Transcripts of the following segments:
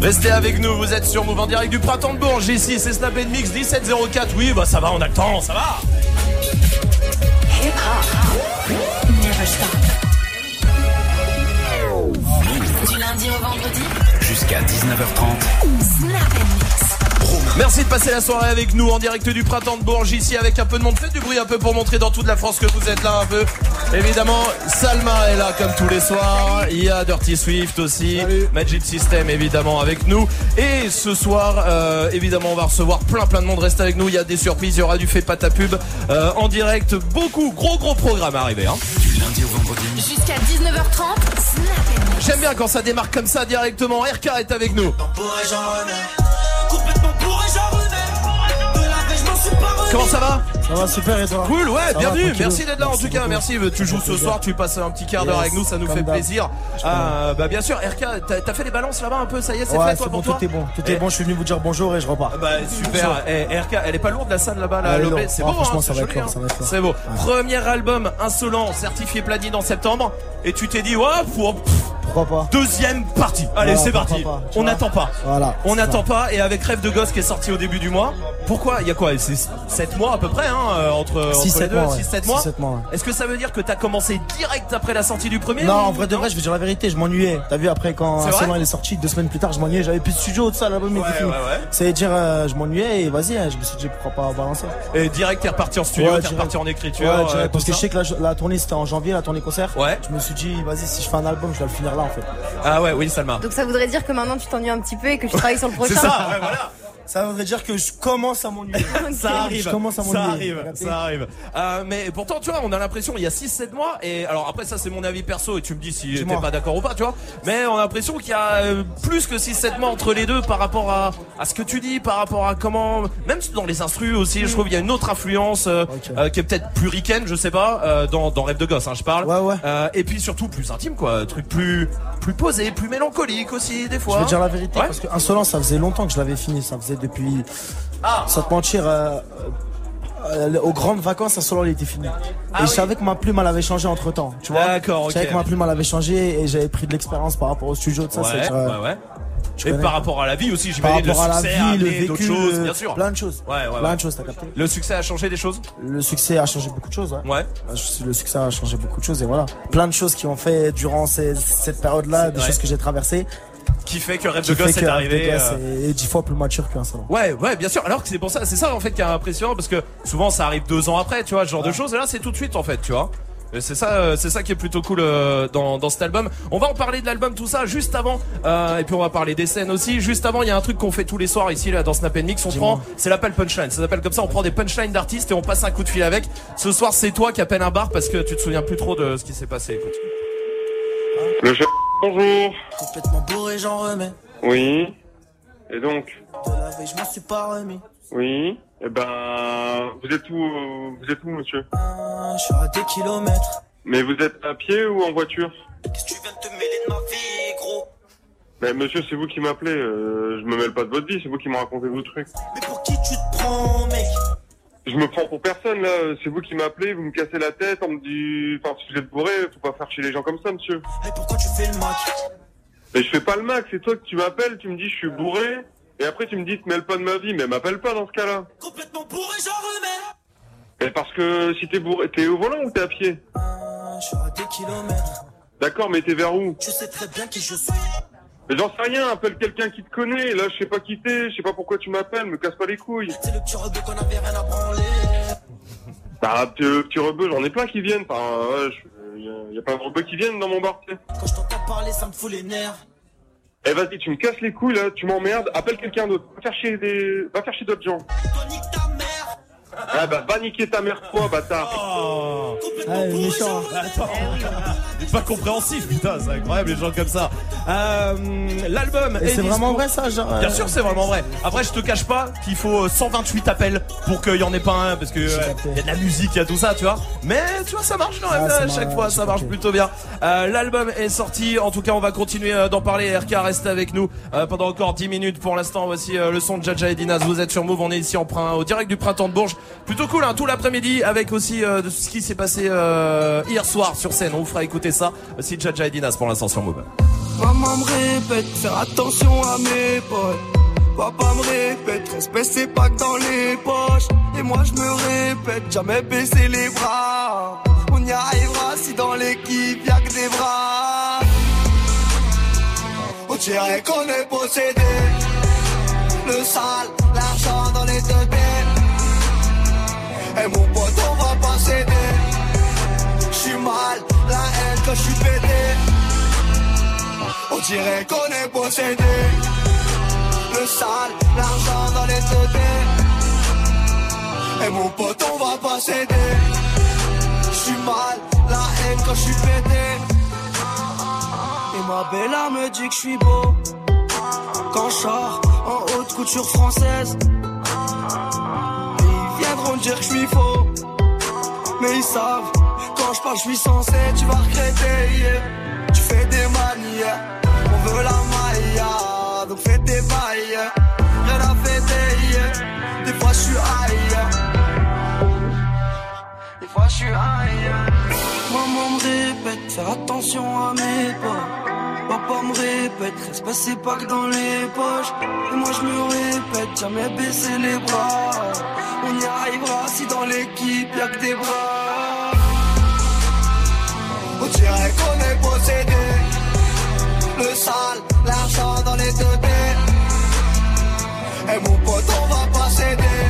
Restez avec nous, vous êtes sur Move en direct du printemps de Bourges. Ici, c'est Snap Mix 1704. Oui, bah ça va, on a le temps, ça va. Hip hop. Never stop. Du lundi au vendredi. Jusqu'à 19h30. Snap Mix. Merci de passer la soirée avec nous en direct du printemps de Bourges ici avec un peu de monde. Faites du bruit un peu pour montrer dans toute la France que vous êtes là un peu. Évidemment, Salma est là comme tous les soirs. Il y a Dirty Swift aussi. Magic System évidemment avec nous. Et ce soir, euh, évidemment, on va recevoir plein plein de monde. Reste avec nous. Il y a des surprises. Il y aura du fait pas ta pub euh, en direct. Beaucoup gros gros programme à arriver. Hein. Du lundi au vendredi. Jusqu'à 19h30. Snap Mix. J'aime bien quand ça démarre comme ça directement. RK est avec nous. Comment ça va Ça va super et toi Cool, ouais, Ça bienvenue. Merci d'être là en tout cas. beaucoup. Merci. Tu joues ce soir, tu passes un petit quart d'heure Yes, avec nous, ça nous fait plaisir. Ah, bah bien sûr, RK, t'as fait les balances là-bas un peu, ça y est, c'est Ouais, fait toi bon, pour toi tout est bon. Tout Eh, est bon, je suis venu vous dire bonjour et je repars. Bah super, Eh, RK, elle est pas lourde la salle là-bas, c'est Ah, franchement, hein, ça c'est va être joli, lourd, hein. ça va être lourd. C'est beau. Ouais. Premier album insolent, certifié platine en septembre, et tu t'es dit, ouais, pour pff, Pourquoi pas deuxième partie. Allez, c'est parti. pas, On n'attend pas. Voilà. On n'attend pas, et avec Rêve de gosse qui est sorti au début du mois. Pourquoi? Il y a quoi? C'est 7 mois à peu près, hein, euh, entre, Six, entre les sept deux, mois, ouais. 6-7 mois? Six, sept mois, ouais. Est-ce que ça veut dire que t'as commencé direct après la sortie du premier Non, en vrai de vrai, je vais dire la vérité, je m'ennuyais. T'as vu après quand Insolent il est sorti, deux semaines plus tard, je m'ennuyais. J'avais plus de studio, tout ça, l'album était fini. Ça veut dire, euh, je m'ennuyais et vas-y, hein, je me suis dit pourquoi pas balancer. Et direct, t'es reparti en studio, t'es reparti en écriture. Ouais, euh, parce que je sais que la, la tournée c'était en janvier, la tournée concert. Ouais. Je me suis dit, vas-y, si je fais un album, je dois le finir là en fait. Ah ouais, oui, Salma. Donc ça voudrait dire que maintenant tu t'ennuies un petit peu et que tu travailles sur le prochain. C'est ça, ouais, voilà. Ça voudrait dire que je commence à m'ennuyer. Ça arrive. Je commence à ça arrive, ça arrive. Euh, mais pourtant, tu vois, on a l'impression il y a 6-7 mois. Et alors après, ça c'est mon avis perso et tu me dis si t'es pas d'accord ou pas, tu vois. Mais on a l'impression qu'il y a euh, plus que 6-7 mois entre les deux par rapport à, à ce que tu dis, par rapport à comment, même dans les instrus aussi, je trouve il y a une autre influence euh, euh, qui est peut-être plus ricaine, je sais pas, euh, dans, dans Rêve de gosse, hein, je parle. Ouais, ouais. Euh, et puis surtout plus intime, quoi. Truc plus, plus posé, plus mélancolique aussi des fois. Je vais dire la vérité Ouais. parce que Insolent ça faisait longtemps que je l'avais fini, ça faisait depuis sans te mentir euh, euh, aux grandes vacances Insolent il était fini. Ah et je savais que ma plume elle avait changé entre temps, tu vois. D'accord, Je savais que ma plume elle avait changé et j'avais pris de l'expérience par rapport au studio de ça, Ouais, euh, ouais, Et par rapport à la vie aussi, par j'imagine le rapport à la succès a vie, le vécu, choses, le- bien sûr. plein de choses. Ouais, ouais, plein de choses, t'as capté. Le succès a changé des choses Le succès a changé beaucoup de choses, ouais. Ouais. Le succès a changé beaucoup de choses et voilà. Plein de choses qui ont fait durant ces- cette période-là, des choses que j'ai traversées. Qui fait que de gosse fait est arrivé. Euh, est dix fois plus mature qu'un salon. Ouais, ouais, bien sûr. Alors que c'est pour ça, c'est ça en fait qui est impressionnant parce que souvent ça arrive deux ans après, tu vois, ce genre de choses. Et là, c'est tout de suite en fait, tu vois. C'est ça, euh, c'est ça qui est plutôt cool euh, dans, dans cet album. On va en parler de l'album, tout ça, juste avant. Euh, et puis on va parler des scènes aussi. Juste avant, il y a un truc qu'on fait tous les soirs ici là dans Snap Mix. On prend, c'est l'appel punchline. Ça s'appelle comme ça. On prend des punchlines d'artistes et on passe un coup de fil avec. Ce soir, c'est toi qui appelles un bar parce que tu te souviens plus trop de ce qui s'est passé. Écoute. Le chef, bonjour. Complètement bourré, j'en remets. Oui. Et donc De la veille, je m'en suis pas remis. Oui. Eh ben, vous êtes où, euh, vous êtes où, monsieur Ah, Je suis à des kilomètres. Mais vous êtes à pied ou en voiture Qu'est-ce que tu viens de te mêler de ma vie, gros? Mais monsieur, c'est vous qui m'appelez. euh, je me mêle pas de votre vie, c'est vous qui me racontez vos trucs. Mais pour qui tu te prends, mec? Je me prends pour personne là. C'est vous qui m'appelez, vous me cassez la tête, on me dit, enfin, si vous êtes bourré, faut pas faire chez les gens comme ça, monsieur. Et pourquoi tu fais le mac Mais je fais pas le max. C'est toi que tu m'appelles, tu me dis, je suis bourré. Et après, tu me dis, te mêle pas de ma vie. Mais m'appelle pas dans ce cas-là. Complètement bourré, j'en remets Mais parce que si t'es bourré, t'es au volant ou t'es à pied? Ah, Je suis à des kilomètres. D'accord, mais t'es vers où? Tu sais très bien qui je suis. Mais j'en sais rien, appelle quelqu'un qui te connaît. Là, je sais pas qui t'es, je sais pas pourquoi tu m'appelles, me casse pas les couilles. C'est le petit rebeu qu'on avait rien à branler. Bah, petit, petit rebeu, j'en ai plein qui viennent. Enfin, ouais, je- y, a, pas de rebeux qui viennent dans mon bar. Quand je t'entends parler, ça me fout les nerfs. Eh, vas-y, tu me casses les couilles, là, tu m'emmerdes. Appelle quelqu'un d'autre. Va faire chier des, va faire chier d'autres gens. Ah, bah, va niquer ta mère, toi, bâtard. Oh méchant. j'en remets. Attends. C'est pas compréhensif, putain, c'est incroyable les gens comme ça. Euh, L'album Et est c'est vraiment vrai ça, genre. Bien euh, sûr, c'est vraiment vrai. Après, je te cache pas qu'il faut 128 appels pour qu'il y en ait pas un, parce que euh, y a de la musique, il y a tout ça, tu vois. Mais tu vois, ça marche quand même. Ah, à chaque fois, ça marche capté. plutôt bien. Euh, L'album est sorti. En tout cas, on va continuer euh, d'en parler. RK reste avec nous euh, pendant encore 10 minutes. Pour l'instant, voici euh, le son de Jaja et Dinas. Vous êtes sur Move. On est ici en prin- au direct du printemps de Bourges. Plutôt cool, hein, tout l'après-midi, avec aussi euh, de ce qui s'est passé euh, hier soir sur scène. On vous fera écouter ça. Si Jaja et Dinas pour l'instant sur Move. Maman me répète, faire attention à mes potes. Papa me répète, respect c'est pas que dans les poches. Et moi je me répète, jamais baisser les bras. On y arrivera si dans l'équipe y'a que des bras. On dirait qu'on est possédé. Le sale, l'argent dans les deux. Et mon pote, on va pas céder. J'suis mal, la haine quand j'suis pété. On dirait qu'on est possédé. Le sale, l'argent dans les têtes. Et mon pote, on va pas céder. J'suis mal, la haine quand j'suis pété. Et ma bella me dit que j'suis beau. Quand j'sors en haute couture française. Dire que j'suis faux. Mais ils savent, quand je parle, je suis censé, tu vas regretter. yeah. Tu fais des manières, on veut la maille, donc fais des bails. Rien à fêter, yeah. des fois je suis high. Des fois je suis high. Maman me répète, attention à mes pas. Papa me répète, c'est pas que dans les poches. Et moi je me répète, jamais baisser les bras. On y arrivera si dans l'équipe y'a que des bras. On dirait qu'on est possédé. Le sale, l'argent dans les deux têtes. Et mon pote, on va pas céder.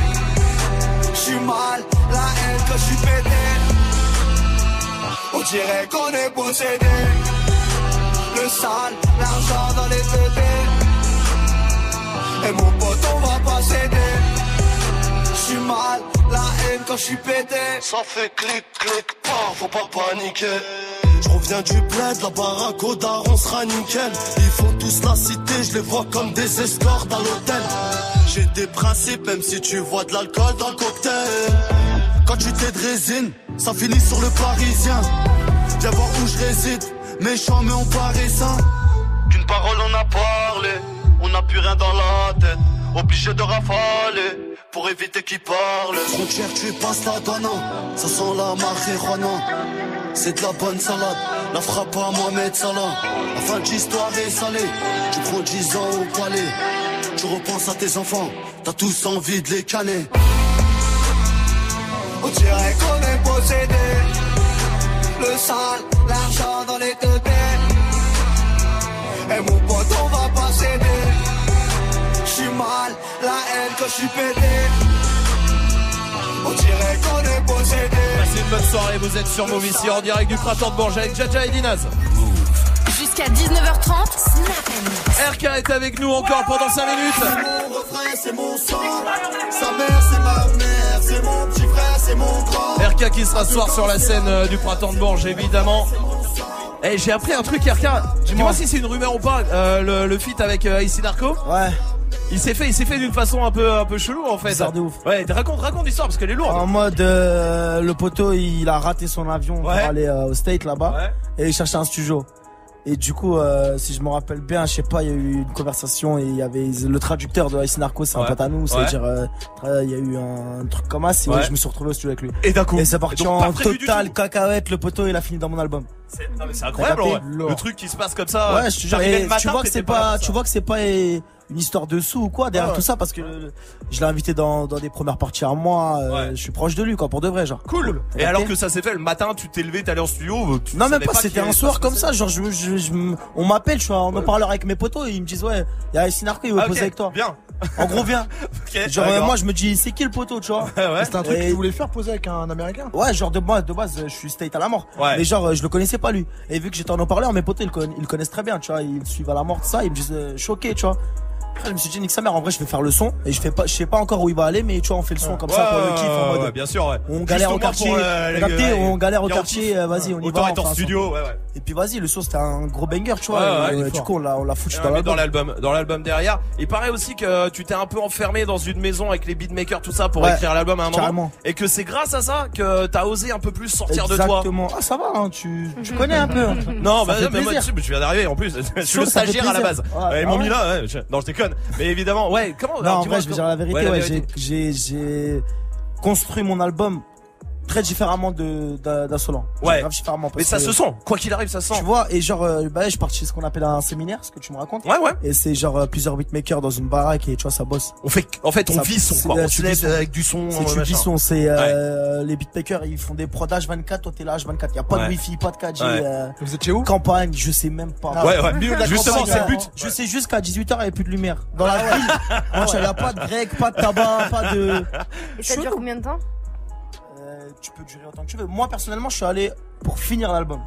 J'suis mal, la haine quand j'suis pété. On dirait qu'on est possédé. Le sale, l'argent dans les têtes. Et mon pote, on va pas céder. J'suis mal, la haine quand j'suis pété. Ça fait clic, clic, pas, faut pas paniquer. Je reviens du bled, la baraque au daron sera nickel. Ils font tous la cité, je les vois comme des escortes à l'hôtel. J'ai des principes, même si tu vois de l'alcool dans le cocktail. Quand tu t'es de résine, ça finit sur le parisien. Viens voir où je réside, méchant mais on paraît sain. Qu'une parole on a parlé, on n'a plus rien dans la tête. Obligé de rafaler pour éviter qu'ils parlent. Frontière, tu passes la donne, ça sent la marijuana. C'est de la bonne salade, la frappe à Mohamed Salah. La fin de l'histoire est salée, tu prends 10 ans au palais. Tu repenses à tes enfants, t'as tous envie de les canner. On dirait qu'on est possédé. Le sale, l'argent dans les deux têtes. Et mon pote, on va pas céder. J'suis mal, la haine quand j'suis pété. On dirait qu'on est possédé. Passez une bonne soirée, vous êtes sur Move ici en direct du printemps de Bourges avec Jaja et Dinaz. Jusqu'à 19h30, Snap. RK est avec nous encore pendant 5 minutes. Mon refrain, c'est mon sang. Sa mère, c'est ma mère. C'est mon petit frère, c'est mon grand. RK qui sera ce soir sur la scène euh, du printemps de Bourges évidemment. Eh j'ai appris un truc RK, dis-moi si c'est une rumeur ou pas, euh, le, le feat avec euh, Ici Narco Ouais. Il s'est fait, il s'est fait d'une façon un peu, un peu chelou en fait. Bizarre de ouf. Ouais, raconte, raconte l'histoire parce qu'elle est lourde. En mode, euh, le poteau, il a raté son avion pour Ouais. aller euh, au State là-bas. Ouais. Et il cherchait un studio. Et du coup, euh, si je me rappelle bien, je sais pas, il y a eu une conversation et il y avait le traducteur de Ice Narco, c'est Ouais. un pote à nous, Ouais. c'est-à-dire, euh, tra- il y a eu un truc comme ça, et Ouais. ouais, je me suis retrouvé au studio avec lui. Et d'un coup. Et c'est parti Et en total cacahuète, le poteau, il a fini dans mon album. C'est incroyable, capté Le truc qui se passe comme ça. Ouais, je te jure, et tu vois que c'est pas, tu vois que c'est pas euh, une histoire de sous ou quoi derrière Ouais. tout ça parce que le- je l'ai invité dans, dans des premières parties à moi, euh, Ouais. je suis proche de lui quoi, pour de vrai genre. Cool. Et alors que ça s'est fait le matin, tu t'es levé, t'es allé en studio. tu Non, même pas, c'était un soir comme ça. genre, je, je, je- on m'appelle, je suis en parleur avec mes potos, et ils me disent, ouais, il y a Ici Narco, il veut Ah, poser avec toi. Bien. En gros, viens. Genre, euh, moi, je me dis, c'est qui le poteau, tu vois? Ouais, ouais. C'était un truc Et- que tu voulais faire poser avec un américain Ouais, genre, de moi, de base, je suis state à la mort. Ouais. Mais genre, euh, je le connaissais pas, lui. Et vu que j'étais en haut-parleur, mes potos, ils, le conna- ils le connaissent très bien, tu vois, ils suivent à la mort, ça, ils me disent, euh, choqué, tu vois. Après, je me suis dit, nique sa mère, en vrai, je vais faire le son, et je fais pas, je sais pas encore où il va aller, mais tu vois, on fait le son comme ça pour le kiff, en mode, bien sûr, ouais. on galère au quartier, on galère au quartier, vas-y, on y Autant va. en studio, ouais, ouais. Et puis vas-y, le son c'était un gros banger, tu vois. Euh, du coup, on l'a, foutu dans l'album, dans l'album derrière. Il paraît aussi que tu t'es un peu enfermé dans une maison avec les beatmakers, tout ça, pour écrire l'album à un moment. Et que c'est grâce à ça que t'as osé un peu plus sortir de toi. Exactement. Ah, ça va, hein, tu, connais un peu. Non, bah, mais moi, tu viens d'arriver en plus. Je suis le stagiaire à la base. ils m'ont mis là, non, je déconne. Mais évidemment, ouais, comment Non, alors, en vrai, je vais dire la vérité, Ouais, j'ai construit mon album très différemment de d'A- d'Insolent. Ouais. Grave différemment. Mais ça que, se sent. Quoi qu'il arrive, ça se sent. Tu vois, et genre, euh, bah, je parti chez ce qu'on appelle un séminaire, ce que tu me racontes. Ouais, ouais. Et c'est genre euh, plusieurs beatmakers dans une baraque et tu vois, ça bosse. On fait, en fait, on Ça- vit son, quoi. On se tu lève avec du son. C'est euh, tu machin. vis son, c'est euh, les beatmakers, ils font des prod H24, toi t'es là H24, y a pas Ouais. de wifi, pas de 4G, Ouais. euh, Vous êtes chez où? campagne, je sais même pas. Ouais, ouais. Justement, c'est le but. Je sais juste qu'à 18h, il n'y avait plus de lumière. Dans la ville, il n'y a pas de grec, pas de tabac, pas de. Et ça dure combien de temps? Euh, tu peux durer autant que tu veux. Moi, personnellement, je suis allé pour finir l'album.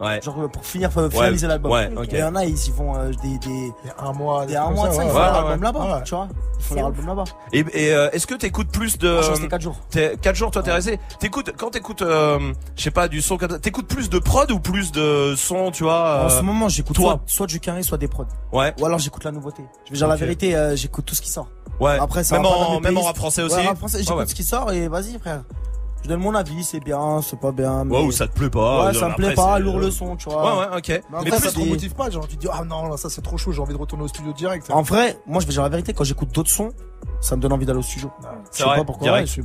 Ouais. Genre euh, pour finir, euh, finaliser l'album. Ouais, il y en a, ils y vont euh, des, des, Il y a un mois. des un mois de ça, ils font Ouais, leur ouais, album là-bas, tu vois. Ils font C'est leur ouf. album là-bas. Et, et euh, est-ce que t'écoutes plus de. Moi, je restais 4 jours. T'es 4 jours, toi t'es resté? T'écoutes quand t'écoutes, euh, je sais pas, du son. T'écoutes plus de prod ou plus de son, tu vois En ce moment, j'écoute toi? soit, soit du carré, soit des prods. Ouais, Ou alors j'écoute la nouveauté. Je vais dire la vérité, euh, j'écoute tout ce qui sort. ouais. Après, ça même en, même en rap français aussi? Ouais, rap français, j'écoute ce qui sort et vas-y, frère. Je donne mon avis, c'est bien, c'est pas bien. Mais... Ouais, ou ça te plaît pas. Ouais, euh, ça me plaît pas, lourd le son, tu Ouais, vois. ouais, ok. Mais Mais après, ça te motive pas, genre tu te dis ah non là ça c'est trop chaud, j'ai envie de retourner au studio direct. En vrai, moi je vais dire la vérité, quand j'écoute d'autres sons, ça me donne envie d'aller au studio. Je C'est sais vrai, pas pourquoi. ouais, je-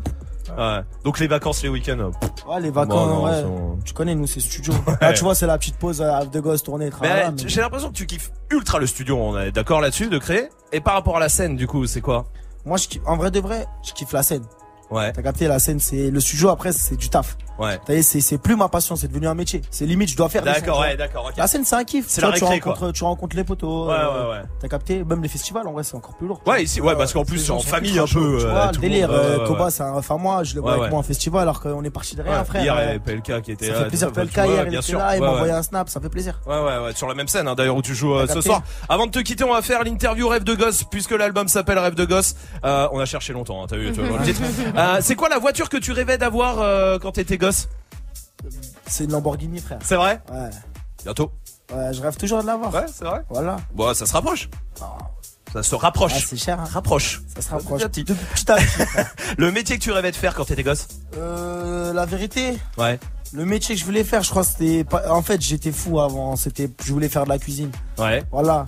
Ouais. Donc les vacances, les week-ends. euh, Ouais, les bon, vacances, non, ouais. sont- Tu connais, nous, c'est studio. Là, tu vois, c'est la petite pause euh, de gosse tournée, Mais euh, mais- j'ai l'impression que tu kiffes ultra le studio. On est d'accord là-dessus de créer. Et par rapport à la scène, du coup, c'est quoi? Moi, je kiffe- en vrai de vrai, je kiffe la scène. Ouais, T'as capté, la scène, c'est le studio après, c'est du taf. Ouais. C'est c'est plus ma passion, c'est devenu un métier. C'est limite, je dois faire D'accord, ouais, d'accord. ok. La scène, c'est un kiff. C'est la tu récré, quoi. rencontres, tu rencontres les potos. Ouais, euh, ouais, ouais. T'as capté, même les festivals, en vrai, c'est encore plus lourd. Ouais, ici, ouais, parce qu'en plus, en famille un peu. Tu euh, vois, le délire, euh, ouais, ouais, Koba, ouais. c'est un, enfin, moi, je le vois Ouais, avec ouais. moi en festival, alors qu'on est parti de rien, Ouais, frère. Hier, il y avait PLK qui était Ça là. fait plaisir, ça, PLK, hier, il était là, il Ouais, m'a ouais. envoyé un snap, ça fait plaisir. Ouais, ouais, ouais, sur la même scène, hein, d'ailleurs, où tu joues ce soir. Avant de te quitter, on va faire l'interview Rêve de gosse, puisque l'album s'appelle Rêve de gosse. On a cherché longtemps, hein, t'as vu. Euh, c'est quoi la voiture que tu rêvais d'avoir quand t'étais gosse C'est une Lamborghini, frère. C'est vrai Ouais. Bientôt. Ouais, je rêve toujours de l'avoir. Ouais, c'est vrai. Voilà. Bon, ça se rapproche. Ça se Ah, rapproche. c'est cher, hein. rapproche. Ça se rapproche. Petit à petit. De petit à petit. Le métier que tu rêvais de faire quand t'étais gosse Euh, la vérité, Ouais. le métier que je voulais faire, je crois, c'était pas, en fait, j'étais fou avant. C'était, je voulais faire de la cuisine. Ouais. Voilà.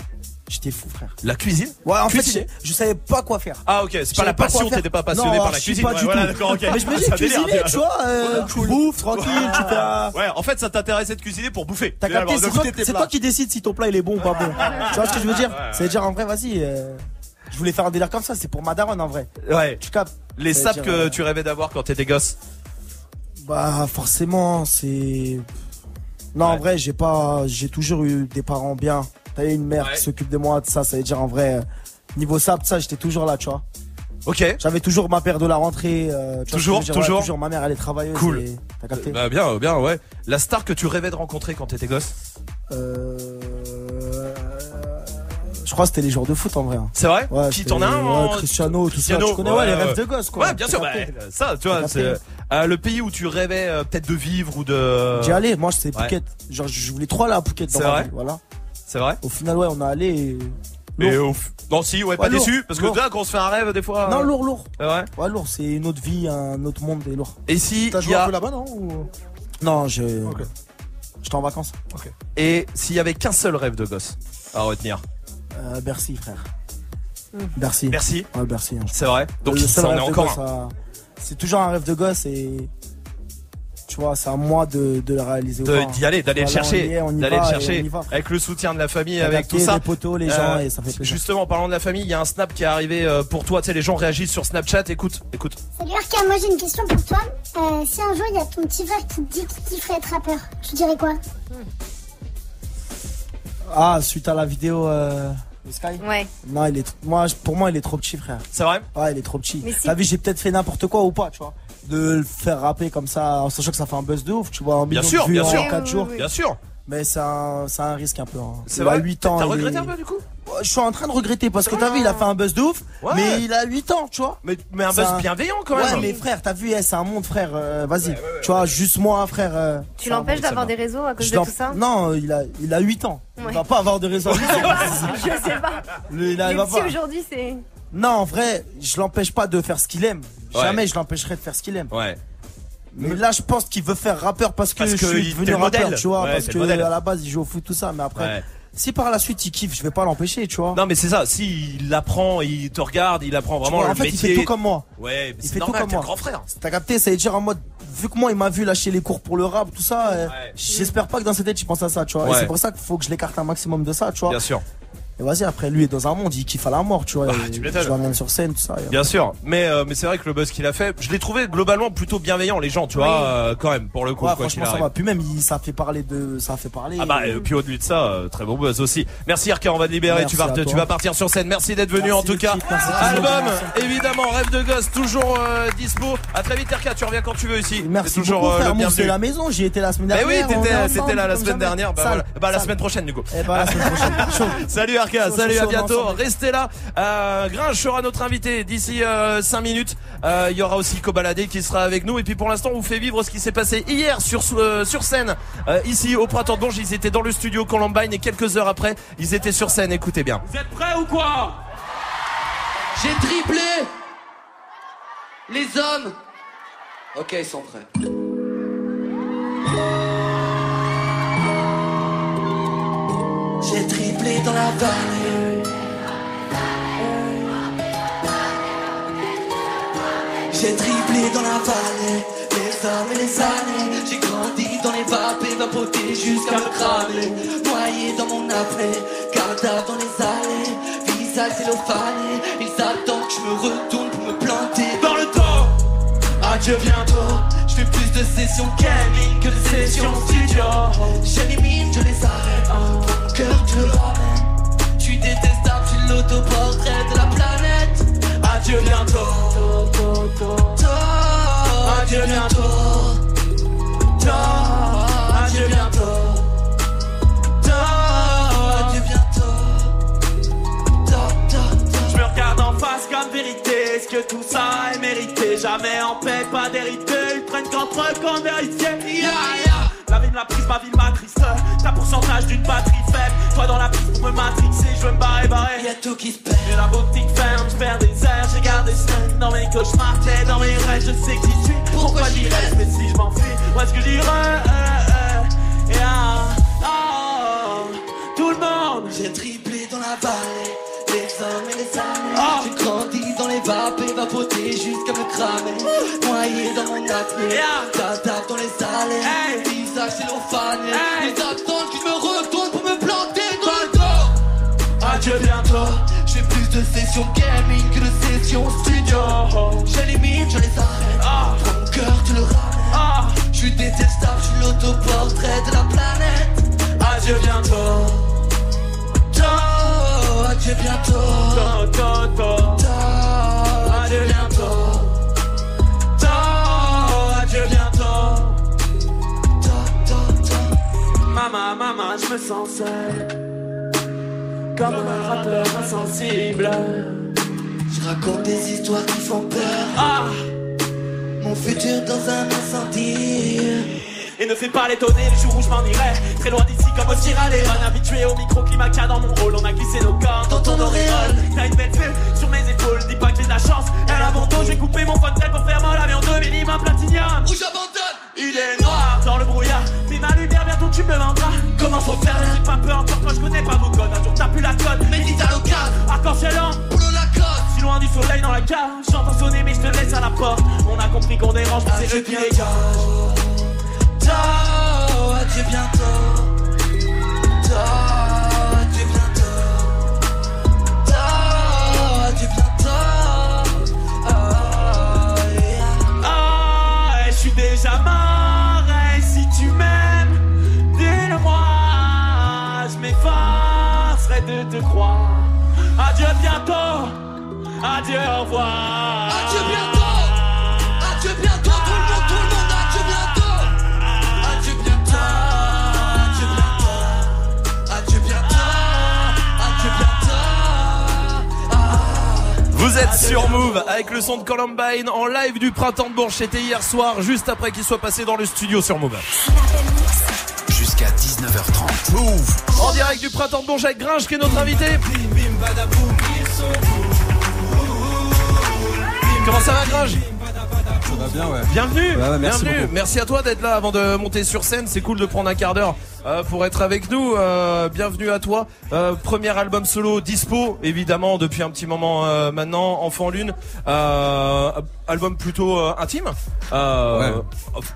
J'étais fou, frère. La cuisine Ouais, en Cuisiner. fait, je, je savais pas quoi faire. Ah, ok, c'est pas savais la pas quoi passion, faire. t'étais pas passionné Non, par la archi cuisine. pas Ouais, du voilà, tout. d'accord, ok. Mais je me dis, délire, cuisiner, tu vois, euh, tu bouffes, tranquille, tu. Ouais, en fait, ça t'intéressait de cuisiner pour bouffer. T'as capté, c'est toi, goûter tes c'est plats. toi qui décides si ton plat il est bon ou pas bon. tu vois ce que je veux dire C'est dire en vrai, vas-y. euh, je voulais faire un délire comme ça, c'est pour ma daronne en vrai. Ouais. Tu captes Les Ça veut sapes dire, que euh, tu rêvais d'avoir quand t'étais gosse. Bah forcément, c'est. Non, en vrai, j'ai pas, j'ai toujours eu des parents bien. T'as eu une mère Ouais. qui s'occupe de moi, de ça. Ça veut dire en vrai, euh, niveau sap, ça, j'étais toujours là, tu vois. Ok. J'avais toujours ma paire de la rentrée. euh, Toujours, dire, ouais, toujours. toujours. Ma mère, elle est travailleuse. Cool. T'as capté Bah bien, bien, ouais. La star que tu rêvais de rencontrer quand t'étais gosse. Euh... Je crois que c'était les joueurs de foot en vrai. hein. C'est vrai Ouais, Qui t'en a un ouais, Cristiano, tout Cristiano, ça. Tu connais ouais, les rêves de gosse quoi. Ouais, bien sûr. bah, ça, tu vois, c'est euh, le pays où tu rêvais euh, peut-être de vivre ou de. J'y allais, moi c'était. Phuket. Genre je voulais trop aller à Phuket C'est vrai vie, voilà. C'est vrai. Au final ouais, on a allé et... Et Lourd. ouf. Non, si, ouais, pas Ouais, lourd, déçu, parce que là, quand on se fait un rêve, des fois. Non, lourd, lourd. C'est vrai. Ouais, lourd, c'est une autre vie, un autre monde et lourd. Et si T'as joué un a peu là-bas non ou... Non, je Ok. j'étais en vacances. et s'il y avait qu'un seul rêve de gosse à retenir. Euh, Bercy, frère. Bercy. Merci. Ouais, Bercy. hein. C'est vrai. Donc Le seul ça en est rêve de encore C'est toujours un rêve de gosse et tu vois, c'est à moi de, de le réaliser. d'y aller, d'aller le Voilà, chercher, d'aller le chercher avec le soutien de la famille, avec tout ça. Les potos, les gens Euh, et ça fait plaisir. Justement, en parlant de la famille, il y a un snap qui est arrivé euh, pour toi. Tu sais, les gens réagissent sur Snapchat. Écoute, écoute. Salut RK, moi j'ai une question pour toi. Euh, si un jour il y a ton petit frère qui te dit qu'il kifferait être rappeur, tu dirais quoi? Ah, suite à la vidéo euh, Sky? Ouais. Non, il est, moi, pour moi, il est trop petit, frère. C'est vrai? Ouais, il est trop petit. T'as vu, j'ai peut-être fait n'importe quoi ou pas, tu vois. De le faire rapper comme ça, en sachant que ça fait un buzz de ouf, tu vois. Un Bien sûr, de vues bien en sûr. 4 Oui, oui, jours. Bien sûr. Mais c'est un, c'est un risque un peu. Hein. C'est vrai. 8 ans. T'as il regretté est- un peu du coup Ouais, Je suis en train de regretter parce que t'as vu, il a fait un buzz de ouf, Ouais. mais il a 8 ans, tu vois. mais, mais un buzz un- bienveillant quand Ouais, même. mais frère, t'as vu, eh, c'est un monde, frère. euh, Vas-y, tu vois, juste moi, frère. euh, Tu l'empêches d'avoir des réseaux à cause Je de l'en- tout ça Non, il a, il a 8 ans. Il Ouais. va pas avoir de raison. Je sais pas. Je sais pas. Le- il a- il Mais va si pas. aujourd'hui c'est. Non, en vrai, je l'empêche pas de faire ce qu'il aime. Ouais. Jamais je l'empêcherai de faire ce qu'il aime. Ouais. Mais là, je pense qu'il veut faire rappeur parce que Parce je que suis il- devenu rappeur, modèle. tu vois. Ouais, parce que à la base, il joue au foot, tout ça. Mais après, Ouais. si par la suite il kiffe, je vais pas l'empêcher, tu vois. Non, mais c'est ça. Si il apprend, il te regarde, il apprend vraiment vois, le en fait, métier. il fait tout comme moi. Ouais, mais il fait tout normal. comme T'es le moi. grand frère. T'as capté, ça veut dire en mode, vu que moi il m'a vu lâcher les cours pour le rap, tout ça, euh, j'espère pas que dans sa tête il pense à ça, tu vois. Et c'est pour ça qu'il faut que je l'écarte un maximum de ça, tu vois. Bien sûr. Et vas-y, après lui est dans un monde, il kiffe à la mort, tu vois. Bah, tu je vois même sur scène, tout ça. Bien sûr, mais euh, mais c'est vrai que le buzz qu'il a fait, je l'ai trouvé globalement plutôt bienveillant les gens, tu Oui. vois, euh, quand même pour le coup Ouais, quoi franchement ça va. Puis même il- ça a fait parler de, ça a fait parler. Ah bah et puis au-delà de ça, euh, très bon buzz aussi. Merci RK, on va te libérer, Merci tu vas tu vas partir sur scène. Merci d'être venu Merci en tout cas. merci. Album évidemment, rêve de gosse toujours euh, dispo. À très vite RK, tu reviens quand tu veux ici. Merci toujours euh, le la maison. J'y étais la semaine Mais dernière. oui, on est t'étais là la semaine dernière, bah Sale, voilà. Bah la semaine prochaine du coup. Eh bah, la semaine prochaine. Chaud. Salut Chaud, salut, chaud, à bientôt. ensemble. Restez là. Euh, Gringe sera notre invité d'ici 5 minutes. Euh, Il y aura aussi Cobaladé qui sera avec nous. Et puis pour l'instant, on vous fait vivre ce qui s'est passé hier sur euh, sur scène euh, ici au Printemps de Bourges. Ils étaient dans le studio Columbine et quelques heures après, ils étaient sur scène. Écoutez bien. Vous êtes prêts ou quoi? J'ai triplé les hommes. Ok, ils sont prêts. J'ai dans la vallée. J'ai triplé dans la vallée. Les et les années. J'ai grandi dans les vapes vapoté jusqu'à me cramer. Noyé dans mon apnée. Cardave dans les allées. Visage cellophané. Ils attendent que je me retourne pour me planter dans le dos. Adieu bientôt. Je fais plus de sessions gaming que de sessions studio. J'élimine, je les arrête. L'autoportrait de la planète. Adieu bientôt. Tôt. Adieu bientôt. Tôt. Adieu bientôt. Je me regarde en face comme vérité. Est-ce que tout ça est mérité? Jamais en paix, pas d'hérité. Ils prennent contre qu'on héritier. Yeah, yeah. La prise, ma vie m'attriste. T'as pourcentage d'une batterie faible. Toi dans la piste pour me matrixer, je veux me barrer, barrer. Y'a tout qui se perd. Et la boutique ferme, je perds des heures. J'ai gardé semaines dans mes cauchemars. T'es dans mes rêves, je sais j'y suis. Pourquoi j'y reste Mais si je m'enfuis, où est-ce que j'irai euh, euh, Et ah, ah, Tout le monde. J'ai triplé dans la vallée. Les hommes et les années. J'ai grandi dans les vapes et vapoté jusqu'à me cramer. Noyé dans mon apnée. Tata dans les allées. Visage cellophané. Ils attendent je me retourne pour me planter dans le dos. Adieu bientôt. Je fais plus de sessions gaming que de sessions studio. J'élimine, je les arrête. Ton cœur, tu le ramènes. Je suis détestable, je suis l'autoportrait de la planète. Adieu bientôt. Tôt, adieu bientôt. Tôt, tôt, Maman, maman, je me sens seul. Comme un rappeur insensible. Je raconte des histoires qui font peur. Ah! Mon futur dans un incendie. Et ne fais pas l'étonner le jour où je m'en irai Très loin d'ici comme au Leone Habitué au microclimat qu'il y a dans mon rôle On a glissé nos corps dans ton auréole T'as une belle vue sur mes c'est eux qui Tôt, adieu bientôt. Tôt, adieu bientôt. Tôt, adieu bientôt. Ah. Ah, je suis déjà mort. Si tu m'aimes, dis-le-moi. Je m'effacerai de te croire. Adieu bientôt. Adieu, au revoir. Êtes sur Move avec le son de Columbine en live du printemps de Bourges. C'était hier soir, juste après qu'il soit passé dans le studio sur Move. Jusqu'à 19h30. Move En direct du printemps de Bourges avec Gringe qui est notre invité. Comment ça va Gringe Ça va bien, ouais. Bienvenue, Ouais, ouais, merci bienvenue. Merci à toi d'être là avant de monter sur scène. C'est cool de prendre un quart d'heure euh, pour être avec nous. Euh, bienvenue à toi. Euh, premier album solo dispo, évidemment, depuis un petit moment euh, maintenant. Enfant Lune. Euh, album plutôt euh, intime. Euh,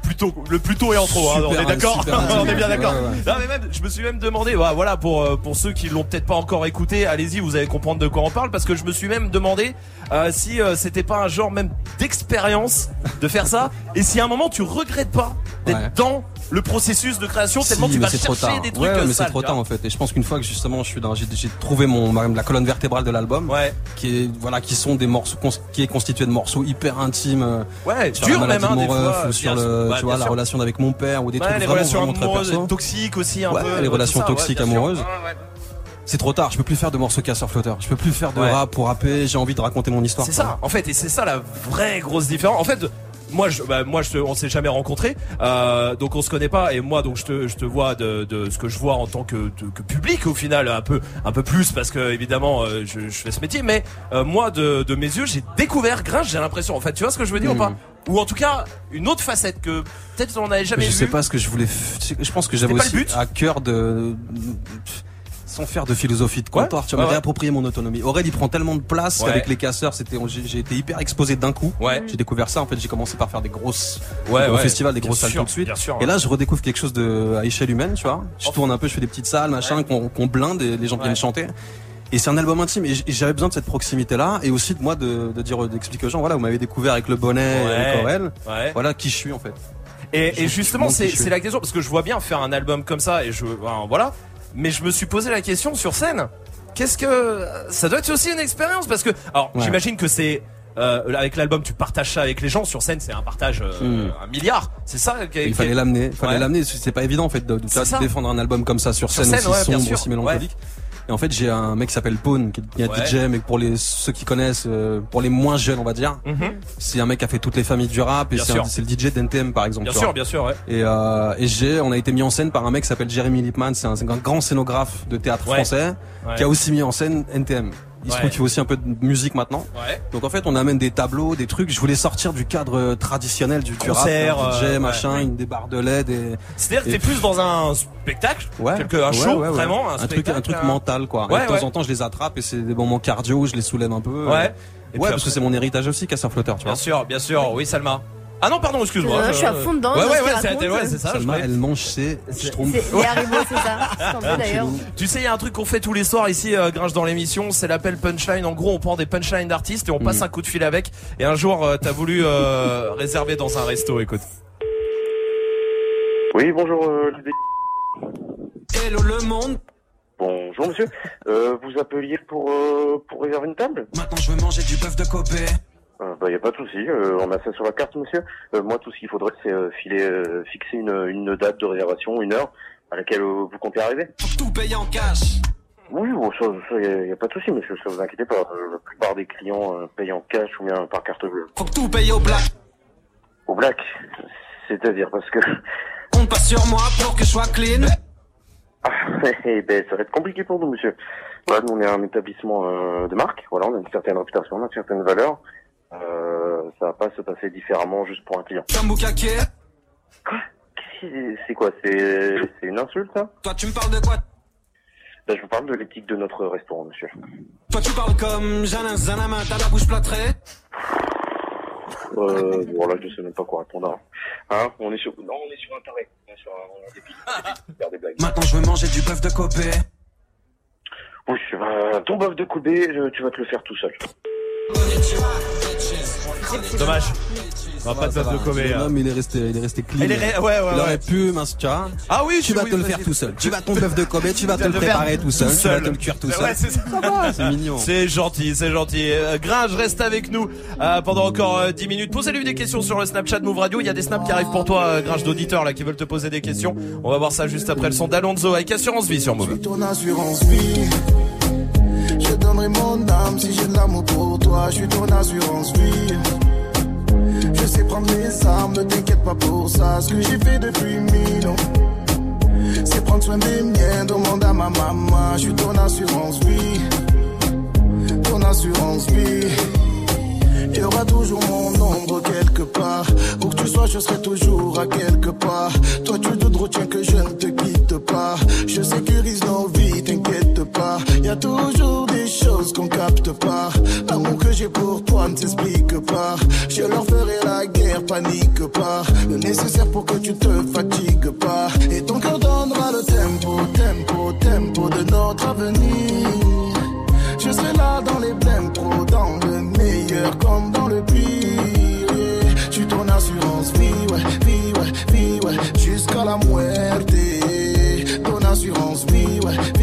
Plutôt, le plutôt est en trop. hein, on est d'accord. on est bien d'accord. Ouais, ouais. Non, mais même, je me suis même demandé, bah, voilà, pour pour ceux qui l'ont peut-être pas encore écouté, allez-y, vous allez comprendre de quoi on parle, parce que je me suis même demandé euh, si euh, c'était pas un genre même d'expérience de faire ça, et si à un moment tu regrettes pas d'être Ouais. dans le processus de création tellement Si, tu vas c'est trop chercher tard. des trucs ouais, mais c'est trop tard vois. en fait. Et je pense qu'une fois que justement je suis dans, j'ai, trouvé mon la colonne vertébrale de l'album, qui est voilà, qui sont des morceaux, qui est constitué de morceaux hyper intimes. euh, Ouais, sur dur la même, hein, de des mon ref, fois, ou sur le, tu vois, bien la sûr. relation avec mon père ou des trucs les vraiment, relations vraiment très perso. toxiques aussi un Ouais, peu. les relations ça, toxiques amoureuses. C'est trop tard, je peux plus faire de morceaux casseurs flotteurs. Je peux plus faire de Ouais. rap pour rapper, j'ai envie de raconter mon histoire. C'est ça, en fait, et c'est ça la vraie grosse différence. En fait, moi, je, bah, moi, je, te- on s'est jamais rencontrés, euh, donc on se connaît pas. Et moi, donc je te, je te vois de, de ce que je vois en tant que, de- que public au final, un peu, un peu plus parce que évidemment, euh, je, je fais ce métier. Mais euh, moi, de, de mes yeux, j'ai découvert Grinch. J'ai l'impression. En fait, tu vois ce que je veux dire ou pas? Ou en tout cas, une autre facette que peut-être on n'avait jamais je vu. sais pas ce que je voulais. f- Je pense que j'avais aussi à cœur de sans faire de philosophie de comptoir, tu Ouais, vas me ouais. réapproprier mon autonomie. Aurel, il prend tellement de place Ouais. qu'avec les casseurs, c'était, j'ai été hyper exposé d'un coup. J'ai découvert ça. En fait, j'ai commencé par faire des grosses, des ouais. festivals, des Bien grosses salles sûr, tout de suite. sûr, et là, je redécouvre quelque chose de à échelle humaine, tu vois. Je tourne un peu, je fais des petites salles, machin, qu'on blinde et les gens viennent chanter. Et c'est un album intime et j'avais besoin de cette proximité là et aussi de moi de, de dire d'expliquer aux gens voilà vous m'avez découvert avec le bonnet avec Aurel voilà qui je suis en fait Et, justement, c'est la question parce que je vois bien faire un album comme ça et je voilà. Mais je me suis posé la question sur scène. Qu'est-ce que ça doit être aussi une expérience parce que alors Ouais. j'imagine que c'est euh, avec l'album tu partages ça avec les gens sur scène c'est un partage euh, Hmm. un milliard c'est ça il fallait l'amener, il fallait Ouais. l'amener. C'est pas évident en fait de, de- défendre un album comme ça sur Sur scène, scène, aussi ouais, sombre, aussi mélancolique. Et en fait, j'ai un mec qui s'appelle Pone, qui est Ouais. DJ, mais pour les ceux qui connaissent, euh, pour les moins jeunes, on va dire, Mhm. c'est un mec qui a fait toutes les familles du rap et c'est un- le DJ d'NTM par exemple. Bien sûr, vois. bien sûr, ouais. Et, euh, et j'ai, on a été mis en scène par un mec qui s'appelle Jeremy Lipman, c'est un, un grand scénographe de théâtre Ouais. français, qui a aussi mis en scène NTM. Il se Ouais. trouve qu'il fait aussi un peu de musique maintenant. Ouais. Donc en fait, on amène des tableaux, des trucs. Je voulais sortir du cadre euh, traditionnel du, du rap, Concert, DJ, euh, machin, ouais. une des barres de LED. Et, C'est-à-dire que t'es plus dans un spectacle, Ouais, quelque, un ouais, show, ouais, ouais. vraiment, un, un truc, un truc un- mental quoi. Ouais, et de temps en temps, je les attrape et c'est des moments cardio, je les soulève un peu. Ouais. Et ouais, parce après- que c'est mon héritage aussi, casseur flotteur, tu Bien vois. sûr, bien sûr. Oui, Salma. Ah non, pardon, excuse-moi. Euh, je suis à fond dedans, Ouais, ouais, ouais, c'est ouais, c'est ça. je Salma, elle mange ses schtroumpfs. C'est les Haribo, c'est ça. D'ailleurs. Tu sais, il y a un truc qu'on fait tous les soirs ici, euh, Gringe dans l'émission, c'est l'appel punchline. En gros, on prend des punchlines d'artistes et on passe Mhm. un coup de fil avec. Et un jour, euh, t'as voulu euh, réserver dans un resto, écoute. Oui, bonjour, euh, les dé- Hello le monde. Bonjour, monsieur. Euh, vous appeliez pour, euh, pour réserver une table? Maintenant, je veux manger du bœuf de Kobe. euh, Bah, y a pas de souci. Euh, on a ça sur la carte, monsieur. Euh, moi, tout ce qu'il faudrait, c'est filer, euh, fixer une, une date de réservation, une heure, à laquelle vous comptez arriver. Tout payer en cash. Oui, bon, ça, y, a, pas de souci, monsieur. Ça vous inquiétez pas. La plupart des clients payent en cash ou bien par carte bleue. Faut que tout paye au black. Au black, c'est-à-dire parce que On passe sur moi pour que je sois clean. Eh ben, ça va être compliqué pour nous, monsieur. Voilà, nous, on est un établissement euh, de marque. Voilà, on a une certaine réputation, on a une certaine valeur. Euh, ça va pas se passer différemment juste pour un client. Bukake. C'est c'est quoi? C'est c'est une insulte, ça? Toi, tu me parles de quoi? Ben, Je vous parle de l'éthique de notre restaurant, monsieur. Toi, tu parles comme Janin Zanama, t'as la bouche plâtrée? Euh, bon, là, je sais même pas quoi répondre. Hein On est sur... Non, on est sur un taré. On est sur un... On des des blagues. Maintenant, je veux manger du bœuf de Kobe. Oui, euh, ton bœuf de Kobe, tu vas te le faire tout seul. Dommage. On va pas de bœuf de hein. L'homme, il est resté, il est resté clean. Il est re- ouais, ouais, il aurait ouais. pu, mince, tu vois. Ah oui, tu vas oui, te le faire tout seul. Tu vas ton bœuf de Kobe, tu vas te le préparer tout seul, tout tu vas seul. te le cuire tout Ouais, seul. c'est ça. C'est mignon. C'est gentil, c'est gentil. Euh, Gringe, reste avec nous euh, pendant encore euh, 10 minutes. Posez-lui des questions sur le Snapchat Move Radio. Il y a des snaps qui arrivent pour toi, euh, Gringe d'auditeurs là qui veulent te poser des questions. On va voir ça juste après le son d'Alonso avec Assurance Vie sur Move. ton assurance vie. Je donnerai mon âme si j'ai de l'amour pour toi. Je suis ton assurance vie. Sais prendre mes armes, ne t'inquiète pas pour ça. Ce que j'ai fait depuis mille ans, c'est prendre soin des miens. Demande à ma maman. Je suis ton assurance vie. Ton assurance vie. Il y aura toujours mon ombre quelque part. Où que tu sois, je serai toujours à quelque part. Toi, tu te retiens que je ne te quitte pas. Je sécurise nos vies, pas. Y a toujours des choses qu'on capte pas. L'amour que j'ai pour toi ne s'explique pas. Je leur ferai la guerre, panique pas. Le nécessaire pour que tu te fatigues pas. Et ton cœur donnera le tempo, tempo, tempo de notre avenir. Je serai là dans les blèmes pro, dans le meilleur comme dans le pire. Suis ton assurance vie, ouais, vie, ouais, vie, ouais, jusqu'à la muerte. Ton assurance vie, ouais, vie,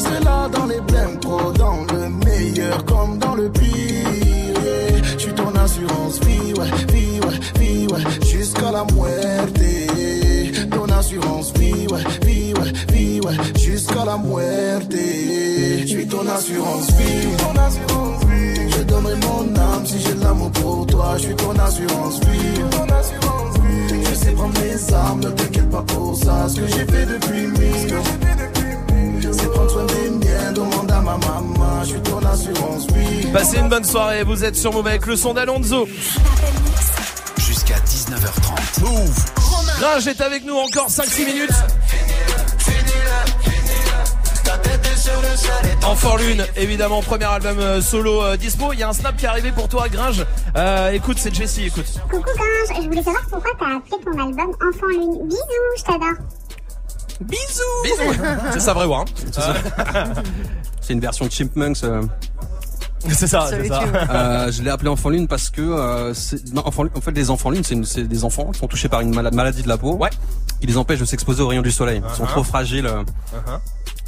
Je serai là dans les blèmes pro, dans le meilleur comme dans le pire. Je suis ton assurance vie, ouais, vie, ouais, vie, ouais, jusqu'à la muerte. Ton assurance vie, ouais, vie, ouais, vie, ouais, jusqu'à la muerte. Je suis ton assurance vie. Je donnerai mon âme si j'ai de l'amour pour toi. Je suis ton assurance vie. Je sais prendre mes armes, ne t'inquiète pas pour ça. Ce que j'ai fait depuis mille. C'est prendre soin des miens, demande à ma maman. Je suis ton assurance vie. Passez une bonne soirée, vous êtes sur Move avec le son d'Alonso. Jusqu'à 19h30. Move. Gringe est avec nous encore 5-6 minutes. Enfant Lune, évidemment, premier album euh, solo euh, dispo. Il y a un snap qui est arrivé pour toi, Gringe. Euh, écoute, c'est Jessie, écoute. Coucou Gringe, je voulais savoir pourquoi t'as appelé ton album Enfant Lune. Bisous, je t'adore. Bisous Bisous C'est ça vrai, ouais. hein. C'est ça. C'est une version de Chipmunks. euh. C'est ça, c'est ça. Euh, je l'ai appelé enfant lune parce que euh, c'est- non, enfant, en fait les enfants lune c'est des enfants qui sont touchés par une mala- maladie de la peau. Ouais. Qui les empêche de s'exposer aux rayons du soleil. Ils sont Uh-huh. trop fragiles. euh. Uh-huh.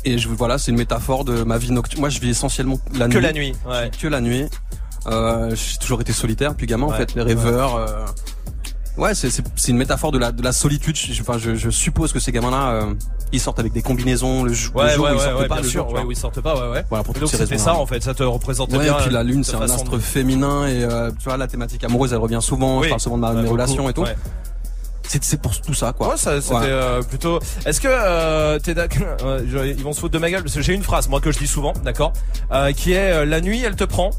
Et je voilà, c'est une métaphore de ma vie nocturne. Moi, je vis essentiellement la nuit. Que la nuit, ouais. Que la nuit. Euh, j'ai toujours été solitaire depuis gamin en fait, les rêveurs. Ouais, c'est une métaphore de la de la solitude. Je, enfin, je, je suppose que ces gamins-là, euh, ils sortent avec des combinaisons le, jou- le Ouais, jour ouais, où ils ouais, sortent ouais, pas, bien le sûr, jour, ouais, où ils sortent pas, ouais, ouais. Voilà, pour donc c'était ça en fait, ça te représentait Ouais, bien. et puis la euh, lune, c'est un astre de- féminin et euh, tu vois la thématique amoureuse, elle revient souvent. Oui. Je parle souvent de ma, Ouais, mes relations et tout. ouais. C'est c'est pour tout ça quoi. Ouais, ça, c'était Ouais. euh, plutôt. Est-ce que euh, t'es d'accord euh, Ils vont se foutre de ma gueule parce que j'ai une phrase moi que je dis souvent, d'accord, euh, qui est euh, la nuit, elle te prend.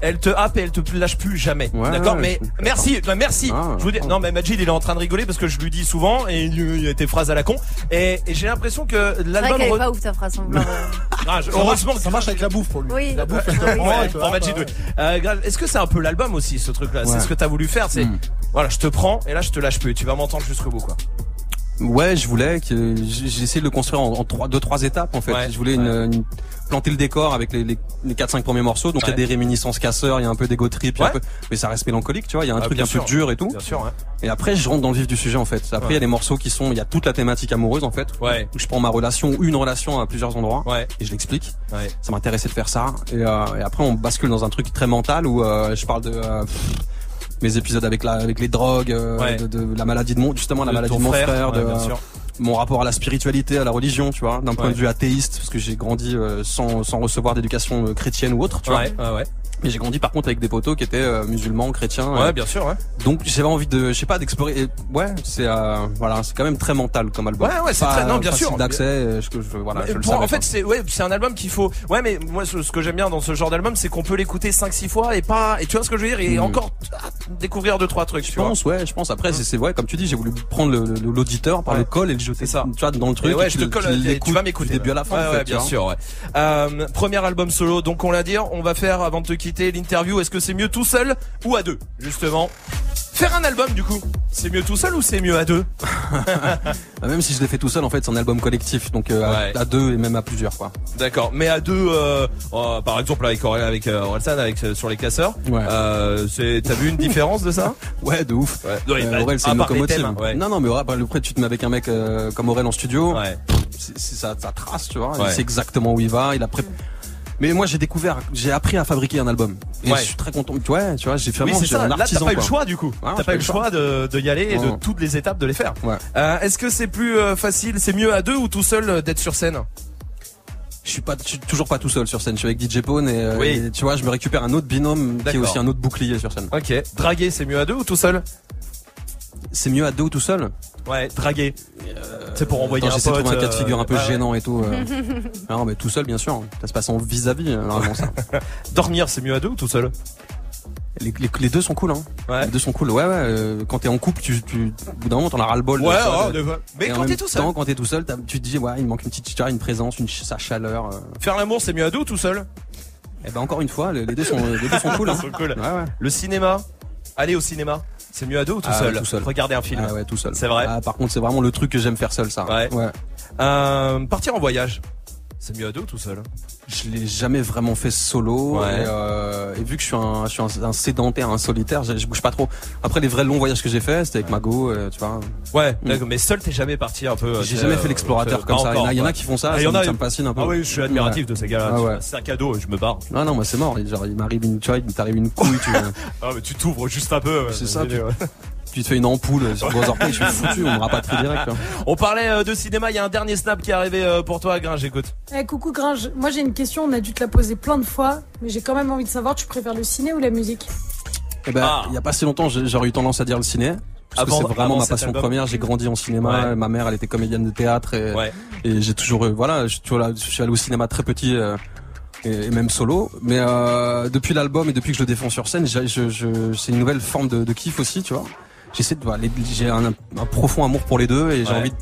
Elle te happe et elle te lâche plus jamais. Ouais, D'accord, ouais, mais je- merci, bah, merci. Ah. je vous dis, non, mais Majid, il est en train de rigoler parce que je lui dis souvent et il, y a des phrases à la con. Et, et j'ai l'impression que C'est vrai l'album. qu'elle est re- pas ouf ta phrase. hein, Ah, je- Ça heureusement marche, ça marche avec la bouffe pour lui. Oui. La bouffe, elle te Oui. prend, Ouais, et toi, pour Majid, oui. Grave, Est-ce que c'est un peu l'album aussi, ce truc-là? C'est ce que t'as voulu faire, c'est Mm. voilà, je te prends et là je te lâche plus. Tu vas m'entendre jusqu'au bout, quoi. Ouais, je voulais que j'ai j'ai essayé de le construire en, en trois, deux trois étapes en fait. Ouais, je voulais une, une- planter le décor avec les les, les quatre cinq premiers morceaux. Donc il y a des réminiscences casseurs, il y a un peu d'ego trip, un peu- mais ça reste mélancolique, tu vois. Il y a un Ah, truc un sûr. peu dur et tout. Bien sûr, ouais. Et après, je rentre dans le vif du sujet en fait. Après, il y a des morceaux qui sont, il y a toute la thématique amoureuse en fait. Ouais. Où je prends ma relation ou une relation à plusieurs endroits Ouais. et je l'explique. Ouais. Ça m'intéressait de faire ça. Et, euh, et après, on bascule dans un truc très mental où euh, je parle de euh, pff, mes épisodes avec la, avec les drogues, euh, de, de la maladie de mon, justement la De maladie de mon frère, de bien sûr. Mon rapport à la spiritualité, à la religion, tu vois, d'un point de vue athéiste, parce que j'ai grandi euh, sans, sans recevoir d'éducation euh, chrétienne ou autre, tu Ouais, vois. ouais, ouais. Mais j'ai grandi par contre avec des potos qui étaient euh, musulmans, chrétiens. Ouais, euh, bien sûr, ouais. donc j'avais envie de, je sais pas, d'explorer. Ouais, c'est euh, voilà, c'est quand même très mental comme album. Ouais, ouais, c'est très- non, bien sûr. d'accès. euh, Je, je, voilà, je le savais, en fait, c'est ouais, c'est un album qu'il faut. Ouais, mais moi, ce, ce que j'aime bien dans ce genre d'album, c'est qu'on peut l'écouter 5-6 fois et pas. Et tu vois ce que je veux dire Et Mm. encore ah, découvrir deux trois trucs. Je tu vois. pense, ouais, je pense. Après, c'est c'est vrai, comme tu dis, j'ai voulu prendre l'auditeur par Ouais. le col et le jeter, ça. tu vois, dans le truc. Et ouais, et je te le- colle. tu vas m'écouter. début à la fin. Ouais, bien sûr. Euh, premier album solo. Donc on l'a dit, on va faire avant de te l'interview. Est-ce que c'est mieux tout seul ou à deux, justement? Faire un album, du coup, c'est mieux tout seul ou c'est mieux à deux? Bah, même si je l'ai fait tout seul, en fait, c'est un album collectif, donc euh, à- Ouais. à, deux et même à plusieurs, quoi. D'accord, mais à deux, euh, euh, par exemple avec Aurel, avec euh, Orelsan, avec sur les casseurs, Ouais. t'as vu une différence de ça? Ouais, de ouf. Ouais. Ouais, bah, Aurel, c'est une locomotive. thèmes, ouais. Non, non, mais après, tu te mets avec un mec comme Aurel en studio. Ouais. c'est- c'est- ça, ça trace, tu vois. Il sait exactement où il va. Il a pré- Mais moi, j'ai découvert, j'ai appris à fabriquer un album. Et Ouais. je suis très content. Tu vois, tu vois, j'ai fait Oui, vraiment ça. un Là, t'as pas eu le choix du coup. T'as pas eu le choix de, de y aller et de toutes les étapes de les faire. Ouais. Euh, Est-ce que c'est plus euh, facile, c'est mieux à deux ou tout seul euh, d'être sur scène? Je suis pas, je suis toujours pas tout seul sur scène. Je suis avec DJ Pone et, Oui. et tu vois, je me récupère un autre binôme qui est aussi un autre bouclier sur scène. Ok. Draguer, c'est mieux à deux ou tout seul? C'est mieux à deux ou tout seul Ouais, draguer. c'est pour envoyer Attends, un j'essaie de pote. trouver un cas de euh, figure un peu ouais. gênant et tout. euh. non, mais tout seul, bien sûr. Ça se passe en vis-à-vis, euh, normalement, ça. Dormir, c'est mieux à deux ou tout seul Les, les- les deux sont cool, hein. Ouais. Les deux sont cool. Ouais, ouais. euh, quand t'es en couple, tu, tu, au bout d'un moment, t'en as ras le bol. Ouais, oh, fois. Mais quand t'es tout seul temps, Quand t'es tout seul, tu te dis, ouais, il me manque une petite, vois, une présence, une, ch- sa chaleur. euh. Faire l'amour, c'est mieux à deux ou tout seul Et ben, encore une fois, les, les deux sont, les deux sont cool. Ils hein. sont cool. Ouais, ouais. Le cinéma, aller au cinéma, c'est mieux à deux ou tout Ah, seul tout seul. Regarder un film. Ah ouais, tout seul. C'est vrai. Ah, par contre, c'est vraiment le truc que j'aime faire seul, ça. Ouais. Euh, partir en voyage, c'est mieux à deux ou tout seul Je l'ai jamais vraiment fait solo. Ouais. Et, euh, et vu que je suis un, je suis un, un sédentaire, un solitaire, je, je bouge pas trop. Après, les vrais longs voyages que j'ai fait, c'était avec Mago, euh, tu vois. Ouais, Mm. mais seul t'es jamais parti un peu. euh, J'ai t'es, jamais euh, fait l'explorateur comme ça. Il y en a- encore, il y en a ouais. qui font ça, Ah, ça il y en me- a- ça me fascine un peu. Ah oui, je suis admiratif Ouais. de ces gars-là. Ah à dos et je me barre. Non, non, moi c'est mort. Genre, il m'arrive une, tu vois, il t'arrive une couille, tu, Ah mais tu t'ouvres juste un peu. C'est ça, tu-. tu te fais une ampoule sur vos orteils, je suis foutu, on me rapatrie direct. hein. On parlait euh, de cinéma, il y a un dernier snap qui est arrivé euh, pour toi, Gringe, j'écoute. Eh, coucou Gringe, moi j'ai une question, on a dû te la poser plein de fois, mais j'ai quand même envie de savoir, tu préfères le ciné ou la musique? Eh ben, il y a pas si longtemps, j'ai- j'aurais eu tendance à dire le ciné. Parce Avant- que c'est vraiment ma passion album. première. J'ai grandi en cinéma. Ouais. Ma mère, elle était comédienne de théâtre et, Ouais. et j'ai toujours, euh, voilà, je, tu vois, là, je suis allé au cinéma très petit. euh, et, et même solo, mais euh, depuis l'album et depuis que je le défends sur scène, je, c'est une nouvelle forme de, de kiff aussi, tu vois. J'essaie de, voilà, j'ai un, un profond amour pour les deux et j'ai Ouais. envie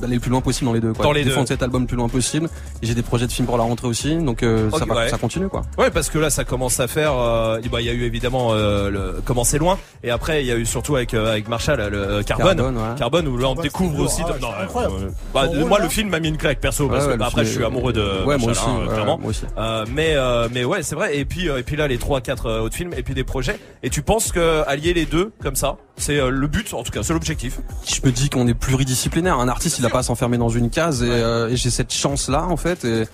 d'aller le plus loin possible dans les deux. Quoi. Dans les défendre deux. cet album le plus loin possible. Et j'ai des projets de films pour la rentrée aussi, donc euh, ça, va, ouais. ça continue quoi. Ouais, parce que là, ça commence à faire. euh, bah, il y a eu évidemment euh, le commencer loin, et après il y a eu surtout avec euh, avec Marshall le euh, Carbone, Carbone, ouais. Carbone où là on Ouais, découvre aussi. ah, non, c'est incroyable. euh, bah, moi, là. le film m'a mis une claque perso parce Ouais, que bah, après film je suis amoureux de Ouais, moi Marshall, aussi, hein, ouais, clairement. moi aussi. Euh, mais euh, mais ouais, c'est vrai. Et puis euh, et puis là les trois quatre autres films et puis des projets. Et tu penses que allier les deux comme ça, c'est le but en tout cas, c'est l'objectif. je me dis qu'on est pluridisciplinaire. Un artiste, il a pas à s'enfermer dans une case et, euh, et j'ai cette chance-là en fait. Et,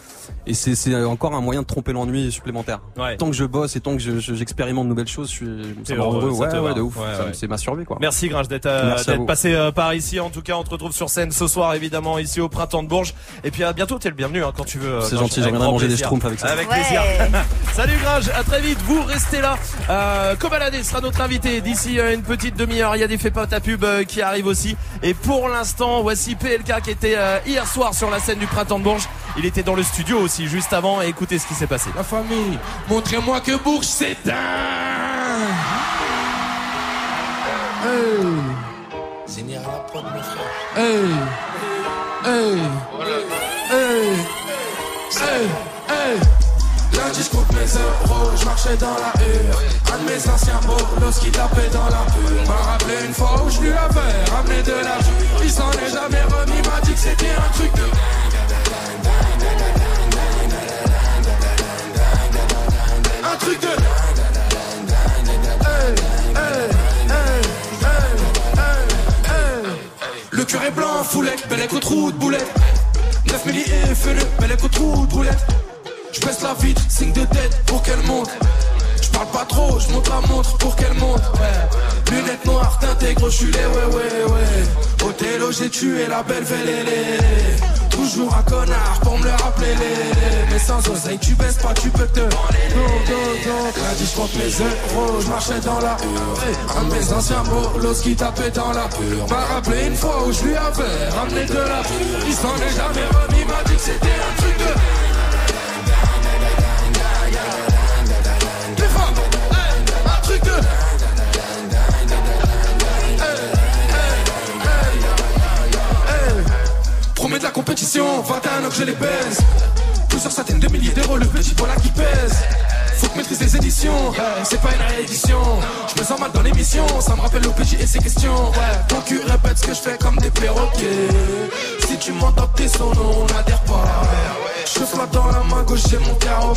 et c'est, c'est encore un moyen de tromper l'ennui supplémentaire. Ouais. Tant que je bosse et tant que je, je- j'expérimente de nouvelles choses, je suis, ça me heureux, heureux. ça te Ouais, de ouf. C'est ma survie quoi. Merci Gringe d'être euh, passé euh, par ici. En tout cas, on te retrouve sur scène ce soir évidemment ici au printemps de Bourges. Et puis à bientôt, t'es le bienvenu hein, quand tu veux. C'est gentil, j'aimerais manger des schtroumpfs avec ça. Avec Ouais. plaisir. Salut Gringe, à très vite. Vous restez là. Euh, Cobaladé sera notre invité d'ici euh, une petite demi-heure. A des faits pas ta pub euh, qui arrivent aussi. Et pour l'instant, voici PLK qui était euh, hier soir sur la scène du printemps de Bourges. Il était dans le studio aussi juste avant. Et écoutez ce qui s'est passé. La famille, montrez-moi que Bourges s'éteint. Hey. À la prod, mon frère. Hey, hey, hey, hey, hey. Je mes euros, je marchais dans la hure. Un de mes anciens bolos qui tapait dans la pure. M'a rappelé une fois où je lui avais ramené de la jus. Il s'en est jamais remis, m'a dit que c'était un truc de Un truc de. Le est blanc, foulette, bel écho trou de boulette 9 milli et feu-le, bel écho trou de boulette Je baisse la vitre, signe de tête pour qu'elle monte. Je parle pas trop, je monte la montre pour qu'elle monte ouais. Lunettes noires, t'intègres, je suis les ouais ouais ouais Othello, j'ai tué la belle Vélélé. Toujours un connard pour me le rappeler. Mais sans oseille, tu baisses pas, tu peux te Go, go, go Lundi, je compte mes euros, je marchais dans la hure Un de mes anciens bolos qui tapait dans la pure. M'a rappelé une fois où je lui avais ramené de la pure. Il s'en est jamais remis, m'a dit que c'était un truc de la compétition, 21 ans que je les baise Plusieurs centaines de milliers d'euros, le petit voilà qui pèse Faut que maîtrise les éditions, c'est pas une réédition. Je me sens mal dans l'émission, ça me rappelle l'OPJ et ses questions. Ton cul répète ce que je fais comme des perroquets. Si tu m'entends tes sonos, on n'adhère pas. Je flotte dans la main gauche, j'ai mon carreau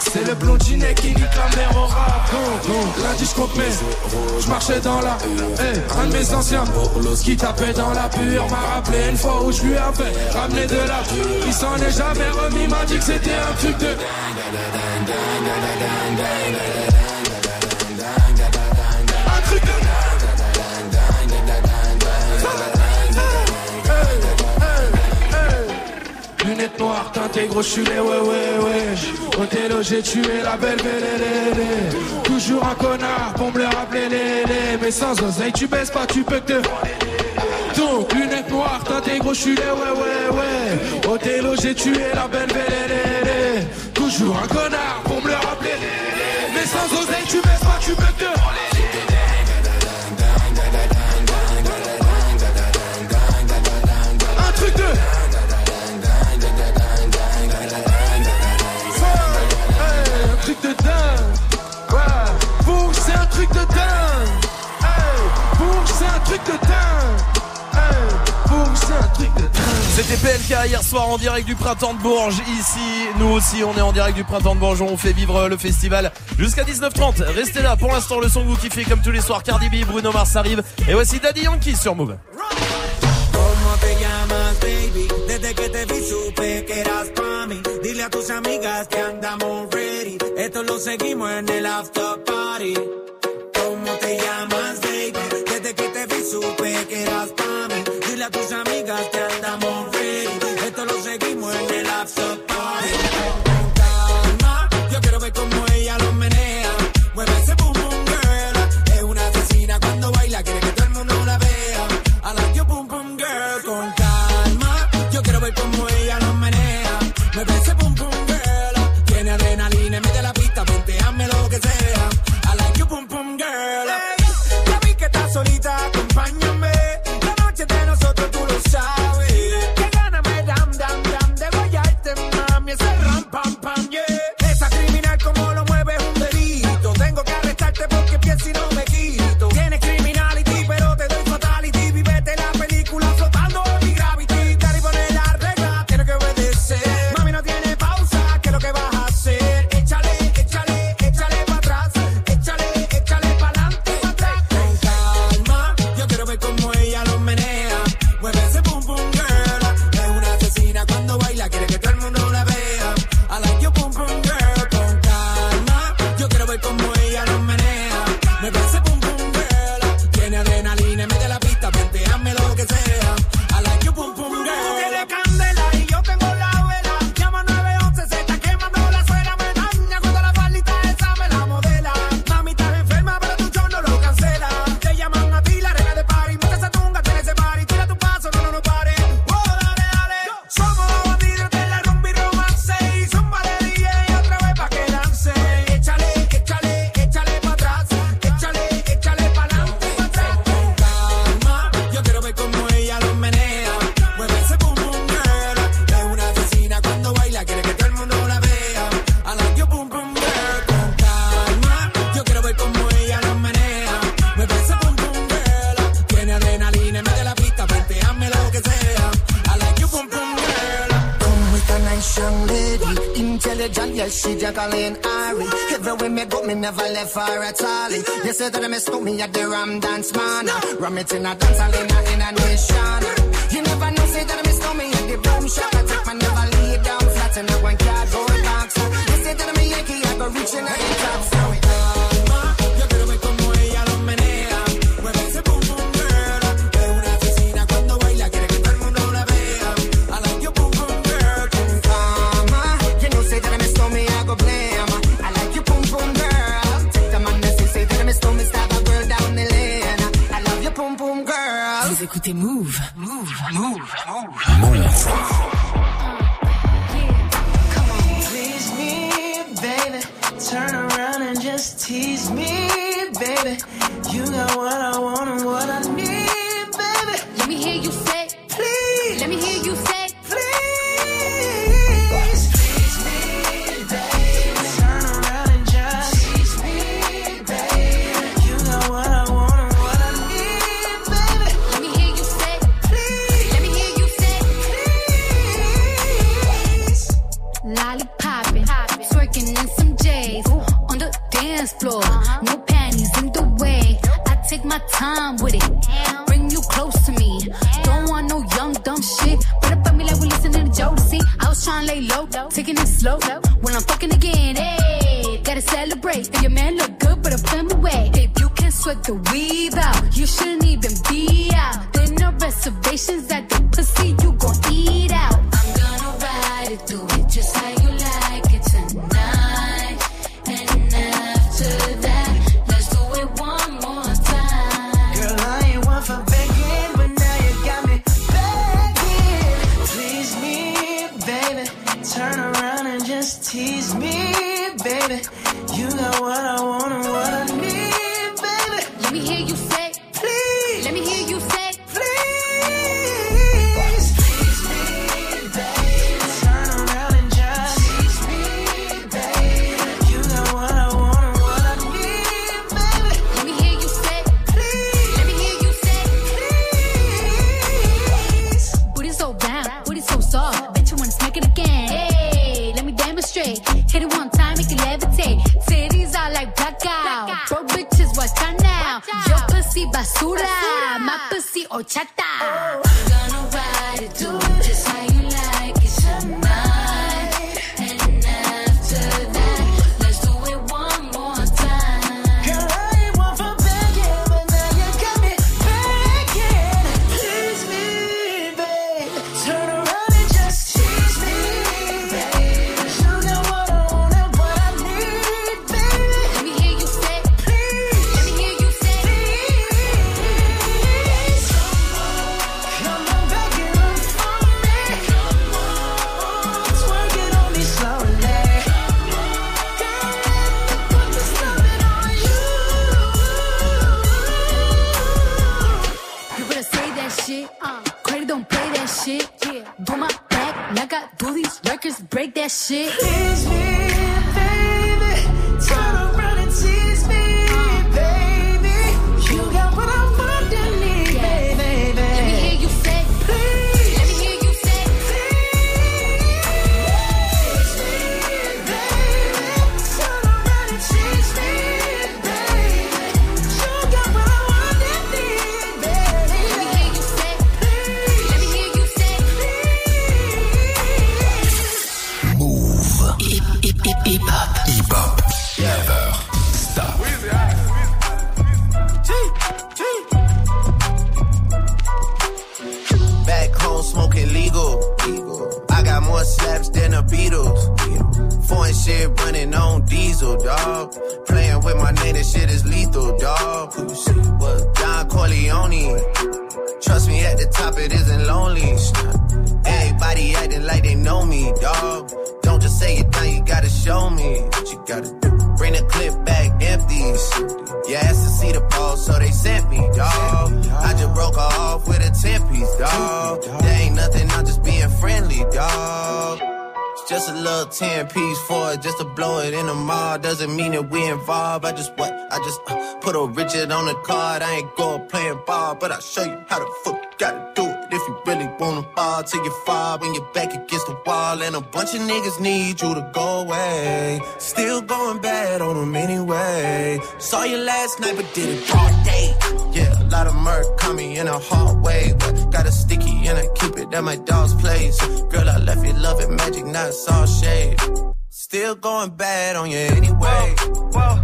C'est le blondinet qui nique la mer au rap. Lundi je compte mes Je marchais dans la hey, Un de mes anciens qui tapait dans la pure M'a rappelé une fois où je lui avais ramené de la pure Il s'en est jamais remis, m'a dit que c'était un truc de Un truc de Lunettes noires, teintées gros, je ouais, ouais, ouais. Au télo, j'ai tué la belle, belle, Toujours un connard pour me le rappeler, les, les. Mais sans oseille, tu baisses pas, tu peux te. Donc, noires, teintées gros, je ouais, ouais, ouais. Au télo, j'ai tué la belle, belle, Toujours un connard pour me le rappeler. Mais sans oseille, tu baisses pas, tu que te. Un truc de. Truc de dingue. Ouais, pour c'est un truc de dingue. Hey, c'est un truc de dingue. Un truc de. C'était PLK hier soir en direct du printemps de Bourges. Ici, nous aussi, on est en direct du printemps de Bourges. On fait vivre le festival jusqu'à 19h30. Restez là. Pour l'instant, le son que vous kiffez comme tous les soirs. Cardi B, Bruno Mars arrive. Et voici Daddy Yankee sur Move. ¿Cómo te llamas, baby? Desde que te vi supe que eras pa' mí. Dile a tus amigas que andamos ready. Esto lo seguimos en el after party. ¿Cómo te llamas, baby? Desde que te vi supe que eras pa' mí. Dile a tus amigas que me never left her at all. You said that I miss me at the Ram Dance Man. Ram it in a dance hall in a, in a nation. You never know, say that I miss me at the boom shop. I take my never lay down flat in a one cardboard box. You said that I'm a Yankee, I go reaching out the top. Move. I just what? I just uh, put a Richard on the card. I ain't going playing ball, but I'll show you how the fuck you gotta do it. If you really wanna ball till you fall when you're back against the wall. And a bunch of niggas need you to go away. Still going bad on them anyway. Saw you last night, but did it all day. Yeah, a lot of murk coming in a hard way. But got a sticky and I keep it at my dog's place. Girl, I left you loving magic, not all shade. Still going bad on you anyway. Whoa, whoa,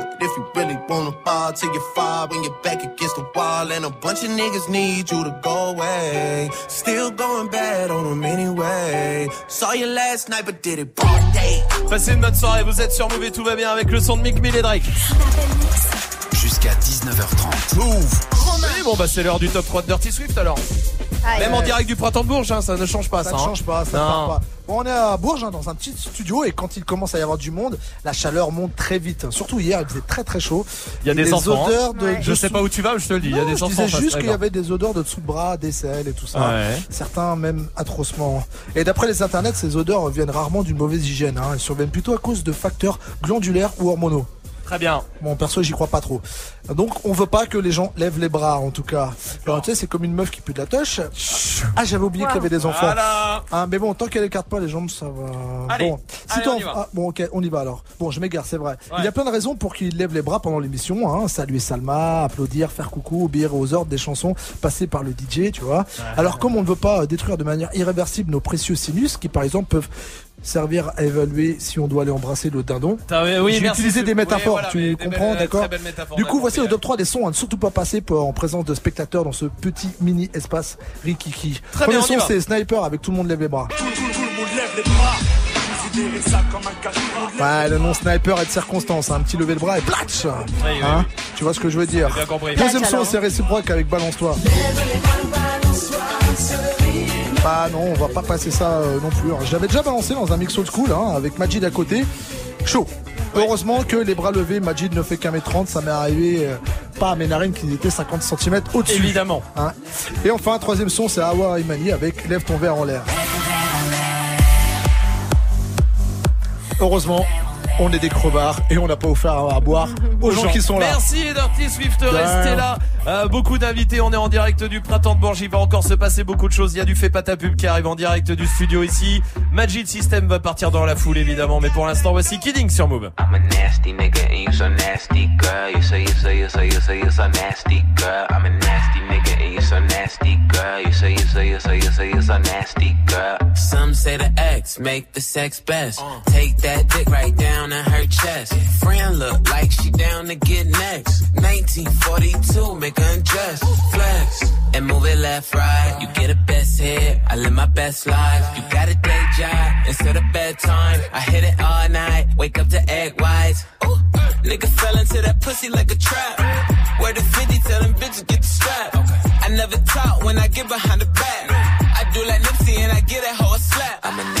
If you really wanna fall till you fall when you're back against the wall. And a bunch of niggas need you to go away. Still going bad on them anyway. Saw you last night, but did it broad day. Passez une bonne soirée, vous êtes sur Move et tout va bien avec le son de Mick Mill et Drake. Jusqu'à 19h30. Move Oui, bon bah c'est l'heure du top 3 de Dirty Swift alors. Même en direct du printemps de Bourges, hein, ça ne change pas ça. Ça ne hein. change pas, ça ne part pas. Bon, on est à Bourges, hein, dans un petit studio, et quand il commence à y avoir du monde, la chaleur monte très vite. Surtout hier, il faisait très très chaud. Il y a des enfants. odeurs de, Je sais pas où tu vas, mais je te le dis. Il y a des je enfants. disais juste qu'il y avait des odeurs de dessous de bras, d'aisselle et tout ça. Ouais. Certains même atrocement. Et d'après les internets, ces odeurs viennent rarement d'une mauvaise hygiène. Elles surviennent plutôt à cause de facteurs glandulaires ou hormonaux. Très bien. Bon, perso, j'y crois pas trop. Donc, on veut pas que les gens lèvent les bras, en tout cas. Alors, tu sais, c'est comme une meuf qui pue de la touche. Ah, j'avais oublié qu'il y avait des enfants. Voilà. Ah, mais bon, tant qu'elle écarte pas les jambes, ça va. Allez. bon, Allez, t'en- on y va. Ah, bon, ok, on y va alors. Bon, je m'égare, c'est vrai. Ouais. Il y a plein de raisons pour qu'il lève les bras pendant l'émission. Hein. Saluer Salma, applaudir, faire coucou, obéir aux ordres des chansons passées par le DJ, tu vois. Alors, comme on ne veut pas euh, détruire de manière irréversible nos précieux sinus, qui par exemple peuvent servir à évaluer si on doit aller embrasser le dindon. Oui, utiliser c'est- des oui, métaphores, voilà, tu des comprends, d'accord Du coup, voici au top 3 des sons à ne surtout pas passer pour- en présence de spectateurs dans ce petit mini espace Rikiki. Très Premier bien, son, c'est Sniper avec tout le monde lève les bras. Tout, tout, tout le monde lève les bras. Considérez ça comme un cache Ouais, le nom sniper est de circonstance, hein. un petit lever le bras et platch oui, Hein Tu vois ce que je veux dire J'ai. Deuxième son, c'est réciproque avec Balance-toi. Bah non, on va pas passer ça euh, non plus. J'avais déjà balancé dans un mix old school hein, avec Majid à côté. Chaud. Heureusement que les bras levés, Majid ne fait qu'un mètre 30, ça m'est arrivé euh, pas à mes narines qui étaient 50 cm au-dessus. Évidemment. Hein. Et enfin, troisième son, c'est Awa Imani avec Lève ton verre en l'air. Heureusement, on est des crevards et on n'a pas offert à boire aux gens qui sont là. Merci Dirty Swift, De restez là. Euh, beaucoup d'invités, on est en direct du printemps de Bourges. Il va encore se passer beaucoup de choses. Il y a du fait pas ta pub qui arrive en direct du studio ici. Magic System va partir dans la foule évidemment, mais pour l'instant voici Kidding sur Move. I'm a nasty nigga and you so nasty, girl. You say you say you say you say you so nasty, girl. I'm a nasty nigga and you so nasty, girl. You say you say you say you say you so nasty, girl. Some say the X make the sex best. Take that dick right down in her chest. Friend look like she down to get next. 1942, make her undress. Flex and move it left, right. You get a best hit. I live my best life. You got a day job instead of bedtime. I hit it all night. Wake up to egg whites. Ooh, nigga fell into that pussy like a trap. Where the 50 tell them bitches get the strap. I never talk when I get behind the back. I do like Nipsey and I get that a slap. I'm a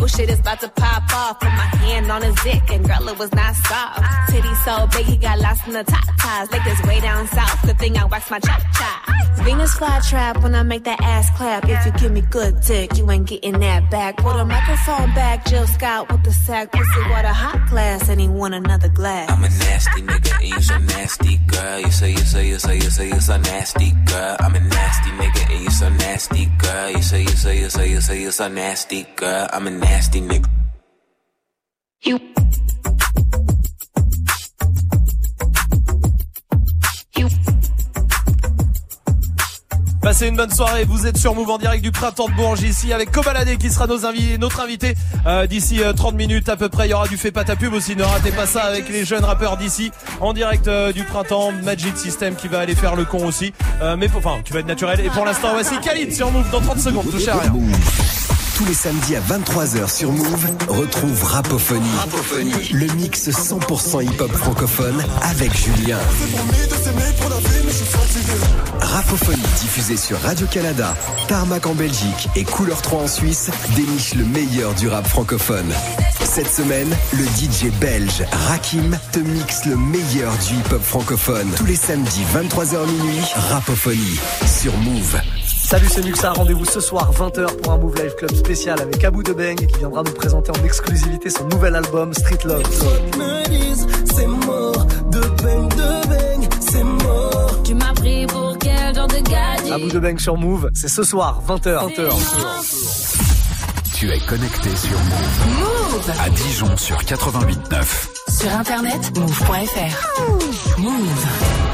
Oh shit is about to pop off. Put my hand on his dick and girl it was not soft. Titty so big he got lost in the top ties. Like this way down south. Good thing I waxed my chop chop. Venus fly trap when I make that ass clap. If you give me good dick, you ain't getting that back. Put a microphone back, Jill Scott with the sack. Pussy water hot glass and he want another glass. I'm a nasty nigga and you so nasty, girl. You say you say you say you say you so nasty, girl. I'm a nasty nigga and you so nasty, girl. You say you say you say you say you so nasty, girl. I'm a nasty nigga. You. Passez une bonne soirée. Vous êtes sur Move en direct du printemps de Bourges ici avec Kobalade qui sera nos invi- notre invité euh, d'ici euh, 30 minutes à peu près. Il y aura du fait pas ta pub aussi. Ne ratez pas ça avec les jeunes rappeurs d'ici en direct euh, du printemps. Magic System qui va aller faire le con aussi. Euh, mais pour- enfin, qui va être naturel. Et pour l'instant, voici Khalid sur Move dans 30 secondes. Touchez à rien. Tous les samedis à 23h sur Move, retrouve Rapophonie. Le mix 100% hip-hop francophone avec Julien. Rapophonie diffusée sur Radio-Canada, Tarmac en Belgique et Couleur 3 en Suisse déniche le meilleur du rap francophone. Cette semaine, le DJ belge Rakim te mixe le meilleur du hip-hop francophone. Tous les samedis 23h minuit, Rapophonie sur Move. Salut, c'est Muxa. Rendez-vous ce soir 20h pour un Move Live Club spécial avec Abou de Bang qui viendra nous présenter en exclusivité son nouvel album Street Love. me disent c'est mort, de bang, de bang, c'est mort. Tu m'as pris pour quel genre de gadget Abou de Bang sur Move, c'est ce soir 20h. 20h. Tu es connecté sur Move. Move À Dijon sur 88.9. Sur internet, move.fr. Move. Can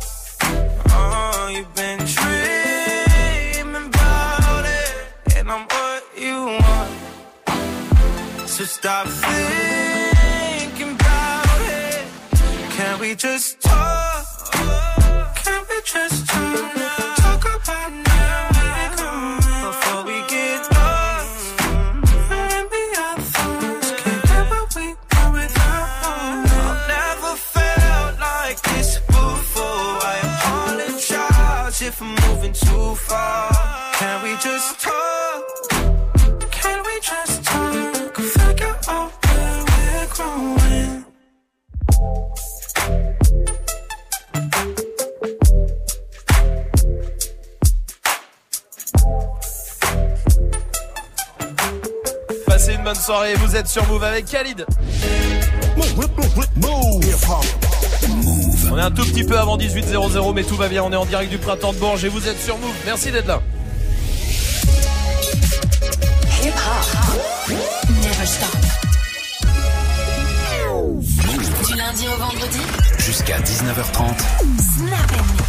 So stop thinking about it. Can we just talk? Can we just talk? Talk Passez une bonne soirée. Vous êtes sur Move avec Khalid. On est un tout petit peu avant 18.00 mais tout va bien. On est en direct du printemps de Bourges et vous êtes sur Move. Merci d'être là. Hip hop. Never stop. Du lundi au vendredi. Jusqu'à 19h30. Snap.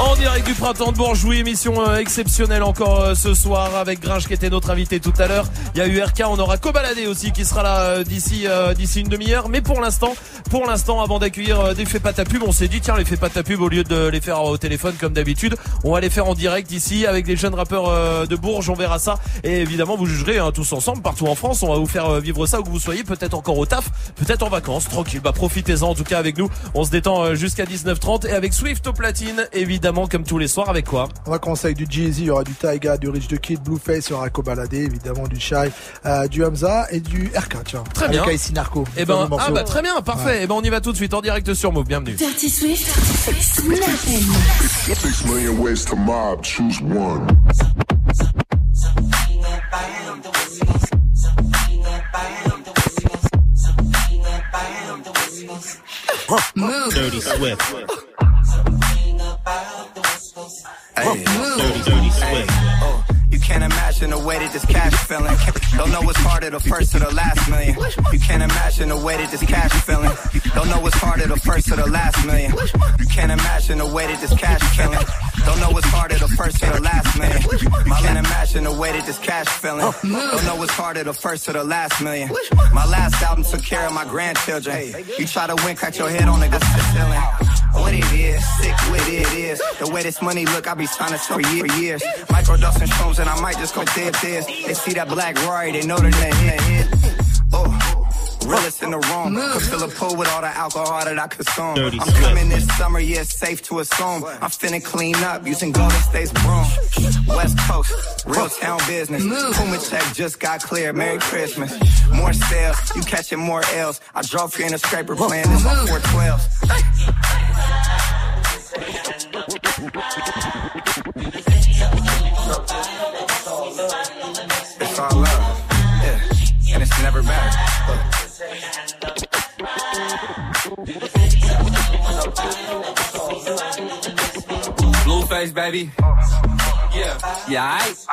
En direct du printemps de Bourges, oui, émission euh, exceptionnelle encore euh, ce soir avec Gringe qui était notre invité tout à l'heure. Il y a eu RK, on aura Cobaladé aussi qui sera là euh, d'ici d'ici une demi-heure. Mais pour l'instant, pour l'instant, avant d'accueillir des Fais pas pub, on s'est dit tiens les Fais pas pub au lieu de les faire au téléphone comme d'habitude, on va les faire en direct ici avec les jeunes rappeurs de Bourges. On verra ça et évidemment vous jugerez hein, tous ensemble partout en France. On va vous faire vivre ça où que vous soyez, peut-être encore au taf, peut-être en vacances, tranquille. Bah profitez-en en tout cas avec nous. On se détend jusqu'à 19h30 et avec Swift au platine évidemment comme tous les soirs avec quoi On va commencer avec du Jay-Z, il y aura du Taiga, du Rich the Kid, Blueface, il y aura Kobalade, évidemment du Shy, euh, du Hamza et du RK, tiens. Très avec bien. Icy Narco. Eh Fameux ben, ah bah très bien, parfait. Ouais. Eh ben on y va tout de suite en direct sur Move. Bienvenue. Dirty Swift, Six million ways to mob, choose one. Move. Dirty Swift. Hey, Dirty, dirty Swift. Oh, you can't imagine the way that this cash feeling. Don't know what's harder, the first or the last million. You can't imagine the way that this cash feeling. Don't know what's harder, the first or the last million. You can't imagine the way that this cash feeling. Don't know what's harder, the first or the last million. You can't imagine the way that this cash feeling. Don't know what's harder, the first or the last million. My last album took care of my grandchildren. You try to win, crack your head on the ceiling. What it is, sick with it is. The way this money look, I be signing for year- for years. Microdose and shrooms, and I might just go dead this. They see that black Rory, they know that they hit. Oh. Realest in the room. Could fill a pool with all the alcohol that I consume. Dirty I'm coming this summer, yeah, it's safe to assume. I'm finna clean up using Golden State's broom. West Coast, real town business. Puma check just got cleared. Merry Christmas. More sales, you catching more L's. I drove here in a scraper playing this on 412. It's all love. Yeah. And it's never better. Blueface, baby. Yeah. Yeah, aight.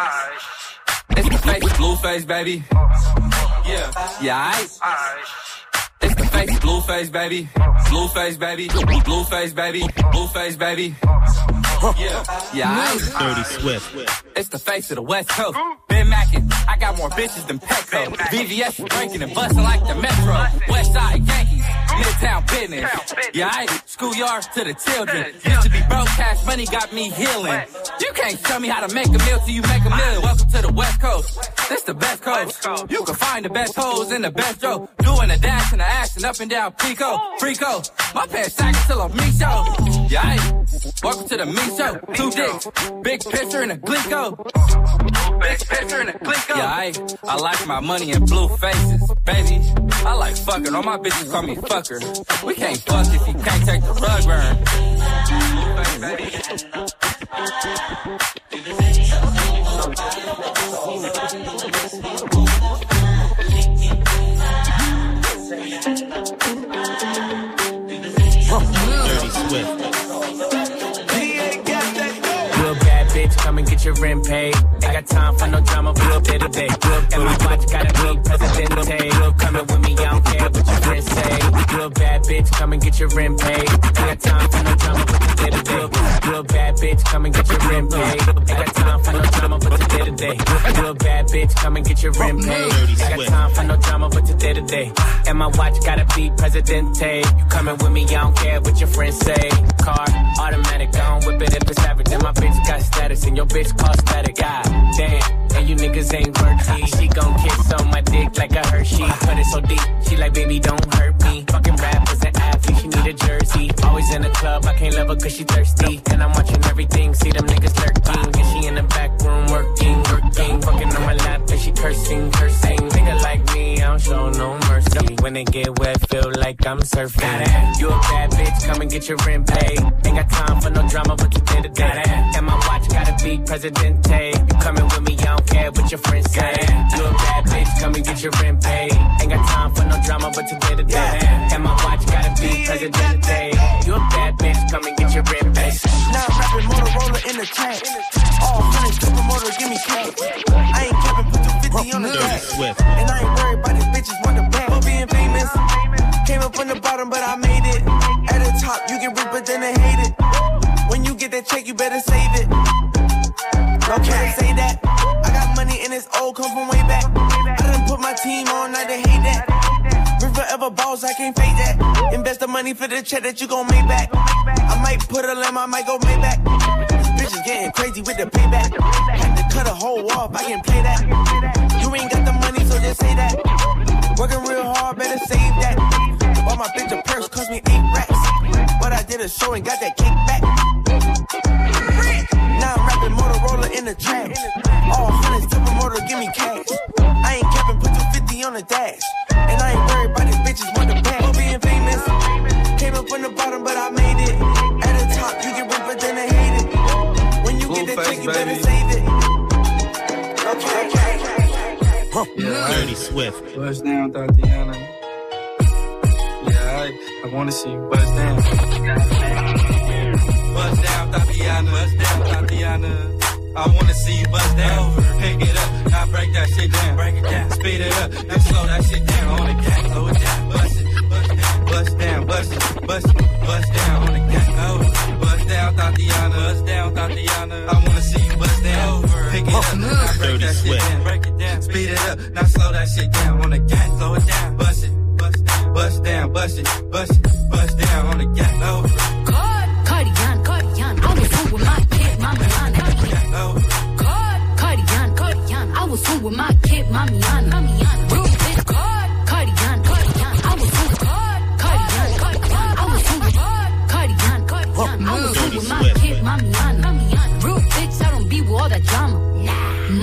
It's the face, Blueface, baby. Yeah. Yeah, aight. It's the face, Blueface, baby. Blueface, baby. Blueface, baby. Blueface, baby. Yeah. Yeah, aight. Dirty Swift. It's the face of the West Coast. Ben Mackin, I got more bitches than Petco. VVS is drinking and busting like the Metro. West Side Yankees, Midtown business. Yeah, I schoolyard to the children. Used to be broke, cash money got me healing. You can't tell me how to make a meal till you make a million. Welcome to the West Coast. This the best coast. You can find the best hoes in the best row. Doing the dash and the action up and down Pico. Frico. My pants sagging till I'm me show. Yeah, welcome to the me show. Two dicks, big picture and a glico. Big picture and a glico. Yeah, I, I like my money in blue faces, baby. I like fucking. All my bitches call me fucker. We can't fuck if you can't take the rug burn. Blueface, baby. Your rent paid. Ain't got time for no drama, real day to day. And my watch gotta be presidente. Real coming with me, I don't care what your say. Real bad bitch, come and get your rent paid. Ain't got time for no drama, but the day to day. Real bad bitch, come and get your rent paid. Ain't got time for no drama, but the day to day. Real bad bitch, come and get your rent paid. Ain't got time for no drama, but the day to day. And my watch gotta be presidente. You coming with me, I don't care what your friends say. Car, automatic, I don't whip it if it's average. And my bitch got status, and your bitch cost static. God damn, and you niggas ain't worthy. She gon' kiss on my dick like a Hershey. Put it so deep, she like, baby, don't hurt me. Fucking rappers and athletes, she need a jersey. Always in the club, I can't love her cause she thirsty. And I'm watching everything, see them niggas lurking. And she in the back room working, working. Fucking on my lap, and she cursing, cursing. Nigga like me, I don't show no mercy. When they get wet, feel like I'm surfing. You a bad bitch, come and get your rent paid. Ain't got time for no drama, but you did to day. And my watch gotta be Presidente. You coming with me, I don't care what your friends say. You a bad bitch, come and get your rent paid. Ain't got time for no drama, but you did to day. And my watch gotta be Presidente. You a bad bitch, come and get your rent paid. Now I'm rapping Motorola in the tank. All finished, supermoto, give me cash. I ain't capping, put 250 on the back. And I ain't worried about these bitches want the back. For being famous, came up from the bottom, but I made it. At the top, you can rich, but then they hate it. When you get that check, you better save it. No can't say that. I got money and it's old, come from way back. I done put my team on, now they hate that. River ever balls, I can't fake that. Invest the money for the check that you gon' make back. I might put a limb, I might go make back. Bitches getting crazy with the payback. Had to cut a whole off, I can play that. You ain't got the money, so just say that. Working real hard, better save that. Bought my bitch a purse, cost me eight racks. But I did a show and got that cake back. Now I'm rapping Motorola in the trap. All hundreds, tip a motor, give me cash. I ain't capping, put 250 on the dash. And I ain't worried about Swift. Bust down, Tatiana. Yeah, I, I wanna see you bust down. Bust down, Tatiana. Bust down, Tatiana. I wanna see you bust down. Pick it up, now break that shit down. Break it down, speed it up, now slow that shit down on the gang. Slow it down, bust it, bust down, bust it, bust it, bust down on the gang. Oh, bust down, Tatiana. Bust down, Tatiana. I wanna see you bust down. Pick it up, now break that shit down. Break it down, speed it up, now slow that shit down on the gang. Slow it down, bust it, bust down, bust down, bust it, bust it, bust down on the gang. Oh. Cardigan, Cardigan, I was home with my kid, Mamiana. God, Cardigan, Cardigan, I was home with my kid, Mamiana. Mamiana. Cardigan, I was home with my kid, Mamiana. Real bitch, I don't be with all that drama.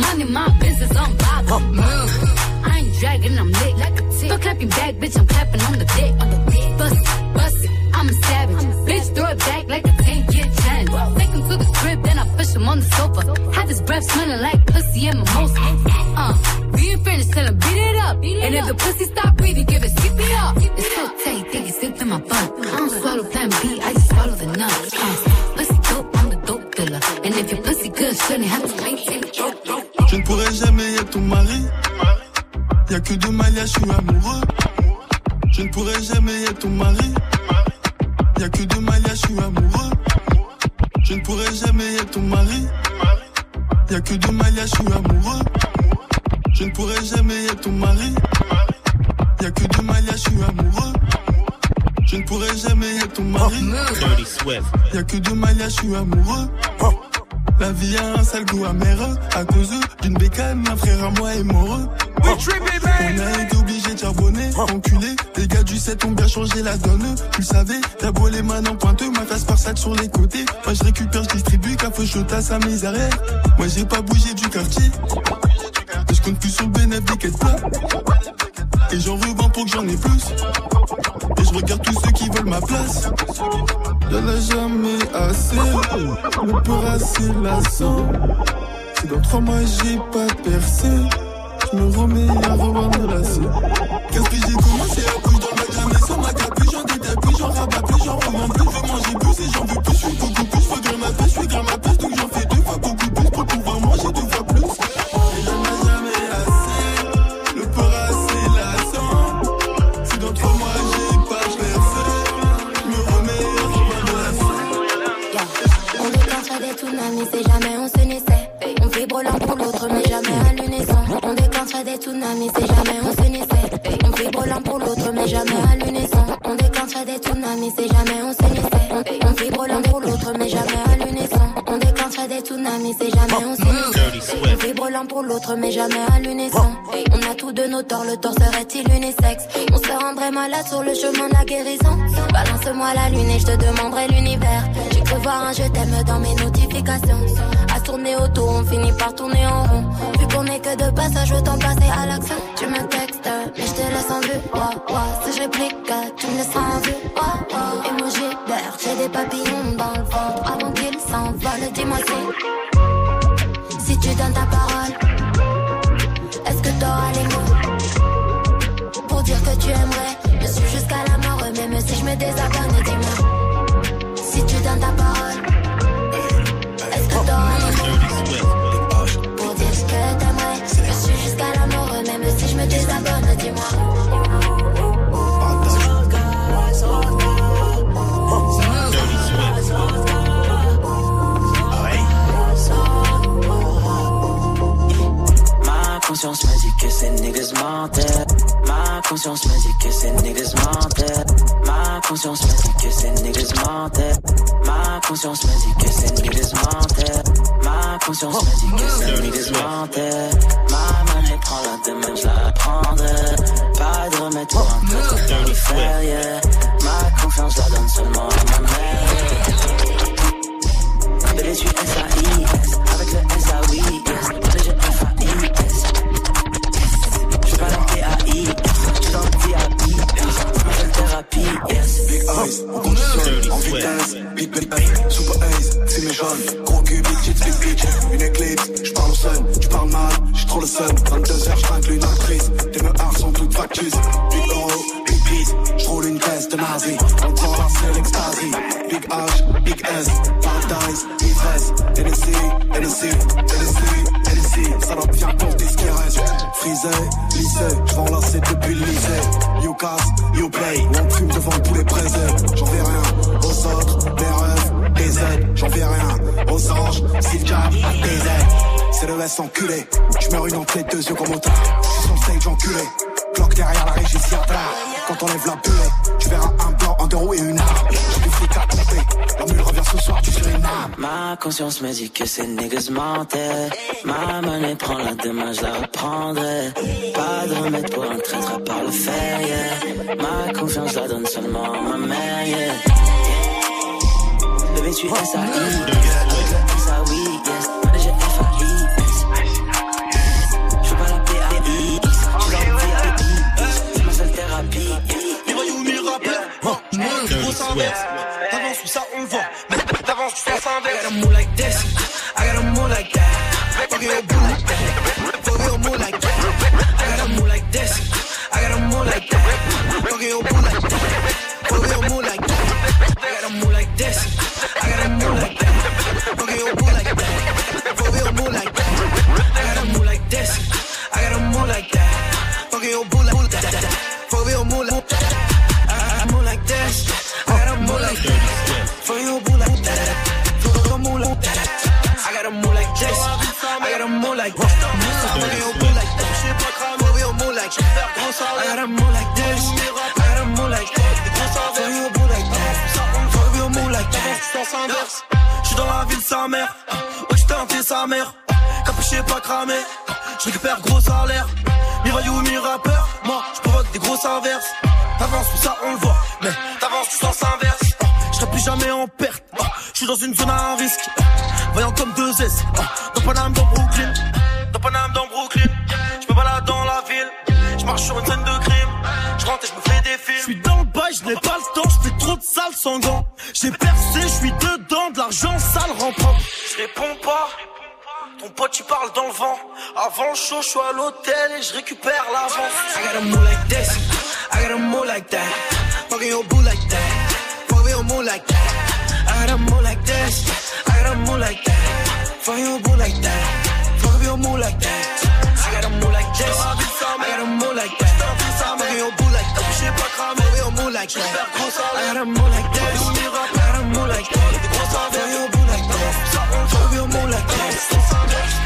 Money, my business, I'm bothered. I ain't dragging, I'm lit like a tick. Don't clap your back, bitch, I'm clapping on the dick. On the dick. Bust it, bust it, I'm a savage. Bitch, throw it back like a 10 year challenge. Take him to the crib, then I push him on the sofa. Have his breath smelling like pussy and mimosa. Uh, we ain't finished, tell him beat it up. and if the pussy stop breathing, give it CPR. It's so tight, think it's stick to my butt. I don't swallow plan B, mari. Y'a que deux malias, je suis amoureux. Je ne pourrai jamais être ton mari. Y'a que deux malias, je suis amoureux. Je ne pourrai jamais être ton mari. Y'a que deux malias, je suis amoureux. Je ne pourrai jamais être ton mari. Y'a que deux malias, je suis amoureux. Je ne pourrai jamais être ton mari. Y'a que deux malias, je suis amoureux. La vie a un sale goût amer à cause d'une bécane, un frère à moi est mort. On a été obligé de charbonner, enculé. Les gars du 7 ont bien changé la donne. Tu le savais, t'as beau les mains en pointeux, ma face par salle sur les côtés. Moi je récupère, je distribue, café à sa misère. Moi j'ai pas bougé du quartier. Je compte plus sur le bénéfice des. Et j'en revends pour que j'en ai plus. Et je regarde tous ceux qui veulent ma place. Y'en a jamais assez. Le peur assez lassant. Si dans trois mois j'ai pas percé, je me remets à revoir me lasser. Qu'est-ce que j'ai commencé à bouger dans le magasin, mais sans ma capuche, j'en détaille plus, j'en rabats plus, j'en revends plus, je veux manger plus et j'en veux plus, je suis l'autre, mais jamais à l'unisson. On a tous de nos torts, le tort serait-il unisexe On se rendrait malade sur le chemin de la guérison. Balance-moi la lune et je te demanderai l'univers. J'ai cru voir un je t'aime dans mes notifications. À tourner autour, on finit par tourner en rond. Vu qu'on est que de passage, autant passer à l'action. Tu me textes, mais je te laisse en vue. Ouah, ouah, si je réplique, tu me laisses en vue. Ouah, ouah. Et moi j'hiberne, j'ai des papillons dans le ventre. Avant qu'ils s'envolent, dis-moi si. Si tu donnes ta parole, tu aimerais me suivre jusqu'à la mort, même si je me désabonne, dis-moi. Si tu donnes ta parole, est-ce que t'auras pour dire ce que t'aimerais? Me suivre jusqu'à la mort, même si je me désabonne, dis-moi. Ma conscience me dit que ces niggas. Ma conscience me dit que ces niggas mentaient. Ma conscience me dit que ces niggas mentaient. Ma conscience me dit que ces niggas mentaient. Ma conscience me dit que ces niggas mentaient. Ma monnaie prend la demain, je la prendrai. Pas de remède pour un peu faire, yeah. Ma confiance la donne seulement à ma mère. Bébé, je suis Big eyes, en vitesse. Big big hey, super ace, c'est mes. Golf, gros cul, big big bitch, une éclipse, je parle au sun, je parle mal, j'ai trop le sun, 22h, je trinque une actrice, tes meurs sont toutes factus, big euro, big peace, je roule une caisse de nazi, on prend la c'est l'extasie, big H, big S, paradise, ivresse, NSC, NSC, NSC, NSC, salope viens compter ce qui reste, frisé, lycée, je vends depuis le lycée, you casse, you play, on fume devant tous les présents, j'en fais rien, aux autres, des rêves, des aides, j'en fais rien, aux anges, s'il jab, des aides, c'est le S enculé, je une entrée, deux yeux comme au tard, je suis le stage enculé, Glock derrière la régie Sierra, quand on lève la buée, tu verras un blanc, un deux roues et une arme, j'ai du fric à compter, la mule revient ce soir, tu Suriname. Ma conscience me dit que ces niggas mentaient. Ma monnaie prend la demain, je la reprendrai. Pas de remède pour un traître à part le fer, yeah. Ma confiance, la donne seulement à ma mère, yeah. Bébé, tu es SAI, Swift. T'avances ou ça on. Mais t'avances, tu fais inverse. I gotta move like this. I gotta move like that. Fuck your boo like that. Fuck your move like that. I gotta move like this. I gotta move like that. Fuck your boo like that. Fuck your move like that. I gotta move like this. I gotta move like that. Fuck your boo like that. I gotta. J'suis dans la ville, sa mère. Ouais, j't'ai hanté sa mère. Capuché, pas cramé. J'récupère gros salaire. Mi-voyou, mi-rappeur. Moi, j'provoque des grosses inverses. T'avances, tout ça on le voit, mais t'avances, tu sens inverse. Je serai plus jamais en perte. Je suis dans une zone à risque. Voyant comme deux S. Dans Paname. Dans marche sur une scène de crime. Je rentre et je me fais des films. Je suis dans le bail, je n'ai pas le temps. Je fais trop de sales sans gants. J'ai percé, je suis dedans. De l'argent sale propre. Je réponds pas. Ton pote, tu parles dans le vent. Avant show, je suis à l'hôtel et je récupère l'avance. I gotta move like this. I gotta move like that. Fucking your boo like that. Fuck your move like that. I gotta move like this. I gotta move like that. Fuck your boo like that. Fuck your move like that. I gotta move like this. I gotta move like that. Fuck your boo like that. J'sais pas cramer. Fuck your move like that. I gotta move like this. I gotta move like that. Fuck your boo like that. Fuck your move like that.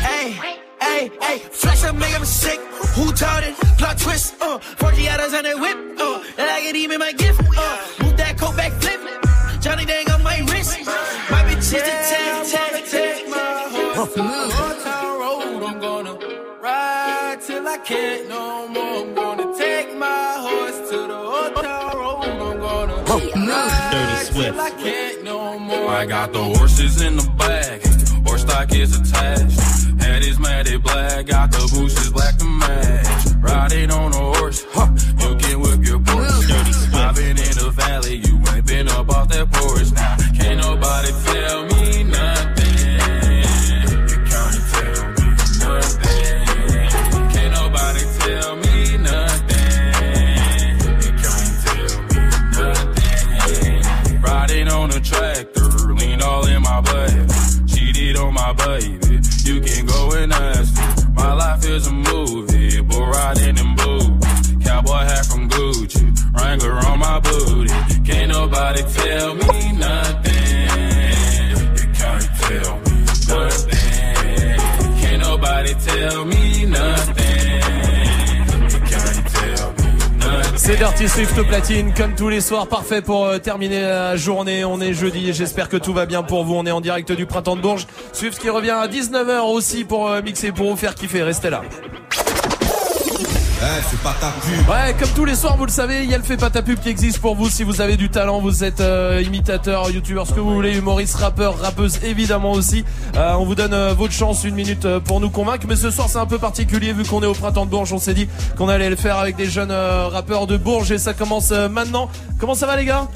Hey. Hey, hey, flash up, make 'em sick. Who taught it? Plot twist, uh, 40 hours on that whip, uh, and I get even my gift, uh, move that coat back, flip. Johnny Dang on my wrist. My bitch is the tag, tag, tag. I can't no more. I'm gonna take my horse to the Old Town Road. I'm gonna ride Dirty Swift. I can't no more. I got the horses in the bag. Horse stock is attached. Head is matted black. Got the bushes black to match. Riding on a horse. Huh. You can whip your Porsche. Dirty Swift. I've been in the valley. You ain't been up off that porch. Now, can't nobody tell me my baby. You can go and ask me. My life is a movie, Dirty Swift platine, comme tous les soirs, parfait pour euh, terminer la journée. On est jeudi, j'espère que tout va bien pour vous. On est en direct du printemps de Bourges. Swift qui revient à 19h aussi pour euh, mixer, pour vous faire kiffer. Restez là. Eh, c'est pas ta pub. Ouais, comme tous les soirs, vous le savez, il y a le fait pas ta pub qui existe pour vous. Si vous avez du talent, vous êtes euh, imitateur, youtubeur, ce que vous voulez, humoriste, rappeur, rappeuse, évidemment aussi. Euh, on vous donne euh, votre chance, une minute euh, pour nous convaincre. Mais ce soir, c'est un peu particulier vu qu'on est au printemps de Bourges. On s'est dit qu'on allait le faire avec des jeunes rappeurs de Bourges et ça commence maintenant. Comment ça va les gars?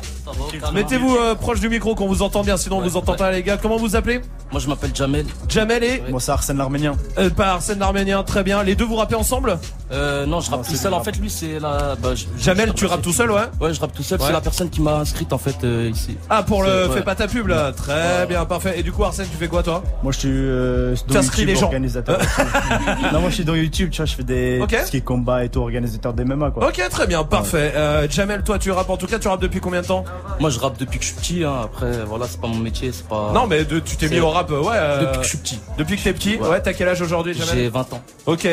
Mettez-vous euh, proche du micro qu'on vous entend bien, sinon on vous entend pas les gars. Comment vous appelez Moi je m'appelle Jamel. Jamel et Moi c'est Arsène l'Arménien. euh, pas Arsène l'Arménien, très bien. Les deux vous rappez ensemble Euh, non, je rappe tout seul. En fait, lui c'est la. Bah, je- Jamel, je tu rappe rappes tout seul, ouais Ouais, je rappe tout seul. Ouais. C'est la personne qui m'a inscrite en fait euh, ici. Ah, pour le fais ouais. pas ta pub là. Très bien, parfait. Et du coup, Arsène, tu fais quoi toi Moi je suis euh, dans YouTube, les gens. organisateur. non moi je suis dans YouTube, tu vois, je fais des Ok. tout ce qui est combat et tout, organisateur des MMA quoi. Ok, très bien, parfait. Euh, Jamel, toi, tu rappes en tout cas, tu rappes depuis combien de temps Moi je rappe depuis que je suis petit. Hein. Après, voilà, c'est pas mon métier, c'est pas. Non, mais de- tu t'es mis au rap, euh, ouais. euh, Depuis que je suis petit. Depuis que t'es petit, ouais. Ouais. t'as quel âge aujourd'hui, Jamel J'ai 20 ans. Ok.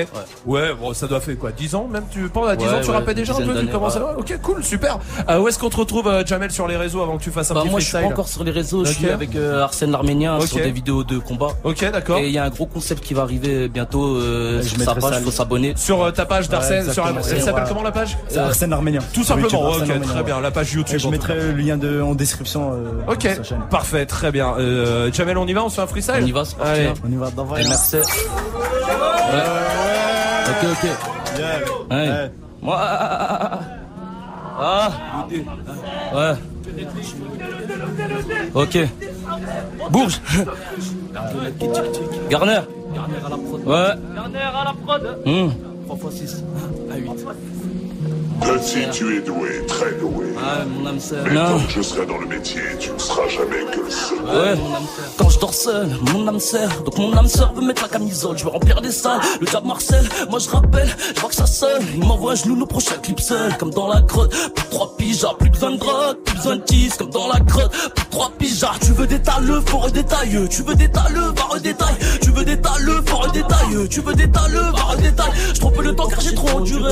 Ouais. bon, ça doit faire quoi 10 ans même Tu penses à 10 Ouais, ans, tu ouais, rappais déjà un peu Tu commences à... Ok, cool, super. Euh, où est-ce qu'on te retrouve, euh, Jamel, sur les réseaux avant que tu fasses un Bah petit moi je suis pas encore sur les réseaux, je suis avec euh, Arsène l'Arménien sur des vidéos de combat. Ok, d'accord. Et il y a un gros concept qui va arriver bientôt euh, Je sur sa page, ça, il faut s'abonner. Sur ta page d'Arsène, elle s'appelle comment la page C'est Arsène Arménien. Tout simplement, ok, très bien. La page YouTube. Je mettrai le lien de, en description. euh, Ok, sur sa chaîne. parfait, très bien. Euh, Jamel, on y va, on se fait un freestyle On y va, c'est parti. Allez. hein. On y va d'envoyer. Et merci. Ouais. Ok, ok. Ouais. Moi. Ah. Ouais. Ok. Bourge. Garner. Ouais. Garner à la prod. Hum. 3 x 6. À 8. Petit, tu es doué, très doué. Ah, mon âme sœur. Mais Non. tant que je serai dans le métier, tu ne seras jamais que le seul. Ouais, quand je dors seul, mon âme sert. Donc mon âme sœur veut mettre la camisole, je vais remplir des salles. Le diable Marcel, moi je rappelle, je vois que ça sonne. Il m'envoie un genou le prochain clip seul, comme dans la grotte. Pour trois pigeons, plus besoin de drogue, plus besoin de tease, comme dans la grotte. Pour trois pigeons, tu veux des taleux, faut redétailler. Tu veux des taleux, va redétail. Tu veux des taleux, faut redétail. Tu veux des taleux, va redétail. Je trompe le temps car j'ai trop enduré.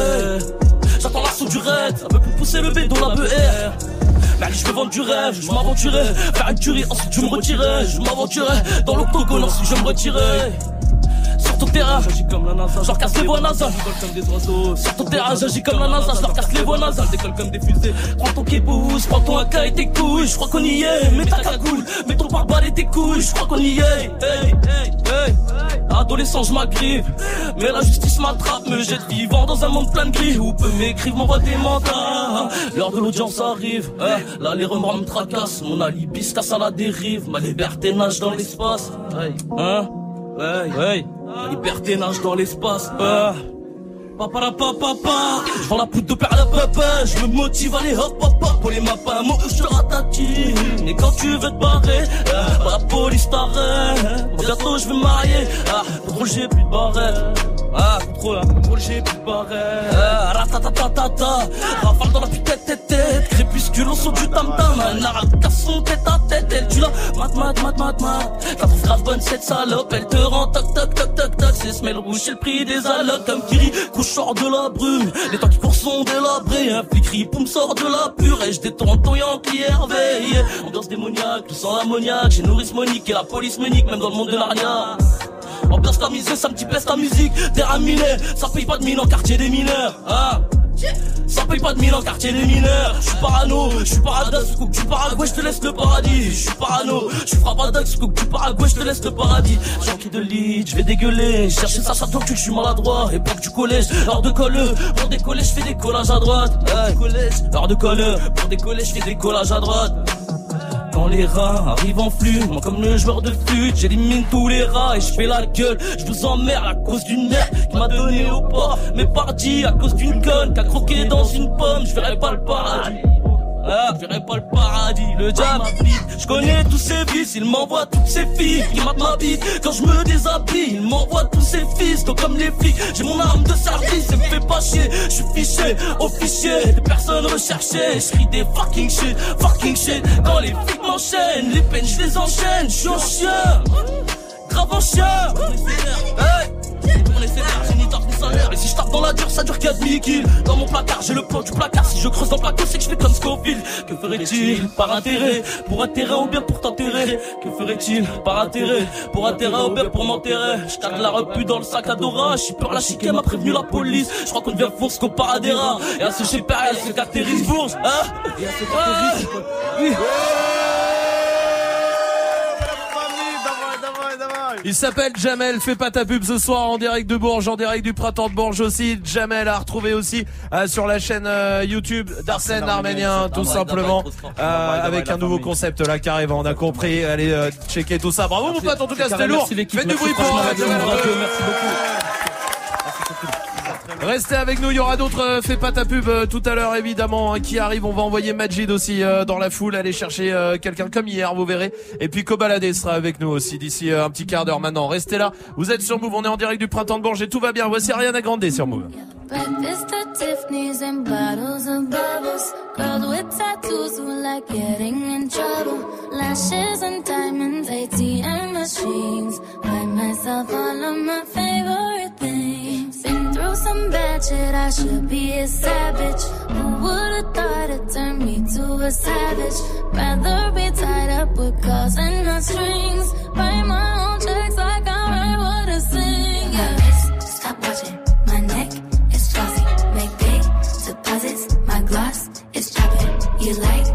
J'attends l'assaut du raid, peu pour pousser le B dans la BR. Mais allez, je veux vendre du rêve, je m'aventurais. Faire une tuerie, ensuite je me retirais. Je m'aventurais dans l'octogone, ensuite je me retirais. Sur ton terrain, j'agis comme la NASA, je leur casse les voies nasales, je vole comme des oiseaux. Sur ton terrain, j'agis comme la NASA, je leur casse les voies nasales, décolle comme des fusées. Prends ton kébousse, prends ton AK et tes couilles, je crois qu'on y est. Mets ta cagoule, mets ton pare-balles et tes couilles, je crois qu'on y est. Hey, hey, hey. Adolescent, je m'agrippe, mais la justice m'attrape, me jette vivant dans un monde plein de gris. Où peut m'écrire, m'envoie des mandats? L'heure de l'audience arrive, là les remords me tracassent, mon alibi se casse à la dérive, ma liberté nage dans l'espace. Hein? Hey, hey, liberté nage dans l'espace. Euh. Papa la papa papa, je vends la poudre de perle à papa, je me motive à aller hop hop hop pour les mapas, je te ratatine. Et quand tu veux te barrer, euh, la police t'arrête. Bientôt je vais me marier, ah, contrôle j'ai plus de barrette. Ah, contrôle, hein, contrôle j'ai plus de barrette. Ah, ratatatata, rafale dans la putain de tête tête, crépuscule au son du tam tam, arabe casse son tête à tête, elle tu la mat mat mat mat mat. La trouve grave bonne cette salope, elle te rend toc toc toc toc toc, c'est semelle rouge, c'est le prix des allocs, comme Kiri, couche sort de la brume, les temps qui courent sont délabrés, un flic rit, poum sort de la purée, je détourne ton Yankee Hervé, ambiance démoniaque, tout sans l'ammoniaque, j'ai nourrice Monique et la police me nique, même dans le monde de l'arrière. Ambiance tamisée, ça me dit baisse ta musique, terrain miné, ça paye pas de mine en quartier des mineurs, ah. Ça paye pas de mine en quartier des mineurs. Je suis parano, je suis paradoxe, coupe du Paraguay, je te laisse le paradis. Je suis parano, je suis frappadox, coupe du Paraguay, je te laisse le paradis. J'ai de lit, je vais dégueuler. Chercher ça, ça que je suis maladroit. Époque du collège, hors de colleux. Pour décoller, je fais des collages à droite. Hey, hors de colleux. Pour décoller, je fais des collages à droite. Quand les rats arrivent en flux, moi comme le joueur de flûte, j'élimine tous les rats et je fais la gueule. Je vous emmerde à cause d'une mère qui m'a donné au port. Mais parti à cause d'une conne qui a croqué dans une pomme, je verrai pas le paradis. Ah, je verrai pas le paradis, le diable m'habite. Je connais tous ses vices, il m'envoie toutes ses filles qui ma bite. Quand je me déshabille, il m'envoie tous ses fils. Donc comme les flics, j'ai mon arme de service, et me fait pas chier. Je suis fiché, au fichier, des personnes recherchées. Je des fucking shit, fucking shit. Quand les flics m'enchaînent, les peines je les enchaîne. Je suis un chien, grave un chien. On est sévère, j'ai ni tort ni salaire Et si je tape dans la dure, ça dure 4000 kills. Dans mon placard, j'ai le plan du placard. Si je creuse dans le plateau, c'est que je fais comme Scofield Que ferait-il par intérêt Pour intérêt ou bien pour t'enterrer Que ferait-il par intérêt Pour intérêt ou bien pour m'enterrer Je la repu dans le sac à Dora. Je suis peur, la chiquée m'a prévenu la police. Je crois qu'on devient qu'au paradera. Et à ce chez père, et à ce qu'atterrisse bourge Hein Et à ce Il s'appelle Jamel, fais pas ta pub ce soir en direct de Bourges, en direct du printemps de Bourges aussi. Jamel à retrouver aussi euh, sur la chaîne euh, YouTube d'Arsène Arménien, tout simplement, euh, avec un nouveau concept là qui arrive, on a compris. Allez euh, checker tout ça. Bravo mon pote, en tout cas c'était lourd. Faites du bruit pour euh, Jamel. Merci Restez avec nous, il y aura d'autres euh, Fais pas ta pub euh, tout à l'heure évidemment hein, qui arrivent. On va envoyer Majid aussi euh, dans la foule, aller chercher quelqu'un comme hier, vous verrez. Et puis Kobalade sera avec nous aussi d'ici un petit quart d'heure maintenant. Restez là, vous êtes sur Move, on est en direct du printemps de Bourges et tout va bien. Voici Ariana Grande sur Move. Through some bad shit, I should be a savage. Who would've thought it turned me to a savage? Rather be tied up with calls and not strings. Write my own checks like I write what I sing. Yeah. Stop watching my neck is flossy. Make big deposits. My gloss is dropping. You like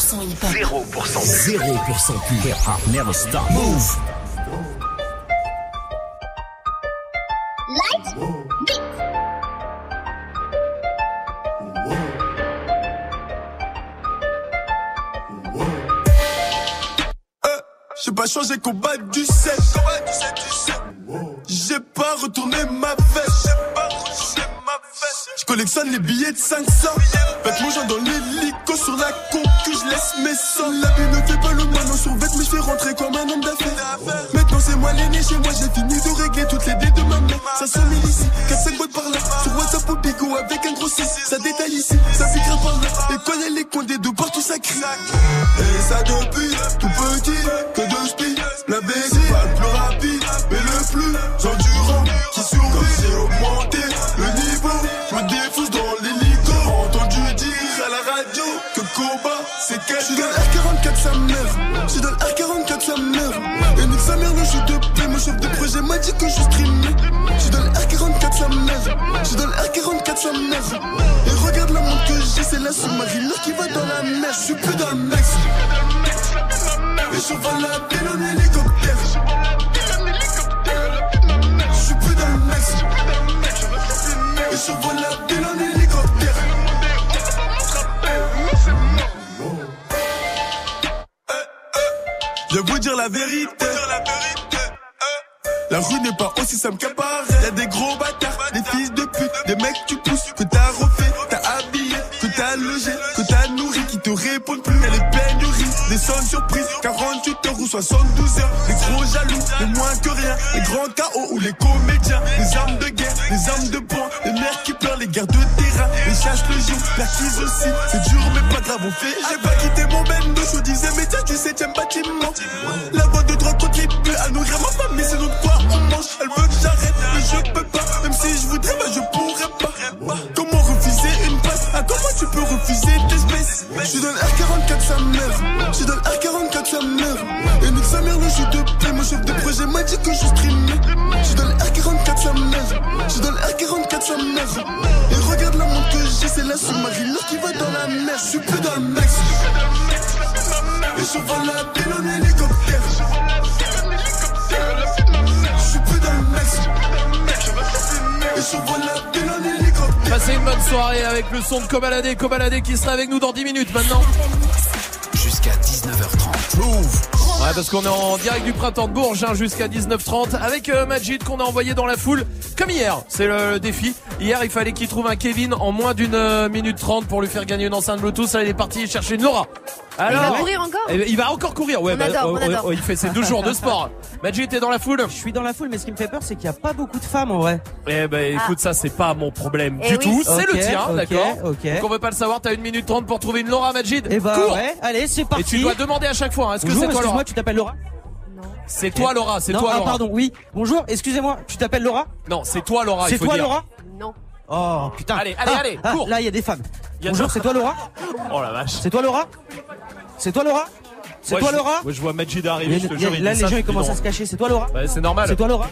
100% hip hop 0% 0% pur hip hop never stop. Move. Light, beat. J'ai pas changé combat du 7 J'ai pas retourné ma veste collectionne les billets de 500 Faites mon genre dans l'hélico sur la concu Je laisse mes sangs La vie ne fait pas le moine en survêt Mais je fais rentrer comme un homme d'affaires. Maintenant c'est moi l'aîné chez moi J'ai fini de régler toutes les dettes de ma mère. Ça sonne ici 4-5 boîtes par là Sur WhatsApp au bigot avec un gros 6 Ça détaille ici, ça pique par là. Et connaît les coins des deux partout ça crie. Et ça depuis tout petit Que de speed La baie c'est pas le plus rapide c'est caché J'suis dans le R44 sa mère J'suis dans le R44 sa mère Et nique sa mère le jeu de paix Mon chef de projet m'a dit que je streamais. J'suis dans le R44 sa mère J'suis dans le R44 sa mère Et regarde la montre que j'ai C'est la sous-marine qui va dans la mer. J'suis plus dans le mec et je vole la ville en hélicoptère. Je suis plus dans le mess. Et je vole la ville en hélicoptère. Je vais vous dire la vérité. La rue n'est pas aussi simple qu'à paraît. Y'a des gros bâtards, des fils de pute, des mecs tu pousses, que t'as refait, t'as habillé, que t'as logé, que t'as nourri, qui te répondent plus. Y'a les pénuries, des sans surprises, 48 heures ou 72 heures. Les gros jaloux, les moins que rien, les grands chaos ou les comédiens, les armes de guerre. les armes de poing, les mères qui pleurent, les guerres de terrain, les cherchent le jour, l'acquise aussi. C'est dur, mais pas grave, on fait. J'ai pas quitté La voix de droite contribue à nourrir ma famille, c'est notre quoi on mange. Elle veut que j'arrête, mais je peux pas. Même si je voudrais, bah je pourrais pas. Comment refuser une passe Ah, comment tu peux refuser tes espèces? Je le R44, sa mère. Je le R44, sa mère. Et nique sa mère, le jeu de paix. Mon chef de projet m'a dit que je streamais. Je le R44, sa mère. Je le R44, sa mère. Et regarde la montre que j'ai, c'est la sous-marine qui va dans la mer. Je suis plus dans le Mex. En hélicoptère. Je suis plus dans le Mex. Et je vole la ville en hélicoptère. Passez une bonne soirée avec le son de Cobaladé. Cobaladé qui sera avec nous dans 10 minutes maintenant. Jusqu'à 19h30. Ouais, parce qu'on est en direct du printemps de Bourges hein, jusqu'à 19h30 avec euh, Majid qu'on a envoyé dans la foule comme hier. C'est le, défi. Hier, il fallait qu'il trouve un Kevin en moins d'une euh, minute 30 pour lui faire gagner une enceinte Bluetooth. Là, il est parti chercher une Laura. Il va courir encore Eh ben, Il va encore courir. Ouais, On adore, on oh, adore. oh, il fait ses deux jours de sport. Majid, t'es dans la foule Je suis dans la foule, mais ce qui me fait peur, c'est qu'il n'y a pas beaucoup de femmes en vrai. Eh ben, écoute, ça, c'est pas mon problème Eh du oui. tout. C'est le tien, d'accord ok. Donc, on veut pas le savoir. T'as une minute 30 pour trouver une Laura, Majid. Eh bah Cours. ouais, allez, c'est parti. Et tu dois demander à chaque fois. hein, Est-ce que Bonjour, c'est toi, excuse-moi, Laura tu t'appelles Laura C'est toi, Laura. C'est Non, toi, ah, Laura. pardon, oui. Bonjour, excusez-moi, tu t'appelles Laura Non, c'est toi, Laura. il C'est faut toi, dire. Laura. Oh putain. Allez, allez, Ah, allez, ah, cours. Là, il y a des femmes. Il y a Bonjour, c'est toi, Laura Oh la vache. C'est toi, Laura C'est toi, Laura C'est toi, je- Laura Moi, je vois Majid arriver. Je te jure, Là, les gens, ils commencent non. à se cacher. C'est toi, Laura Ouais, c'est normal. C'est toi, Laura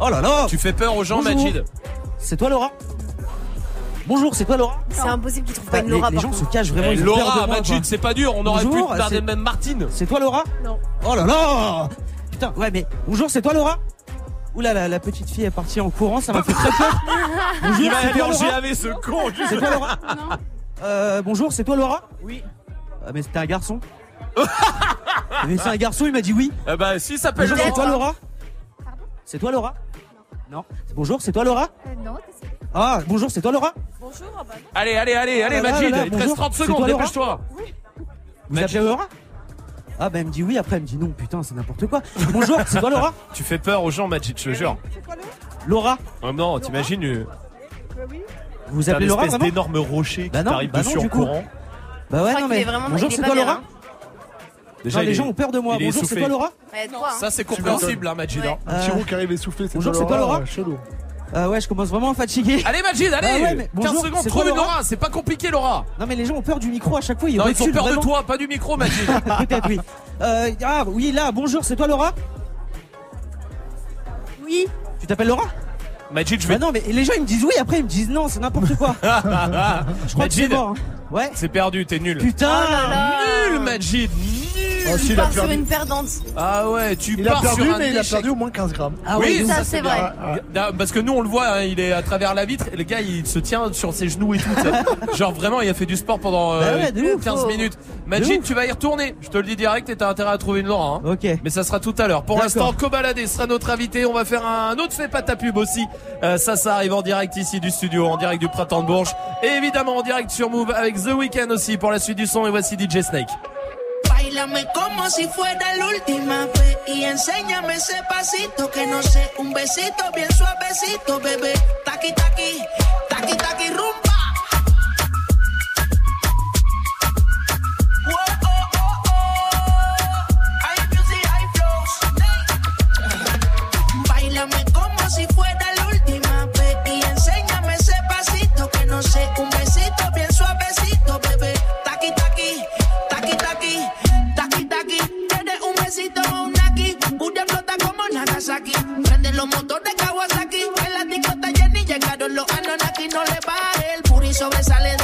Oh là là Tu fais peur aux gens. Majid. C'est toi, Laura Bonjour, c'est toi, Laura C'est impossible qu'ils trouvent Bah, pas une Laura les, les gens se cachent vraiment. Eh, ils Laura, Majid, c'est pas dur. On aurait Bonjour, pu parler c'est- même Martine. C'est toi, Laura Non. Oh là là Putain, ouais, mais bonjour, c'est toi, Laura Oula, la, la petite fille est partie en courant, ça m'a fait très peur. Bonjour, Il va c'est aller toi, en GAV, ce con. C'est toi, Laura Euh, bonjour, c'est toi, Laura? Oui. Ah, mais c'était un garçon Mais c'est un garçon, il m'a dit oui. Eh ben, si, ça s'appelle Bonjour, c'est toi, Laura? Laura C'est toi, Laura? Non. Bonjour, c'est toi, Laura? Non. Ah, bonjour, c'est toi, Laura? Bonjour. ah bah non. Allez, allez, allez, allez, Ah là, Majid. là, là, Il te reste bonjour. 30 C'est secondes, toi, Laura? dépêche-toi. Vous appelez Laura? Ah, bah elle me dit oui, après elle me dit non, putain, c'est n'importe quoi. Bonjour, c'est toi, Laura? Tu fais peur aux gens, Majid, je te jure. Laura? Oh non, t'imagines. euh, Vous vous t'as appelez une Laura espèce vraiment? d'énorme rocher qui Bah non, t'arrive bah non, dessus du en coup. courant. Bah ouais, crois non qu'il mais. est vraiment- Bonjour, il est c'est pas toi, bien, Laura? hein. Déjà, Non, il les est- gens ont peur de moi. il est Bonjour, c'est essoufflé. toi, Laura? Ouais, hein. Ça, c'est compréhensible, hein, Majid. hein. Un petit roux qui arrive essoufflé, c'est Bonjour, c'est toi, Laura Chelou. Euh, ouais, je commence vraiment à fatiguer. Allez, Majid, allez. Ah ouais, mais 15 bonjour, secondes, c'est trouve une Laura. C'est pas compliqué, Laura. Non, mais les gens ont peur du micro à chaque fois. Ils Non, ils ont peur de vraiment. toi, pas du micro, Majid. Peut-être, oui. Euh, ah, oui, là, bonjour, c'est toi, Laura Oui. Tu t'appelles Laura Majid, je Bah vais. non, mais les gens ils me disent oui, après ils me disent non, c'est n'importe quoi. Je crois que c'est Majid, mort. hein. Ouais. c'est perdu, t'es nul. Putain Oh là là. Nul, Majid. Nul. Oh, si, Il il a sur perdu. une perdante. Ah ouais, tu Il a pars perdu, sur un mais il a échec. perdu au moins 15 grammes. Ah oui, oui, Ça, c'est vrai. Ah, Parce que nous on le voit, hein, il est à travers la vitre et le gars il se tient sur ses genoux et tout. Genre vraiment il a fait du sport pendant euh, Bah ouais, de ouf. 15 minutes. Majid, ouf. tu vas y retourner. Je te le dis direct et t'as intérêt à trouver une Laura. hein. Ok. Mais ça sera tout à l'heure. Pour D'accord. l'instant, Kobalade sera notre invité. On va faire un autre fait pas ta pub aussi. Euh, ça, ça arrive en direct ici du studio, en direct du printemps de Bourges. Et évidemment en direct sur Move avec The Weeknd aussi pour la suite du son. Et voici DJ Snake. Bailame como si fuera la última vez y enséñame ese pasito que no sé, un besito bien suavecito, bebé. Taqui taqui, taqui taqui rumba. Oh, oh, oh. Bailame como si fuera la última vez y enséñame ese pasito que no sé, un besito bien suavecito, bebé. Como Nagasaki. Prende los motores Kawasaki, en la discota Jenny llegaron los Anunnaki, no le baje. El puri sobresale de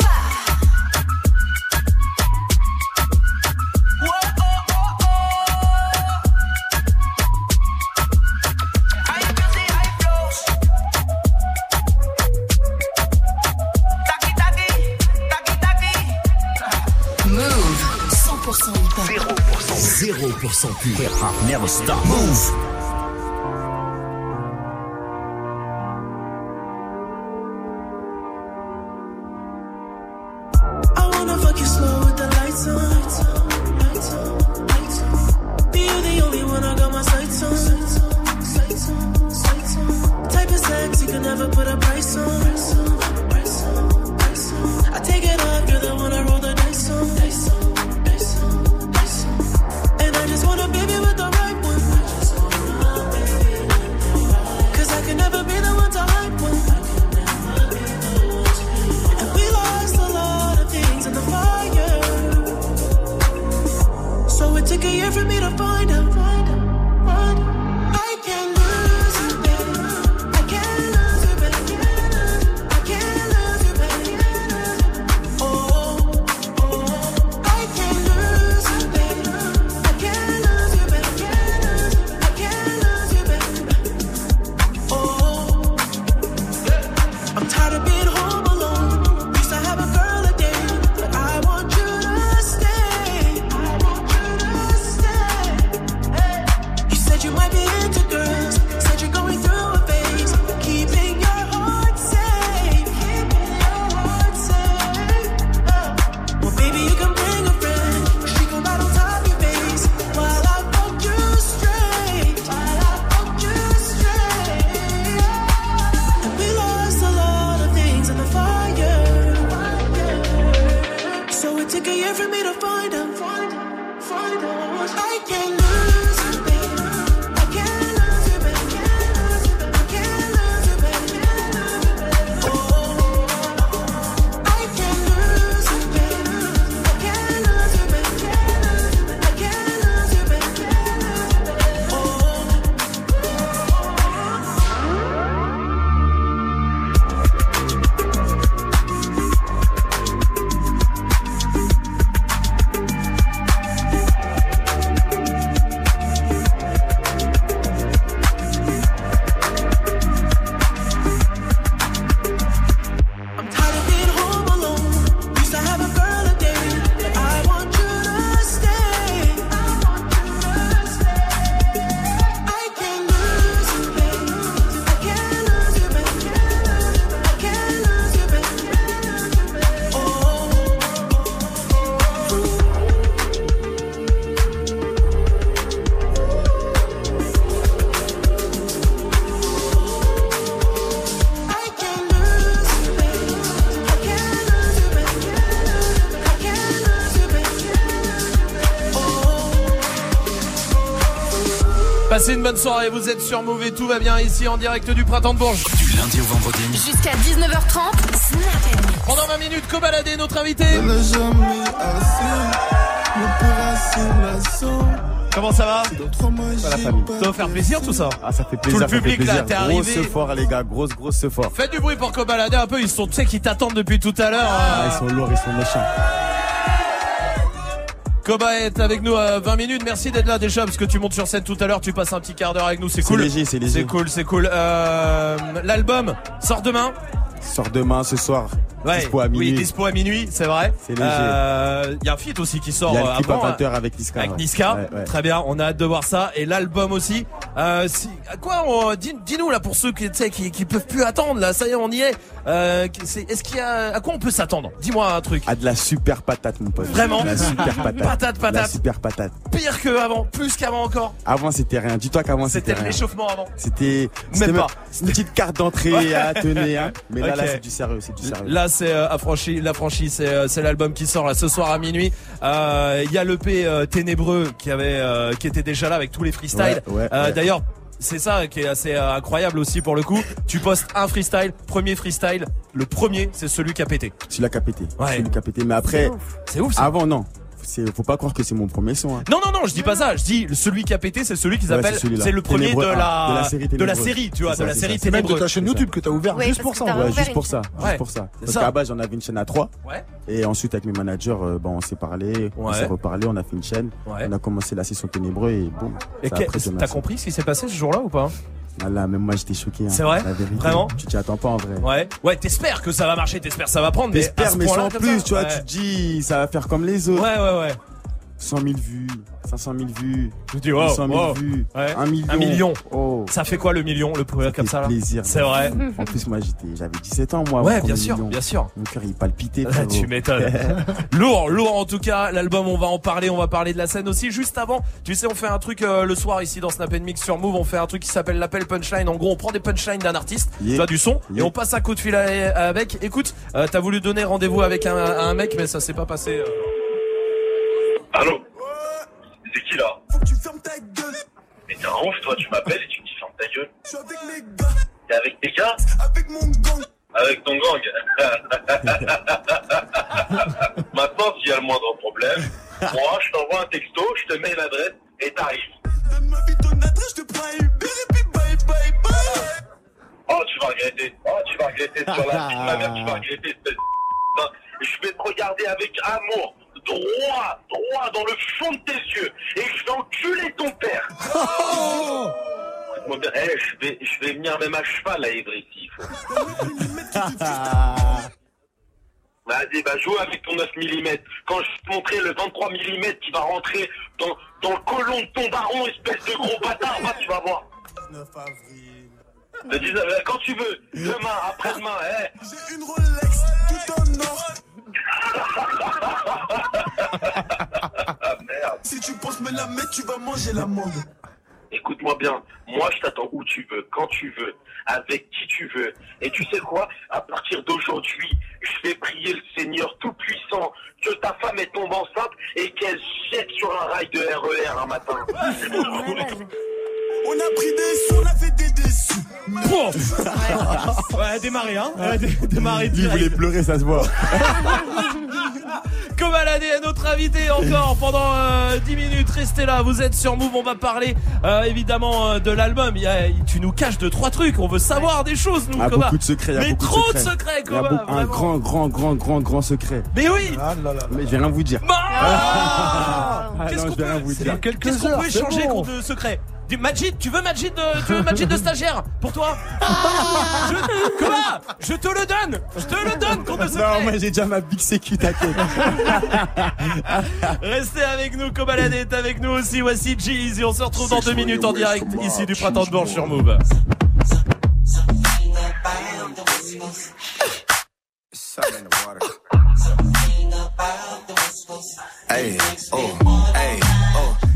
0% pur. Hip hop never stop. Move. easier for me to find out. Passez une bonne soirée, vous êtes sur et tout va bien ici en direct du printemps de Bourges. Du lundi au vendredi. Jusqu'à 19h30, Snap Pendant 20 minutes, Cobaladé, notre invité. Comment ça va Pas la famille. Ça va faire plaisir tout ça Ah, ça fait Tout plaisir. le ça fait public là, t'es Grosse arrivé. fort, les gars. Grosse, grosse fort. Faites du bruit pour Cobaladé un peu, ils sont, tu sais, qui t'attendent depuis tout à l'heure. Ah, euh. ils sont lourds, ils sont méchants. Koba est avec nous à 20 minutes. Merci d'être là déjà parce que tu montes sur scène tout à l'heure. Tu passes un petit quart d'heure avec nous. C'est C'est cool. léger, c'est léger. C'est cool, c'est cool. Euh, L'album sort demain. Sort demain, ce soir. Dispo à minuit. Oui, dispo à minuit, c'est vrai. C'est léger. Euh, Il y a un feat aussi qui sort Il y a euh, le clip avant, à 20h avec Niska. Avec ouais. Niska, Ouais, ouais. très bien, on a hâte de voir ça. Et l'album aussi. Euh, si, quoi dis- Dis-nous là pour ceux qui, qui, qui peuvent plus attendre là, ça y est, on y est. Euh, c'est- Est-ce qu'il y a à quoi on peut s'attendre? Dis-moi un truc. Ah, de la super patate, mon pote. Vraiment? La super patate. Patate, patate. La super patate. Pire qu'avant, plus qu'avant encore. Avant, c'était rien. Dis-toi qu'avant, C'était c'était le rien. l'échauffement avant. C'était c'était pas. Une petite carte d'entrée à tenir. hein. Mais là, là, c'est du sérieux, c'est du sérieux. Là, c'est euh, affranchi, l'affranchi, c'est euh, c'est l'album qui sort là ce soir à minuit. Euh, Il y a l'EP euh, Ténébreux qui avait euh, qui était déjà là avec tous les freestyles. Ouais, ouais, Euh, ouais. D'ailleurs. C'est ça qui est assez euh, incroyable aussi pour le coup. Tu postes un freestyle, premier freestyle, le premier c'est celui qui a pété. Celui-là qui a pété. Ouais. Celui qui a pété. Mais après, C'est ouf. ça. avant, non. C'est- Faut pas croire que c'est mon premier son. hein. Non non non, je dis pas ça. Je dis celui qui a pété, c'est celui qu'ils Ouais, appellent, c'est le premier de Ténébreux la de la série de la Ténébreux. série, tu vois, C'est de la série. C'est Même de Ténébreux. ta chaîne YouTube que t'as ouvert Ouais, juste parce pour ça. Ouais, juste pour ça. Juste pour ça. Parce qu'à la base, j'en avais une chaîne à 3. Ouais. Et ensuite, avec mes managers, euh, bon, on s'est parlé, on s'est reparlé, on a fait une chaîne. Ouais. On a commencé la session ténébreux et boum. Et t'as compris ce qui s'est passé ce jour-là ou pas? Ah là, même moi, j'étais choqué. hein. C'est vrai La vérité. Vraiment Tu t'y attends pas en vrai. Ouais. Ouais, t'espères que ça va marcher, t'espères que ça va prendre, mais T'espères, mais point-là, sans plus, ça tu vois, Ouais. tu te dis, ça va faire comme les autres. Ouais, ouais, ouais. 100 000 vues, 500 000 vues, Je dis, wow, 200 000 wow. vues, Ouais. 1 million. Un million. Oh. Ça fait quoi le million, le premier comme ça là plaisir. C'est vrai. En plus, moi, j'étais, j'avais 17 ans, moi. Ouais, bien sûr, million. bien sûr. Mon cœur, il palpitait. Ah, tu m'étonnes. lourd, lourd en tout cas. L'album, on va en parler. On va parler de la scène aussi. Juste avant, tu sais, on fait un truc euh, le soir ici dans Snap Mix sur Move. On fait un truc qui s'appelle l'appel punchline. En gros, on prend des punchlines d'un artiste, Yeah. tu vois, du son, et on passe un coup de fil à- avec. Écoute, euh, t'as voulu donner rendez-vous avec un, un mec, mais ça s'est pas passé. euh. Allô C'est qui là Faut que tu fermes ta gueule. Mais t'arranges toi, tu m'appelles et tu me dis ferme ta gueule. Je suis avec les gars, T'es avec tes gars avec mon gang. Avec ton gang Maintenant, s'il y a le moindre problème, moi je t'envoie un texto, je te mets l'adresse et t'arrives. Donne-moi vite ton adresse, je te prends un Uber et puis bye bye bye. Oh, tu vas regretter. Oh, tu vas regretter sur la vie de ma mère, tu vas regretter. putain. Je vais te regarder avec amour, droit, droit dans le fond de tes yeux, et je vais enculer ton père. Mon père, eh, je vais, je vais venir même à cheval à Évry s'il faut. Vas-y, bah joue avec ton 9 mm. Quand je te montrer le 23 mm qui va rentrer dans, dans le colon de ton baron, espèce de gros bâtard, va, tu vas voir. 9 avril. Le 19, quand tu veux, demain, après-demain, eh. J'ai une Rolex tout en or. Ah merde. Si tu penses me la mettre, tu vas manger l'amende. Écoute-moi bien, moi je t'attends où tu veux, quand tu veux, avec qui tu veux. Et tu sais quoi? À partir d'aujourd'hui, je vais prier le Seigneur Tout-Puissant que ta femme elle tombe enceinte et qu'elle jette sur un rail de RER un matin. On a pris des sous, on a fait des déçus. Ouais, démarrer, hein. Ouais, dé- démarrer il voulait pleurer, ça se voit. Comme à l'année, notre invité encore pendant euh, 10 minutes. Restez là, vous êtes sur Move. On va parler euh, évidemment euh, de l'album. Tu nous caches de trois trucs. On veut savoir des choses, nous, Il y a Koba. beaucoup de secrets. il y a Mais trop de secrets, Koba. un vraiment. grand, grand, grand, grand, grand secret. Mais oui. Ah là là. Mais je vais rien vous dire. Ah Ah Qu'est-ce qu'on peut, échanger bon. contre de secret? Du Majid, tu veux Majid de, tu veux Majid de stagiaire pour toi je, Koba, je te le donne Je te le donne contre secret Non, moi j'ai déjà ma big sécu, t'inquiète. Restez avec nous, Kobalade est avec nous aussi. Voici Jeezy. On se retrouve dans deux minutes en direct ici du Printemps de Bourges sur Move. Hey, oh, hey, oh.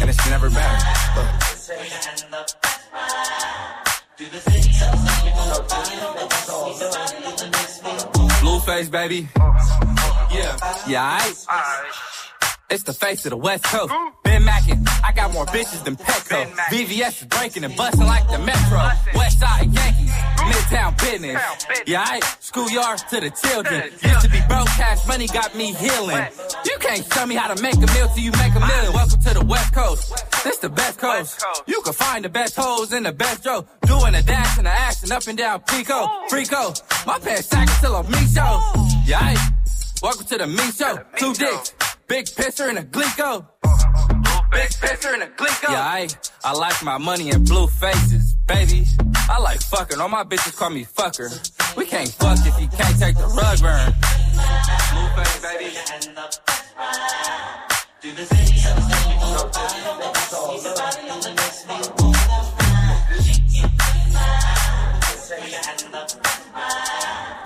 and it's never bad. Look. Blueface, baby. Yeah. Yeah, I. It's the face of the West Coast. Ben Mackin, I got more bitches than Petco. VVS is drinking and busting like the Metro. West Side Yankees, Midtown business. Yeah, I schoolyard to the children. Used to be broke, cash money got me healing. You can't tell me how to make a meal till you make a million. Welcome to the West Coast. This the best coast. You can find the best hoes in the best row. Doing a dash and a action up and down Pico. Frico. My pants sagging till I'm me show. Yeah, I welcome to the me show. Two dicks. Big pisser and a glico. Big pisser and a glico. Yeah, I, I like my money in blue faces, baby. I like fucking. All my bitches call me fucker. We can't fuck if you can't take the rug burn. Blue face, baby.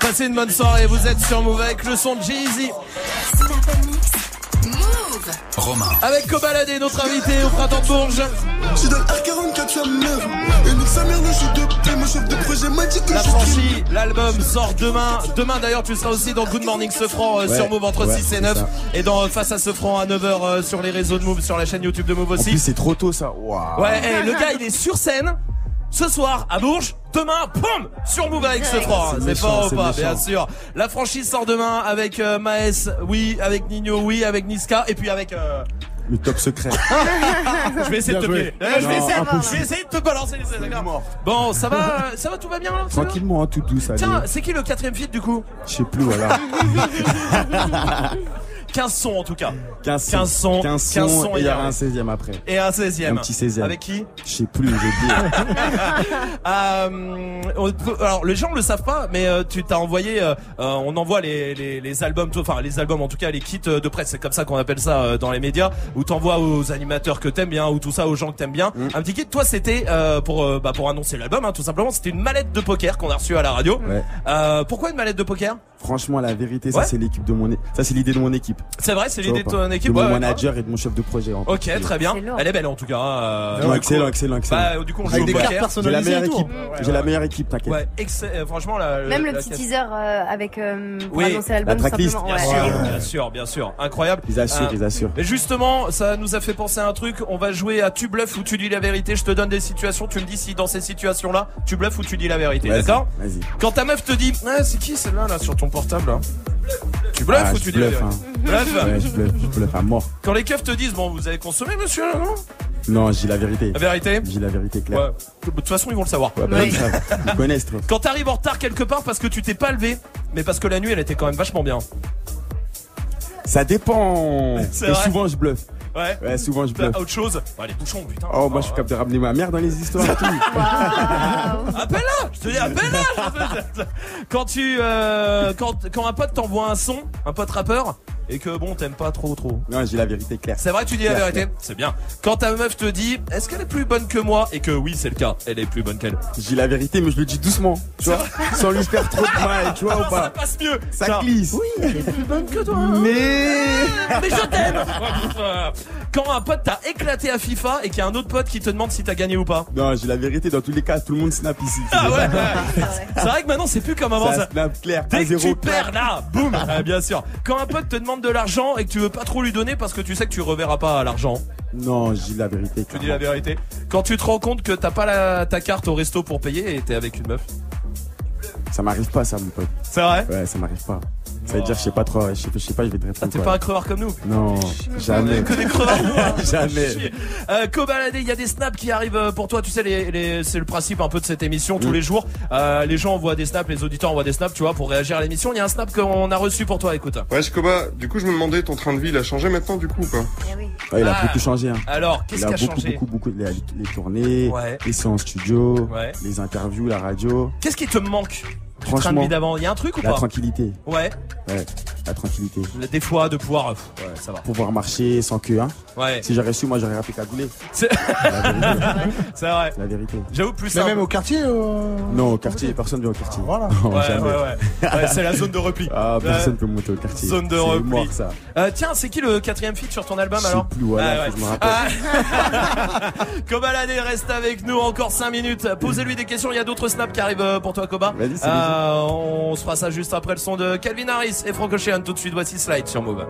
Passez une bonne soirée, vous êtes sur Move avec le son de Jay-Z. Romain. Avec Kobalade, notre invité au printemps de Bourges. J'suis dans le R44, sa mère. Et nique sa mère, le jeu de paix. Mon chef de projet m'a dit que La franchise, l'album sort demain. Demain d'ailleurs, tu seras aussi dans Good Morning Sofran euh, Ouais, sur Move entre ouais, 6 et c'est 9. ça. Et dans Face à Sofran à 9h sur les réseaux de Move, sur la chaîne YouTube de Move En aussi. plus, c'est trop tôt ça. Waouh. Ouais, hey, le gars, il est sur scène. Ce soir à Bourges, demain, poum, sur Move avec ce franc. C'est C'est méchant, fort ou pas, bien sûr. La franchise sort demain avec euh, Maes, oui, avec Nino, oui, avec Niska, et puis avec. euh, Le top secret. je vais essayer de te joué. Je, vais essayer, impossible. je vais essayer de te balancer les d'accord Bon, ça va, ça va, tout va bien là va Tranquillement, hein, tout douce. allez. Tiens, c'est qui le quatrième feat du coup? Je sais plus, voilà. 15 sons en tout cas. 15 sons. 15 sons. 15 sons, 15 sons, et il y aura un 16ème après. Et un 16ème. Un petit 16ème. Avec qui Je sais plus, j'ai oublié. Euh, alors les gens le savent pas, mais euh, tu t'as envoyé, euh, euh, on envoie les, les, les albums, enfin les albums en tout cas, les kits euh, de presse, c'est comme ça qu'on appelle ça euh, dans les médias, où t'envoies aux animateurs que t'aimes bien, ou tout ça aux gens que t'aimes bien, Mm. un petit kit. Toi c'était euh, pour bah, pour annoncer l'album, hein, tout simplement, c'était une mallette de poker qu'on a reçue à la radio. Ouais. Euh, pourquoi une mallette de poker? Franchement, la vérité, Ouais. ça c'est l'équipe de mon, é- ça c'est l'idée de mon équipe. C'est vrai, c'est l'idée de ton équipe. De mon ouais, manager et de mon chef de projet. en Ok, très bien. Elle est belle en tout cas. hein, Non, euh, excellent, excellent, excellent. Bah, du coup, on joue Avec au des cartes poker. J'ai la meilleure équipe. J'ai la meilleure équipe, t'inquiète. Euh, franchement, la, Même la- le la petit caisse- teaser euh, avec euh, Oui, annoncer l'album la tracklist. Bien Ouais. sûr, Ouais. bien sûr, bien sûr. Incroyable. Ils assurent, Euh, ils assurent. Mais justement, ça nous a fait penser à un truc. On va jouer à tu bluffes ou tu dis la vérité. Je te donne des situations. Tu me dis si dans ces situations-là, tu bluffes ou tu dis la vérité. D'accord Vas-y. Quand ta meuf te dit, ah, c'est qui celle-là là sur ton portable là? Tu bluffes Ah, ou tu dis vérité hein. Bluff. Ouais, je bluffe, je bluffe à mort. Quand les keufs te disent, bon, vous avez consommé, monsieur, là, non Non, j'ai la vérité. La vérité J'ai la vérité Ouais. claire. De toute façon, ils vont le savoir. Ouais, bah, Oui. ils savent. Ils connaissent, toi. Quand t'arrives en retard quelque part parce que tu t'es pas levé, mais parce que la nuit elle était quand même vachement bien. Ça dépend. Et souvent, je bluffe. Ouais. Ouais, souvent, je bluffe. autre chose Bah, les bouchons, putain. Oh, moi, je suis capable de ramener ma mère dans les histoires et tout. Appelle-la Je te dis, appelle-la Quand tu. euh, quand, quand un pote t'envoie un son, un pote rappeur, et que bon, t'aimes pas trop trop. Non, j'ai la vérité claire. C'est vrai, tu dis la vérité. C'est bien. Quand ta meuf te dit, est-ce qu'elle est plus bonne que moi Et que oui, c'est le cas, elle est plus bonne qu'elle. J'ai la vérité, mais je le dis doucement. Tu vois, sans lui faire trop de mal, tu vois ou Alors, ça pas passe mieux Ça glisse. Oui, elle est plus bonne que toi Mais. Mais je t'aime Quand un pote t'a éclaté à FIFA et qu'il y a un autre pote qui te demande si t'as gagné ou pas. Non, j'ai la vérité. Dans tous les cas, tout le monde snap ici. Ah ouais, C'est vrai que maintenant c'est plus comme avant Ça ça. snap clair. Dès que zéro tu clair. perds là, boum, Ah, bien sûr. Quand un pote te demande de l'argent et que tu veux pas trop lui donner parce que tu sais que tu reverras pas l'argent, Non, j'ai la vérité. tu dis la vérité. Quand tu te rends compte que t'as pas la- ta carte au resto pour payer et t'es avec une meuf. Ça m'arrive pas, ça, mon pote. C'est vrai? Ouais, ça m'arrive pas. Ça veut dire, je sais pas trop, je sais, je sais pas, je vais te répondre. T'es quoi. pas un crevard comme nous Non, jamais. Que des crevards Jamais. Euh, Cobaladé, il y a des snaps qui arrivent euh, pour toi. Tu sais, les, les- c'est le principe un peu de cette émission tous Mm. les jours. Euh, les gens envoient des snaps, les auditeurs envoient des snaps, tu vois, pour réagir à l'émission. Il y a un snap qu'on a reçu pour toi. Écoute. Ouais, Scoba, du coup, je me demandais, ton train de vie, il a changé maintenant, du coup, ou pas? Ouais, il a Ah. beaucoup changé. Hein. Alors, qu'est-ce qui a beaucoup, changé? beaucoup, beaucoup, les, les tournées, Ouais. les séances studio, Ouais. les interviews, la radio. Qu'est-ce qui te manque? Du train de Franchement, vie d'avant Il y a un truc ou la pas? tranquillité. Ouais. Ouais, la tranquillité. Des fois, de pouvoir. euh, Ouais, ça va. Pouvoir marcher sans queue, hein. Ouais. Si j'aurais su, moi, j'aurais rappelé cagoulé. C'est c'est vrai. La vérité. J'avoue plus Mais simple. même au quartier. euh, Non, au quartier, personne ne vient au quartier. voilà. Non, Ouais, jamais. ouais, ouais. Ouais, c'est la zone de repli. Ah, personne peut monter au quartier. Zone de C'est repli. mort, ça. Euh, tiens, c'est qui le quatrième feat sur ton album Je sais alors plus, voilà, Ah, je me rappelle. Ah. Koba reste avec nous encore 5 minutes. Posez-lui des questions. Il y a d'autres snaps qui arrivent euh, pour toi, Koba. Vas-y, c'est Euh, on se fera ça juste après le son de Calvin Harris et Franco Tout de suite, voici Slide sur Move.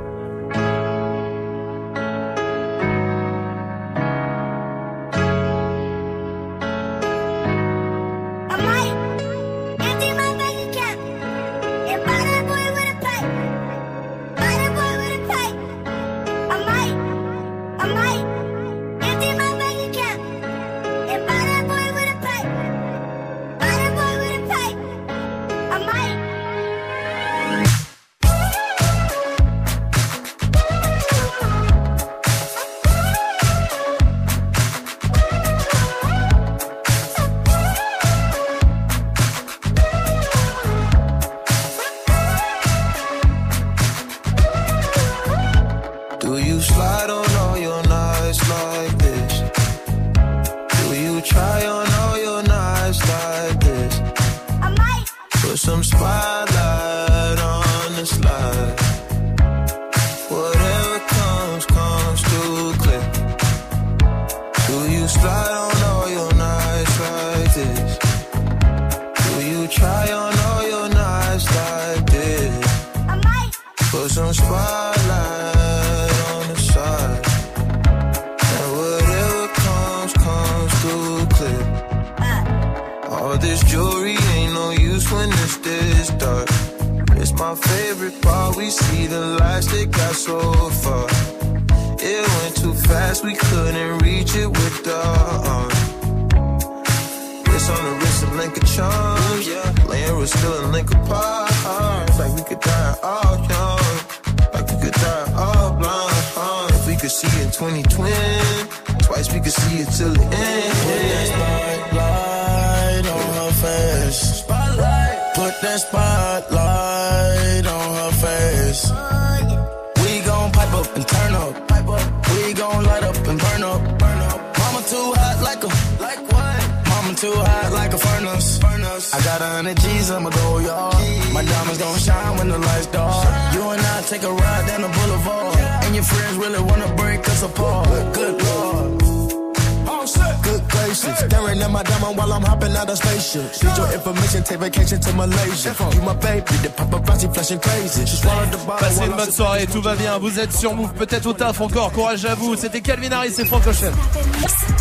Passez une bonne soirée, tout va bien. Vous êtes sur Move, peut-être au taf encore. Courage à vous. C'était Calvin Harris et Franco Ocean.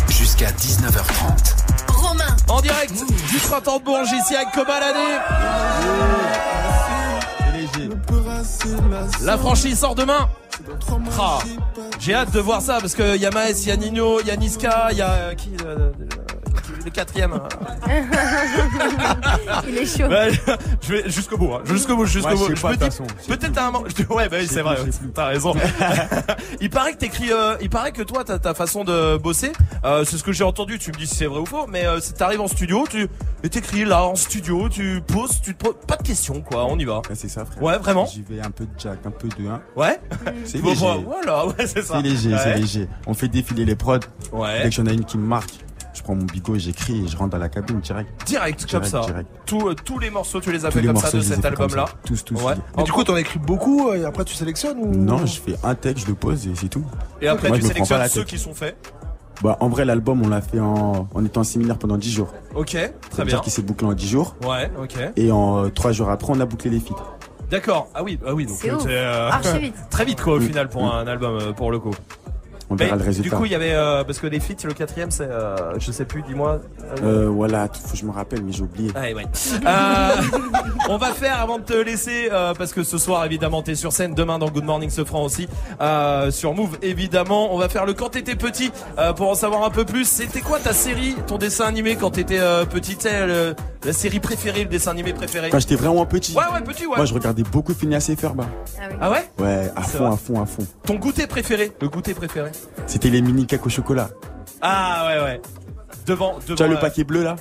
Jusqu'à 19h30. Romain. En direct du printemps de Bourges ici avec l'année. La franchise sort demain. Ah, J'ai hâte de voir ça parce que y a Maes, il y a Nino, il y a Niska, il y a euh, qui le, le- quatrième. hein. Il est chaud. Je vais jusqu'au bout, hein. jusqu'au bout, jusqu'au Ouais, je bout. me dis, peut-être à un moment. Ouais, bah oui, c'est vrai. ouais, T'as raison. il paraît que t'écris. Euh, il paraît que toi, t'as ta façon de bosser. Euh, c'est ce que j'ai entendu. Tu me dis si c'est vrai ou faux. Mais euh, si t'arrives en studio, tu et t'écris là en studio, tu poses, tu te poses pas de questions quoi. On y va. c'est ça, frère. Ouais, vraiment. J'y vais un peu de jack, un peu de 1. Ouais. C'est léger. Voilà, ouais, c'est ça. C'est léger, c'est Ouais. léger. On fait défiler les prods. Ouais. Dès que j'en ai une qui me marque, prends mon bigot, j'écris et je rentre dans la cabine direct. Direct, comme ça. direct. Tous, euh, tous les morceaux, tu les as Tous fait les comme ça de cet album-là. Tous, tous. Ouais. Mais du coup, t'en écris beaucoup et après tu sélectionnes ou? Non, je fais un texte, je le pose et c'est tout. Et après, Moi, tu sélectionnes ceux qui sont faits. Bah, en vrai, l'album, on l'a fait en, en étant en séminaire pendant 10 jours. Ok, Ça très veut bien. dire qu'il s'est bouclé en 10 jours. Ouais, ok. Et en 3 jours après, on a bouclé les feats. D'accord. Ah oui, ah oui, donc C'est euh, euh, très vite quoi au final pour un album euh, pour le coup. On verra Mais, le résultat. Du coup, il y avait euh, parce que les feats, le quatrième, c'est euh, je sais plus, dis-moi. Euh, voilà, tout- faut que je me rappelle, mais j'ai oublié. Ah, ouais. Euh, on va faire avant de te laisser euh, parce que ce soir évidemment t'es sur scène demain dans Good Morning Sofran aussi euh, sur Move évidemment on va faire le quand t'étais petit euh, pour en savoir un peu plus c'était quoi ta série ton dessin animé quand t'étais euh, petit? Le- la série préférée le dessin animé préféré Quand j'étais vraiment petit. ouais ouais petit ouais Moi, je regardais beaucoup Phineas et Ferb. ah ouais? Ouais, à fond, à fond, à fond. ton goûter préféré le goûter préféré C'était les mini cakes au chocolat. ah ouais ouais devant devant Tu as le euh, paquet bleu là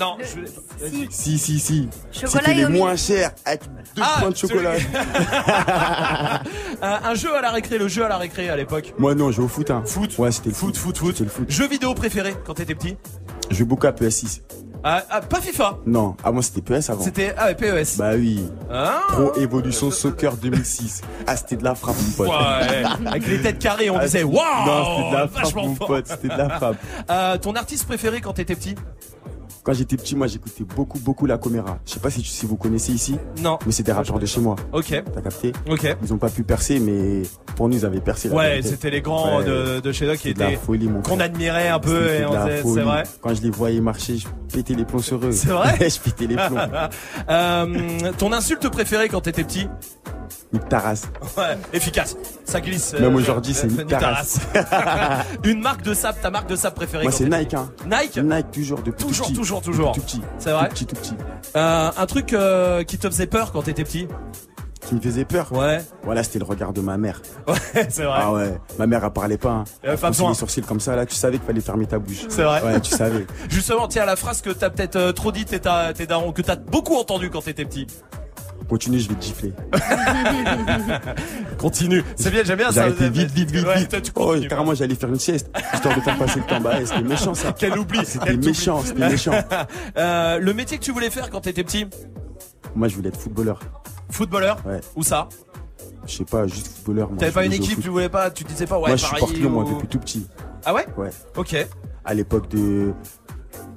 non je... Si, si, si. Chocolat C'était les moins chers avec deux Ah, points de chocolat. Euh, un jeu à la récré le jeu à la récré à l'époque Moi, non, je joue au foot. Hein. Foot Ouais, c'était le foot. Foot, foot, foot. jeu vidéo préféré quand t'étais petit Je jouais beaucoup à PS6. Ah, ah, pas FIFA Non, avant c'était PS avant. C'était ah, ouais, PES. Bah oui. Ah. Pro Evolution Soccer 2006. Ah, c'était de la frappe, mon pote. Ouais, avec les têtes carrées, on Ah, disait waouh Non, c'était de la frappe, mon pote. C'était de la frappe. Euh, ton artiste préféré quand t'étais petit? Quand j'étais petit, moi, j'écoutais beaucoup, beaucoup la Coméra. Je sais pas si, tu- si vous connaissez ici. Non. Mais c'est des rappeurs de chez moi. Ok. T'as capté Ok. Ils ont pas pu percer, mais pour nous, ils avaient percé. la Ouais, c'était les grands Ouais. de, de chez nous qui étaient folie, mon qu'on admirait un peu et on disait c'est vrai. Quand je les voyais marcher, je pétais les plombs sur eux. C'est vrai Je pétais les plombs. Euh, ton insulte préférée quand t'étais petit? Nique ta race. Ouais, efficace. Ça glisse. Même euh, aujourd'hui, c'est euh, nique ta race. Une marque de sable, ta marque de sable préférée Moi, c'est Nike, hein. Nike Nike, toujours, depuis Toujours, tout petit. toujours, toujours. Tout petit. C'est vrai Tout petit, tout petit. Euh, un truc euh, qui te faisait peur quand t'étais petit Qui me faisait peur. Ouais. Voilà, c'était le regard de ma mère. Ouais, c'est vrai. Ah ouais. Ma mère, elle parlait pas. Hein. Pas besoin. les sourcils comme ça, là, tu savais qu'il fallait fermer ta bouche. C'est vrai Ouais, tu savais. Justement, tiens, la phrase que t'as peut-être euh, trop dit tes, ta- tes darons, que t'as beaucoup entendu quand t'étais petit. Continue, je vais te gifler. Continue. C'est bien, j'aime bien ça. J'arrêtais vite, vite, vite, Ouais, vite. toi, Oh, continues. carrément, j'allais faire une sieste, histoire de faire passer le temps. Bah, c'était méchant, ça. Quel oubli. C'était méchant, c'était méchant. Euh, le métier que tu voulais faire quand t'étais petit Moi, je voulais être footballeur. Footballeur Ouais. Où ça Je sais pas, juste footballeur. T'avais pas une équipe, tu voulais pas, tu disais pas ouais, Moi, je pareil. supporte Lyon, moi, ou- depuis tout petit. Ah ouais Ouais. Ok. À l'époque de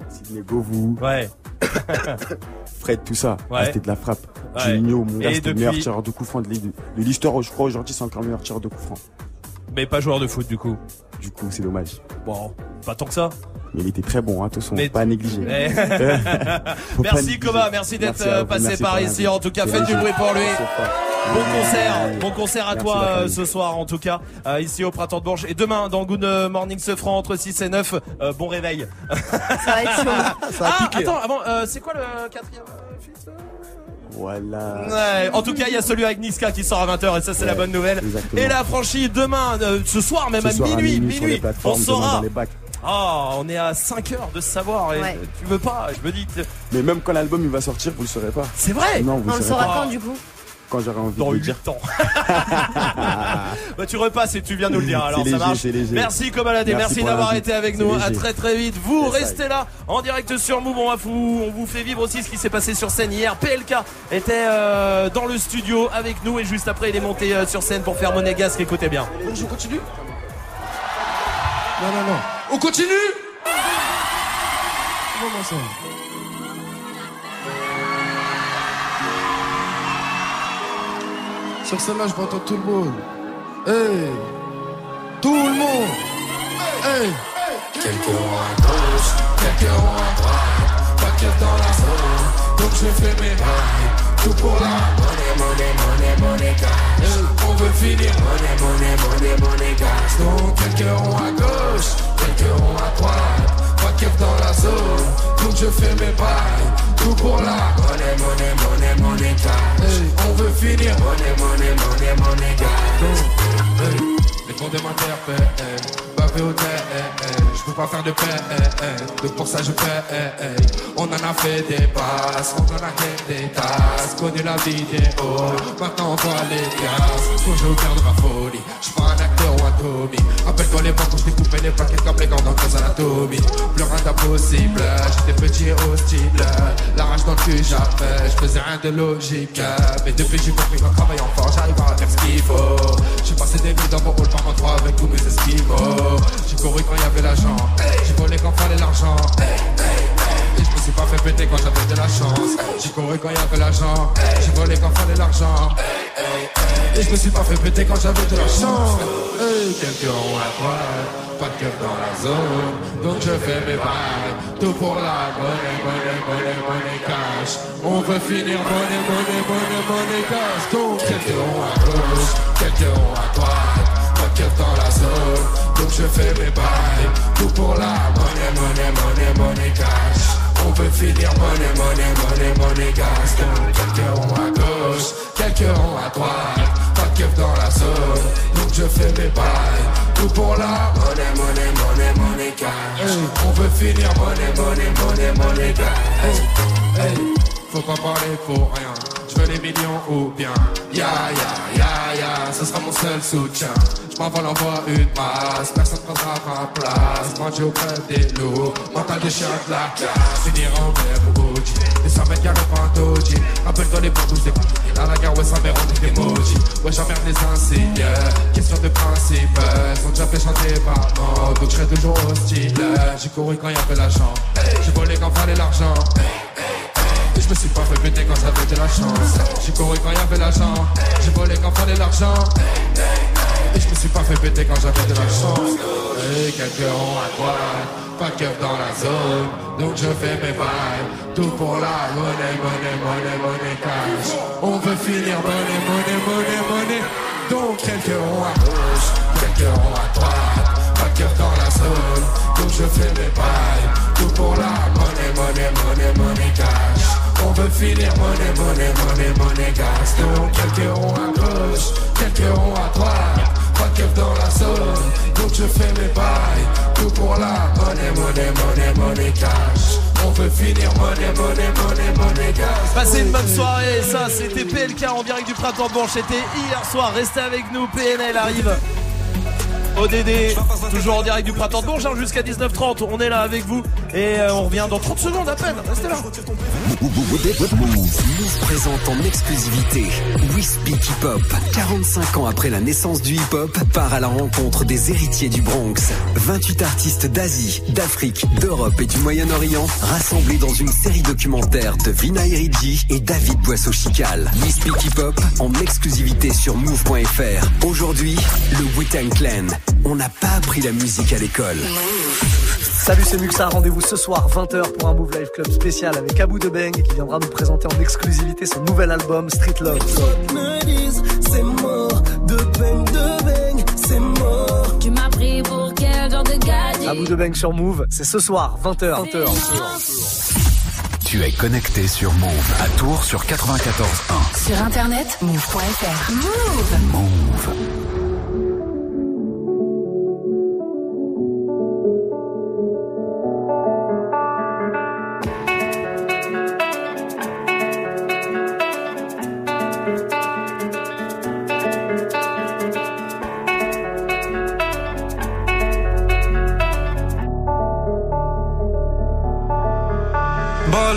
Sidney Govou. Ouais. Fred, tout ça. Ouais. Ah, c'était de la frappe. Ouais. Juninho, mon gars, c'était le meilleur tireur de coup franc de l'histoire. Je crois aujourd'hui, c'est encore le meilleur tireur de coup franc. Mais pas joueur de foot du coup. Du coup, c'est dommage. Bon, pas tant que ça. Mais il était très bon, hein, attention, Mais- pas à négliger. Faut pas merci. Koba, merci d'être euh, passé merci par ici. En tout cas, faites du bruit pour lui. Bon concert, bon concert à Merci, toi euh, ce soir en tout cas, euh, ici au Printemps de Bourges. Et demain dans Good Morning Sofran entre 6 et 9, euh, bon réveil. Ça va être chaud. Ça a ah, attends, avant, euh, c'est quoi le quatrième Voilà. Ouais, en tout cas, il y a celui avec Niska qui sort à 20h et ça c'est la bonne nouvelle. exactement. Et la franchise demain, euh, ce soir même Ce à soir à minuit, minuit minuit, on saura. Ah, on est à 5 heures de savoir. Et Ouais. Tu veux pas Je me dis que Mais même quand l'album il va sortir, vous le saurez pas. c'est vrai. Non, vous On le saura pas. quand du coup Quand j'aurai envie Dans de le 8 dire. ans. bah, tu repasses et tu viens nous le dire. Alors C'est ça marche. Merci Comaladé, Merci d'avoir été avec nous. À très très vite. Vous ça. restez là en direct sur Move. On, va vous, on vous fait vivre aussi ce qui s'est passé sur scène hier. PLK était euh, dans le studio avec nous et juste après il est monté euh, sur scène pour faire Monégasque. Écoutez bien. Je continue? Non, non, non. On continue Comment ça? Sur celle-là, je vais entendre tout le monde. Hey. Tout le monde. Hey. Quelques ronds à gauche, quelques ronds à droite. Pas que dans la zone, donc je fais mes bails Tout pour la monnaie, monnaie, monnaie, monnaie cash On veut finir monnaie, monnaie, monnaie, monnaie cash Donc quelques ronds à gauche, quelques ronds à droite Pas que dans la zone, donc je fais mes bails Tout pour la monnaie, monnaie, monnaie, monnaie cash On veut finir monnaie, monnaie, monnaie, monnaie cash les comptes de Bavé au terre, je peux pas faire de paix, donc pour ça je paie. On en a fait des passes, on en a fait des tasses, connu la vidéo, maintenant on voit les gaz. Toujours au cœur de ma folie, je pas un acteur ou un Tommy. Rappelle-toi l'époque où je découpais les paquets comme les gants dans Grey's Anatomy. Plus rien d'impossible, j'étais petit et hostile. La rage dans le cul j'avais, je faisais rien de logique. Mais depuis j'ai compris qu'en travaillant fort, j'arrive à faire ce qu'il faut. J'ai passé des nuits dans mon hall par mon droit avec tous mes esquimaux. J'ai couru quand il y avait l'argent, j'ai volé quand fallait l'argent. Et je me suis pas fait péter quand j'avais de la chance. J'ai couru quand il y avait l'argent, j'ai volé quand fallait l'argent. Et je me suis pas fait péter quand j'avais de la chance. Quelques ronds à droite, pas de keuf dans la zone. Donc je fais mes bails, tout pour la monnaie, monnaie, monnaie, monnaie cash. On veut finir monnaie, monnaie, monnaie, monnaie cash. Donc quelques ronds à gauche, quelques ronds à droite. Pas de keuf dans la zone, donc je fais mes bails, tout pour la monnaie, monnaie, monnaie, monnaie cash. On veut finir monnaie, monnaie, monnaie, monnaie cash. Quelques ronds à gauche, quelques ronds à droite. Pas de keuf dans la zone, donc je fais mes bails, tout pour la monnaie, monnaie, monnaie, monnaie cash. On veut finir monnaie, monnaie, monnaie, monnaie cash. Hey, hey, faut pas parler pour rien. Je veux les millions ou bien? Ya ya ya ya Ce sera mon seul soutien. Je m'envole en voie une masse Personne prendra ma place. Manger auprès des loups Mental de chien de la classe. Finir en verre pour Gucci Les 100 mètres carrés pour un Rappelle-toi les bambous des couilles Dans la gare ouais ça mère on est des emojis Ouais j'emmerde les insignes. Question de principe Sont déjà fait chanter par moi Donc je serai toujours hostile. J'ai couru quand y'avait la chance J'ai volé quand fallait l'argent et je me suis pas fait péter quand j'avais de la chance. J'ai couru quand y'avait l'argent. J'ai volé quand fallait l'argent. Et je me suis pas fait péter quand j'avais de la chance. Et quelques ronds à droite Pas keuf dans la zone. Donc je fais mes bails. Tout pour la monnaie, monnaie, monnaie, monnaie cash. On veut finir monnaie, monnaie, monnaie, monnaie. Donc quelques ronds à gauche Quelques ronds à droite Pas keuf dans la zone. Donc je fais mes bails. Tout pour la monnaie, monnaie, monnaie, monnaie cash on veut finir. Monnaie, monnaie, monnaie, monnaie gas Donc quelques ronds à gauche, quelques ronds à droite. Pas keuf dans la zone, donc je fais mes bails. Tout pour la monnaie, monnaie, monnaie, monnaie cash. On veut finir. Monnaie, monnaie, monnaie, monnaie gas Passez une bonne soirée, ça c'était PLK en direct du printemps Bourges, c'était hier soir, restez avec nous, PNL arrive. ODD, toujours en direct du printemps de Bourges, hein, jusqu'à 19h30, on est là avec vous et euh, on revient dans 30 secondes à peine, restez là. Move présente en exclusivité Speak Hip Hop. 45 ans après la naissance du hip hop, part à la rencontre des héritiers du Bronx. 28 artistes d'Asie, d'Afrique, d'Europe et du Moyen-Orient rassemblés dans une série documentaire de Vina Eridji et David Boisseau-Chical. We Speak Hip Hop en exclusivité sur move.fr. Aujourd'hui, le Wu-Tang Clan. On n'a pas appris la musique à l'école. Salut, c'est Muxa. Rendez-vous ce soir 20h pour un Move Live Club spécial avec Abou de Beng qui viendra nous présenter en exclusivité son nouvel album Street Love. me disent c'est mort, de bang, de bang, c'est mort. Tu m'as pris pour quel genre de gadget Abou de Beng sur Move, c'est ce soir 20h. 20h. Tu es connecté sur Move à Tours sur 94.1. Sur internet, move.fr. Move Move.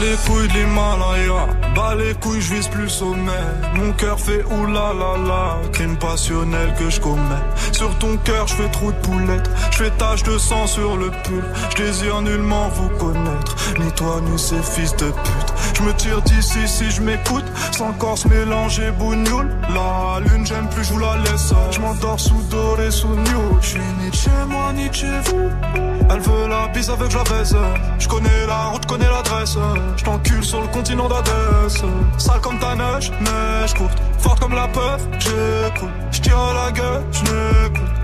Les couilles de l'Himalaya, bas les couilles, je vise plus sommet. Mon cœur fait oulala, crime passionnel que je commets. Sur ton cœur, je fais trop de poulettes, je fais tache de sang sur le pull. Je désire nullement vous connaître, ni toi ni ces fils de pute. Je me tire d'ici si je m'écoute, sans corps mélanger bougnoule. La lune, j'aime plus, je la laisse. Je m'endors sous doré, sous new. Je suis ni chez moi, ni chez vous. Elle veut la bise avec la baise. Je connais la route, connais l'adresse. Je t'encule sur le continent d'Adès. Sale comme ta neige, neige courte. Forte comme la peur, j'écoute. Je tire la gueule, je n'écoute.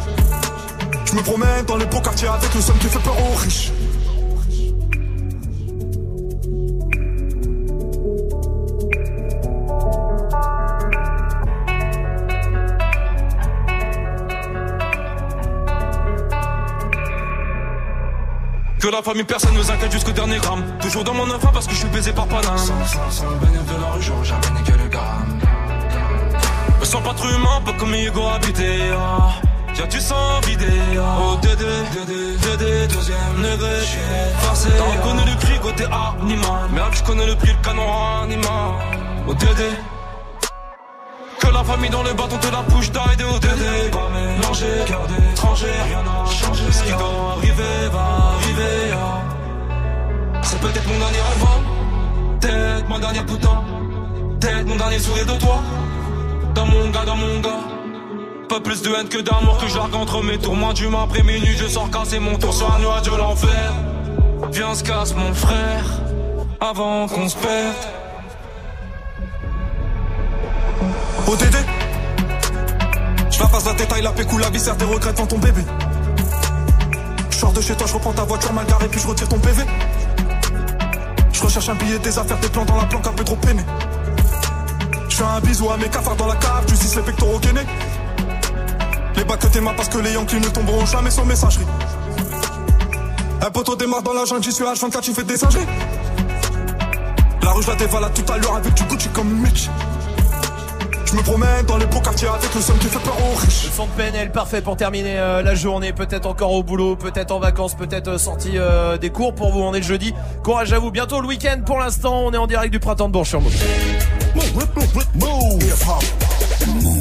Je me promène dans les beaux quartiers avec le somme qui fait peur aux riches. Que la famille, personne nous inquiète jusqu'au dernier gramme. Toujours dans mon enfant parce que je suis baisé par Paname. Sans, sans, sans le bénéfice de la rue, j'aurais jamais niqué le gramme. Me sens pas trop humain, pas comme Hugo habité. Ah. Tu sens vidé. Ah. Oh, Dédé, Dédé, Dédé, deuxième degré. Forcé. Reconnu le prix côté animal. Merde, je connais le prix, le canon animal. Oh, Dédé. Que la famille dans le bâton te la push d'aide au Dédé. Pas mélanger, cœur d'étranger, rien n'a changé. Ce qui doit arriver va arriver. ah. C'est peut-être mon dernier album, peut-être ma dernière putain, peut-être mon dernier sourire de toi. Dans mon gars, dans mon gars. Pas plus de haine que d'amour que je largue entre mes tours. Moins d'humain après minuit, je sors casser mon tour sur un de l'enfer. Viens, se casse mon frère, avant qu'on se perde. Dédé Je la passe la détail, la pécou, la viscère, des regrets devant ton bébé. Je sors de chez toi, je reprends ta voiture mal garée, puis je retire ton PV. Je recherche un billet, des affaires, des plans dans la planque, un peu trop peiné. Je fais un bisou à mes cafards dans la cave, tu les pectoraux gainés. Les bacs que t'aimas parce que les Yankees ne tomberont jamais sur messagerie. Un poteau démarre dans la jungle, j'y suis H24, tu fais des singeries. La rue, je la dévalade tout à l'heure avec du Gucci comme Mitch. Je me promène dans les beaux quartiers avec le somme qui fait peur aux riches. Le son de PNL parfait pour terminer euh, la journée, peut-être encore au boulot, peut-être en vacances, peut-être euh, sorti euh, des cours pour vous, on est le jeudi. Courage à vous, bientôt le week-end pour l'instant, on est en direct du printemps de Bourges sur Move.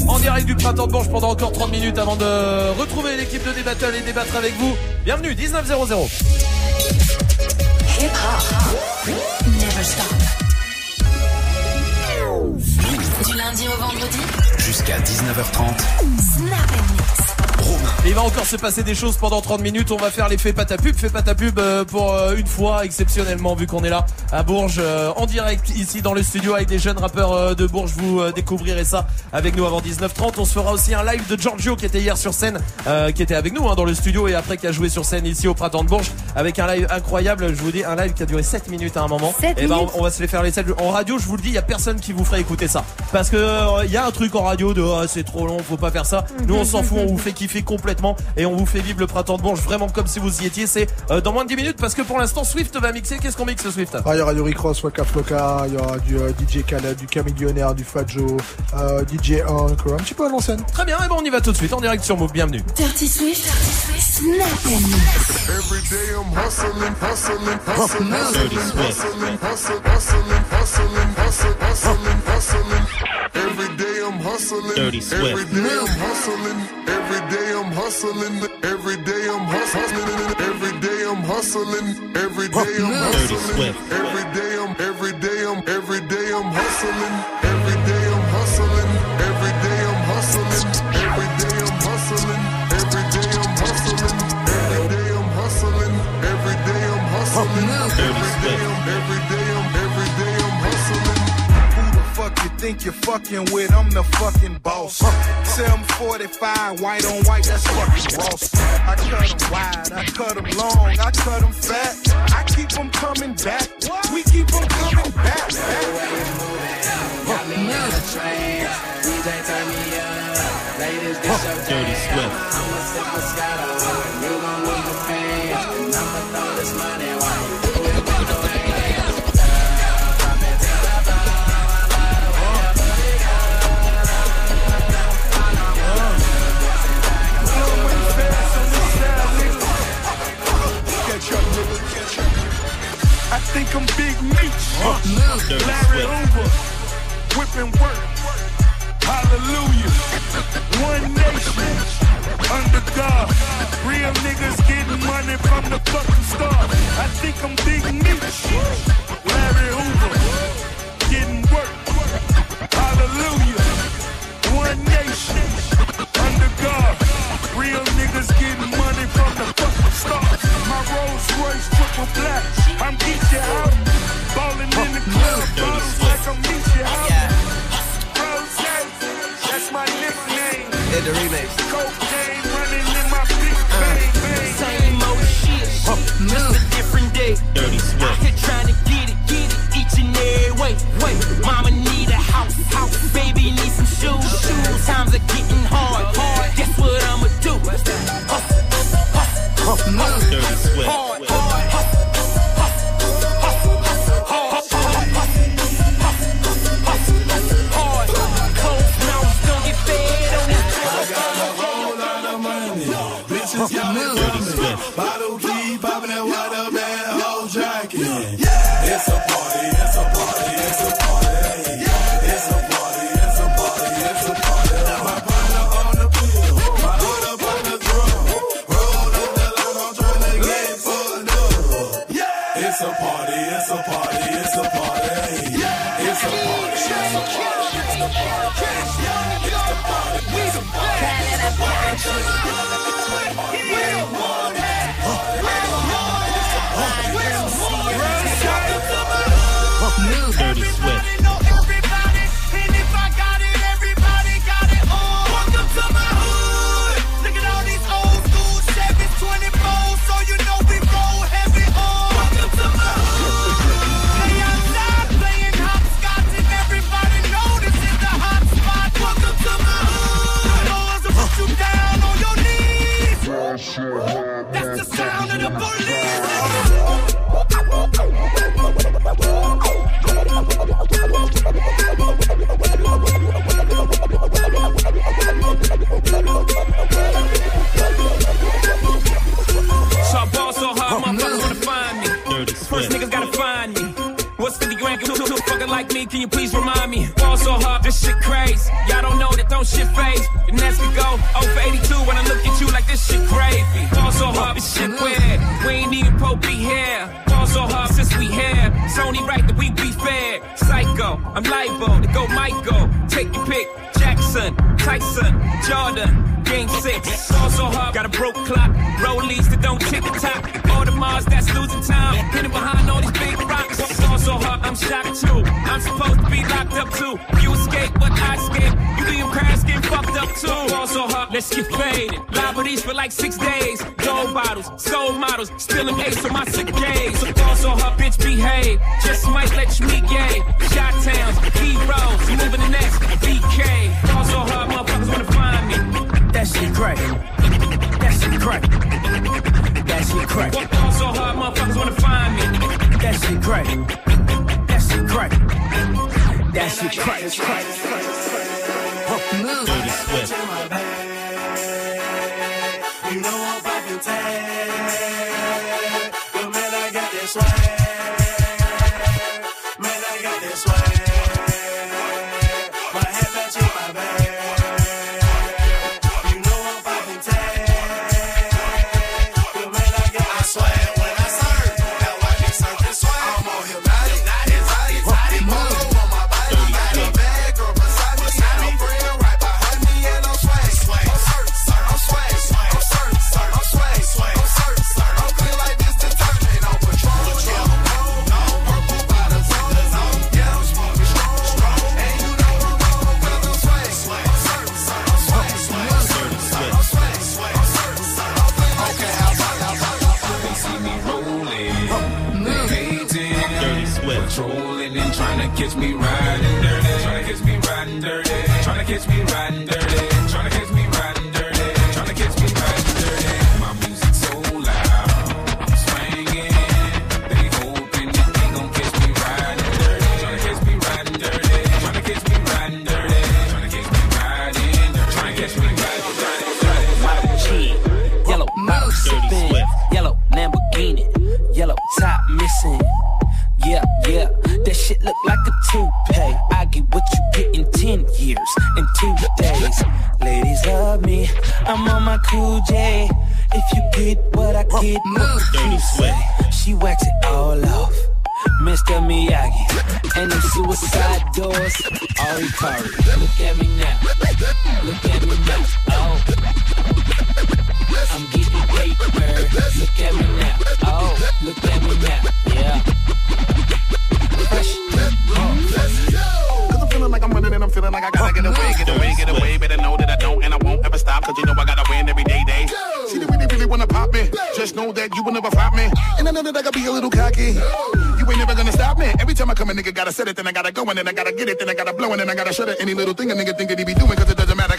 En direct du printemps de Bourges pendant encore 30 minutes avant de retrouver l'équipe de Débattle et débattre avec vous. Bienvenue, 19.00. Hip hop. Never stop. Du lundi au vendredi. Jusqu'à 19h30. Snap Et il va encore se passer des choses pendant 30 minutes. On va faire l'effet patapub. Fait patapub euh, pour euh, une fois, exceptionnellement, vu qu'on est là à Bourges, euh, en direct ici dans le studio avec des jeunes rappeurs de Bourges. Vous découvrirez ça avec nous avant 19h30. On se fera aussi un live de Giorgio qui était hier sur scène, euh, qui était avec nous hein, dans le studio et après qui a joué sur scène ici au printemps de Bourges avec un live incroyable. Je vous dis, un live qui a duré 7 minutes à un moment. Et ben, minutes on, on va se les faire les 7 En radio, je vous le dis, il y a personne qui vous ferait écouter ça. Parce que euh, il y a un truc en radio de Ah, c'est trop long, faut pas faire ça. Nous on s'en fout, on vous fait kiffer complètement et on vous fait vivre le printemps de Bourges vraiment comme si vous y étiez. C'est euh, dans moins de 10 minutes parce que pour l'instant Swift va mixer. Qu'est-ce qu'on mixe Swift? Ah, il y aura du Rick Ross, Waka Flocka, il y aura du euh, DJ Khaled, du Camillionnaire, du Fajo, euh, DJ Hunk, un petit peu à l'ancienne. Très bien, et ben on y va tout de suite en direct sur Move. Bienvenue. Dirty Swift. Snap and mix. Every day I'm hustling, hustling, hustling, Dirty hustling, Swift. hustling, hustling, hustling, hustling, hustling, hustling, hustling. Every day I'm hustling. Dirty Swift. Every day I'm hustling. Every day I'm hustling. Every day I'm hustling. Every day I'm hustling. Every day I'm Dirty hustling. Swift. Every day I'm every day I'm every day I'm hustling. Think you're fucking with? I'm the fucking boss. 745, white on white, that's fucking Ross. I cut them wide, I cut them long, I cut them fat. I keep them coming back. We keep them coming back. Got me in a trance. DJ turn me up. Ladies, this your Dirty jam. Swift. I'ma sip Moscato. You gon' lose your pants. And I'ma throw this money think I'm Big Meech. Dirty Larry. Hoover. Whipping work. Hallelujah. One nation. Under God. Real niggas getting money from the fucking start. I think I'm Big Meech. Larry Hoover. Getting work. Hallelujah. One nation. Under God. Real niggas getting money from the fucking start. My Rolls Royce triple black. I'm get you out. Ballin' in the club, bottles like I'm meet you out. Yeah. Rose, that's my nickname. In the remix. Cocaine running in my big bang, bang. Same old shit, just a different day. Dirty sweat. Out here trying to get it, get it each and every way, way. Mama need a house, house. Baby need some shoes, shoes. Times are getting hard, hard. Guess what I'ma do? Dirty sweat. Cause you know I gotta win every day, day. Go. She really, really wanna pop me. Go. Just know that you will never flop me. And I know that I gotta be a little cocky. You ain't never gonna stop me. Every time I come a nigga gotta set it, then I gotta go, and then I gotta get it, then I gotta blow, and then I gotta shut it. Any little thing a nigga think that he be doing, cause it doesn't matter.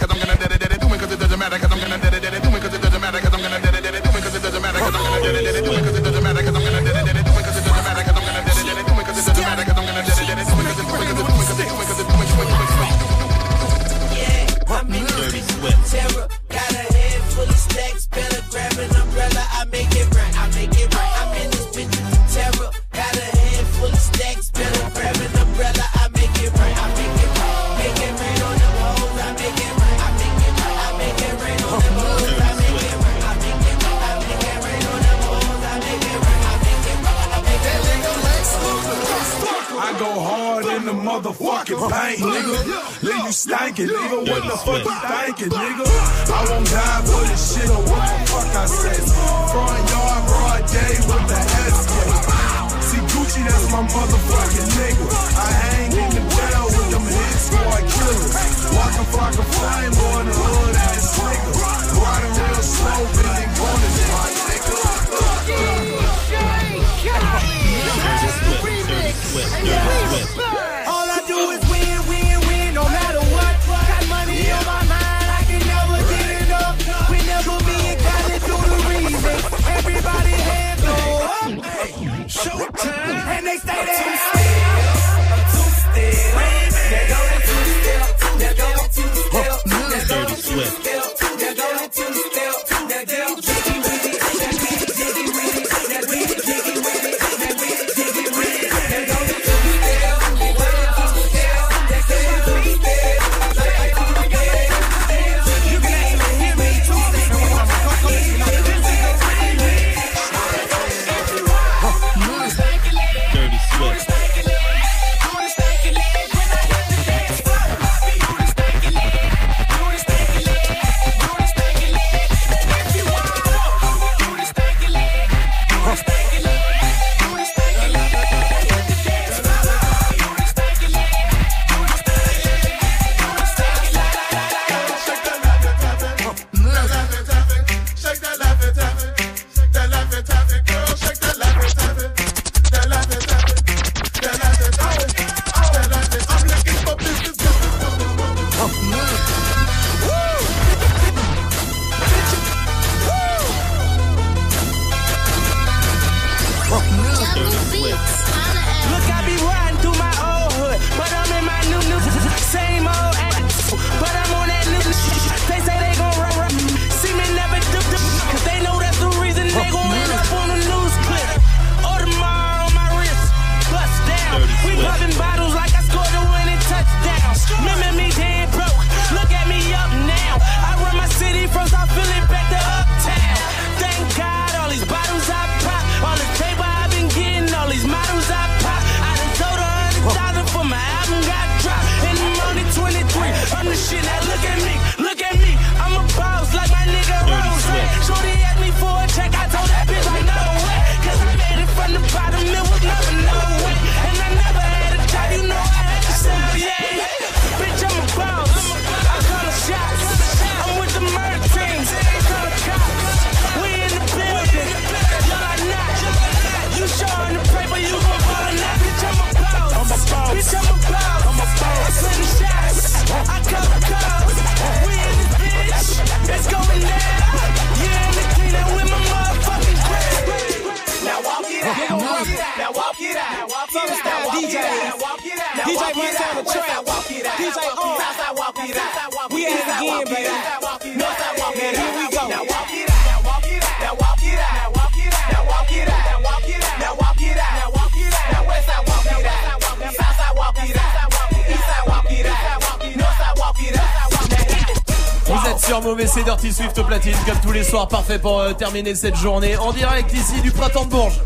Sur Mauvais, c'est Dirty Swift au platine comme tous les soirs, parfait pour euh, terminer cette journée en direct ici du printemps de Bourges.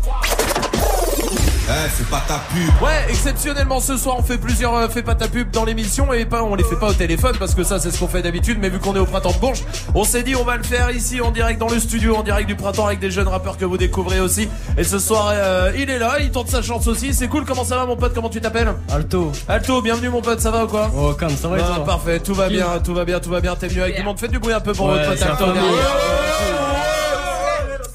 Eh, fais pas ta pub. Ouais, exceptionnellement ce soir on fait plusieurs euh, fais pas ta pub dans l'émission et pas on les fait pas au téléphone parce que ça c'est ce qu'on fait d'habitude mais vu qu'on est au printemps de Bourges, on s'est dit on va le faire ici en direct dans le studio en direct du printemps avec des jeunes rappeurs que vous découvrez aussi. Et ce soir euh, il est là, il tente sa chance aussi, c'est cool. Comment ça va mon pote? Comment tu t'appelles? Alto. Alto, bienvenue mon pote, ça va ou quoi? Oh, calme, ça va et Ah, Parfait, tout va bien, tout va bien, tout va bien. T'es venu avec du monde, faites du bruit un peu pour Ouais, votre pote Alto.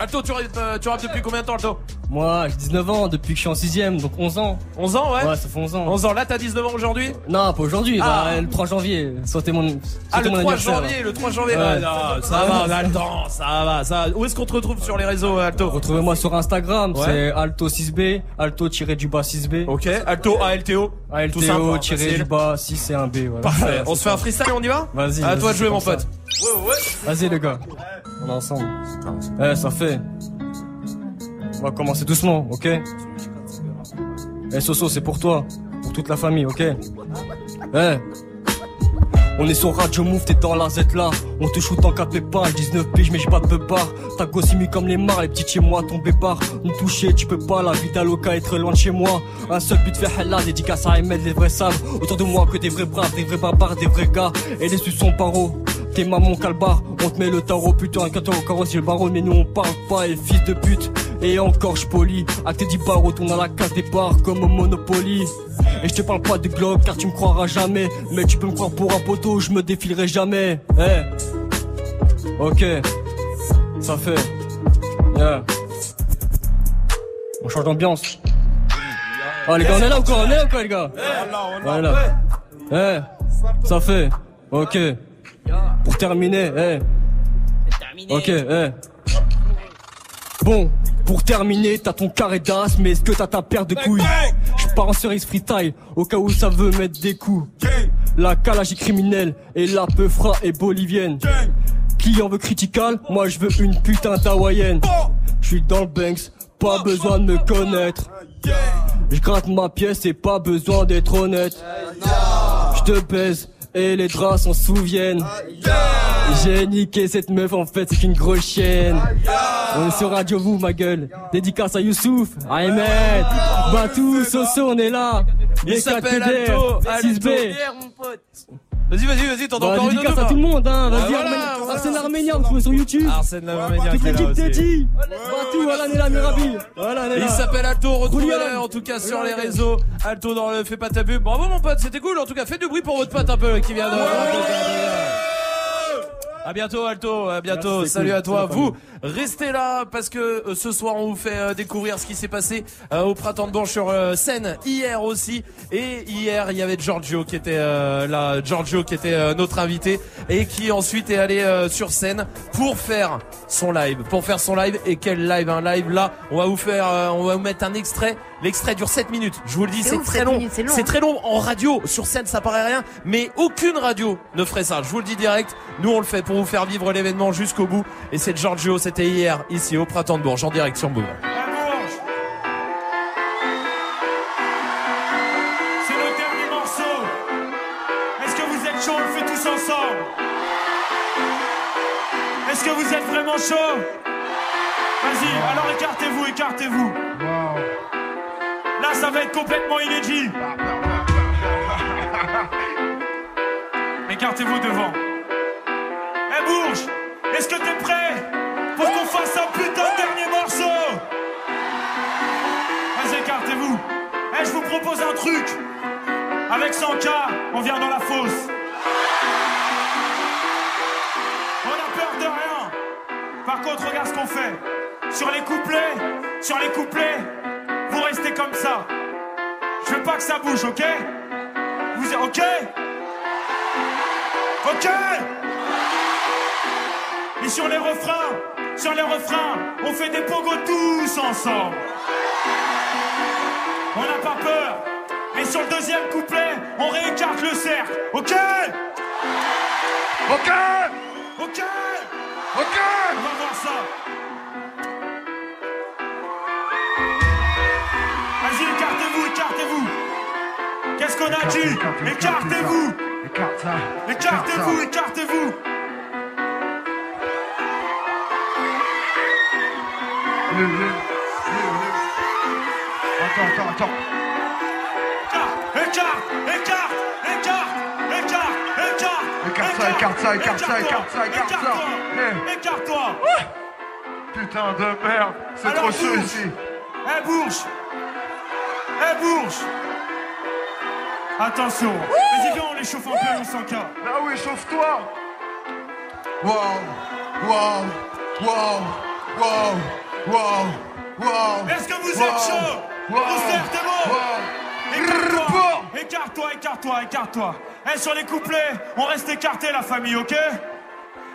Alto, tu euh, tu rappes depuis combien de temps Alto Moi, j'ai 19 ans depuis que je suis en 6ème, donc 11 ans. 11 ans, ouais Ouais, ça fait 11 ans. 11 ans, là t'as 19 ans aujourd'hui Non, pas aujourd'hui, Ah. bah, le 3 janvier. C'était mon, Ah le mon 3 anniversaire, janvier, là. le 3 janvier. Ouais. Ouais, non, ça va, on a le temps, ça va, ça. va. Où est-ce qu'on te retrouve sur les réseaux, Alto Retrouvez-moi sur Instagram, Ouais. c'est alto6b, alto-du-bas 6b. Ok, Alto, ALTO. Alto-du-bas 6 et un B. Voilà. Parfait. On se fait un freestyle, on y va Vas-y. À toi de jouer, mon pote. Vas-y, les gars. On est ensemble. Eh, ça fait. On va commencer doucement, ok? Eh, Soso, c'est pour toi. Pour toute la famille, ok? Eh. On est sur Radio Move, t'es dans la Z là. On te shoot en 4 pépins, 19 piges, mais j'ai pas de bar. Ta gosse mis comme les mares, les petits chez moi, ton bépar. Nous toucher, tu peux pas, la vie d'Aloca est très loin de chez moi. Un seul but fait hella, dédicace à Ahmed, les vrais savent. Autour de moi que des vrais braves, des vrais barbares, des vrais gars. Et les sous sont paro. T'es maman calbar, on te met le tarot, putain, quand au carreau, c'est le barreau, mais nous on parle pas, et fils de pute. Et encore je poli, acte 10 barreaux, tourne à la case des bars comme au Monopoly. Et je te parle pas de Glock car tu me croiras jamais. Mais tu peux me croire pour un poteau, je me défilerai jamais. Eh. Ok. Ça fait. Yeah. On change d'ambiance. Ah les gars, on est là ou quoi On est là ou quoi les gars On est là. Eh. Ça fait. Ok. Pour terminer, eh. Ok, eh. Bon, pour terminer, t'as ton carré d'as, mais est-ce que t'as ta paire de couilles? Je pars en cerise freestyle, au cas où ça veut mettre des coups. La calage est criminelle, et la peufra est bolivienne. Client veut critical, moi je veux une putain d'hawaïenne. Je suis dans le Banks, pas besoin de me connaître. Je gratte ma pièce et pas besoin d'être honnête. Je te baise et les draps s'en souviennent. J'ai niqué cette meuf, en fait c'est une grosse chienne. On est sur Radio Vous, ma gueule. Dédicace à Youssouf, à Ahmed, Batou, Soso, on est là. Il s'appelle Alto. 6B. Vas-y, vas-y, vas-y, t'entends Bah, encore une autre à tout le monde, hein. Vas-y, voilà, Arménien- voilà. Arsène Arménien, vous trouvez sur YouTube. Arsène Arménien Toute l'équipe. Teddy. Batou, voilà, on est là, Mirabi. Voilà, on est là. Il s'appelle Alto, retrouvez-le en tout cas sur les réseaux. Alto dans le Fais pas ta pub. Bravo mon pote, c'était cool. En tout cas, faites du bruit pour votre pote un peu qui vient de. À bientôt Alto, à bientôt. Merci, Salut cool. à toi. Vous restez là parce que euh, ce soir on vous fait euh, découvrir ce qui s'est passé euh, au printemps de Bourges sur euh, scène hier aussi. Et hier il y avait Giorgio qui était euh, là, Giorgio qui était euh, notre invité et qui ensuite est allé euh, sur scène pour faire son live, pour faire son live. Et quel live, un live là. On va vous faire, euh, on va vous mettre un extrait. L'extrait dure 7 minutes. Je vous le dis, C'est très 7 long. c'est long. C'est très long en radio. Sur scène, ça paraît rien, mais aucune radio ne ferait ça. Je vous le dis direct. Nous, on le fait pour vous faire vivre l'événement jusqu'au bout. Et c'est Giorgio. C'était hier, ici, au printemps de Bourges, en direct sur Move. C'est le dernier morceau. Est-ce que vous êtes chaud On le fait tous ensemble. Est-ce que vous êtes vraiment chaud Vas-y, alors écartez-vous, écartez-vous. Là, ça va être complètement inédit. Écartez-vous devant. Est-ce que t'es prêt pour qu'on fasse un putain de dernier morceau? Vas-y, écartez-vous. Eh, je vous propose un truc. Avec 100K, on vient dans la fosse. On a peur de rien. Par contre, regarde ce qu'on fait. Sur les couplets, sur les couplets, vous restez comme ça. Je veux pas que ça bouge, ok? Vous êtes ok? Ok? Sur les refrains, sur les refrains, on fait des pogos tous ensemble. On n'a pas peur. Et sur le deuxième couplet, on réécarte le cercle. Ok? Ok? Ok? Ok? On va voir ça. Vas-y, écartez-vous, écartez-vous. Qu'est-ce qu'on a dit? Écartez-vous Écartez-vous, écartez-vous Attends, attends, attends. Écarte, écarte, écarte, écarte, écarte. Écarte ça, écarte ça, écarte ça, écarte ça, écarte ça. Écarte-toi, Écarte-toi. Putain de merde, c'est trop chaud ici. Eh Bourges Eh Bourges Attention. Vas-y viens on les chauffe un peu on s'en cas Ah oui chauffe-toi. Wow. Wow. Wow. Wow Wow. Wow. Est-ce que vous Wow. êtes chaud Wow. Vous êtes bon Écarte-toi. Écarte-toi, écarte-toi, écarte-toi. Eh sur les couplets, on reste écarté la famille, ok?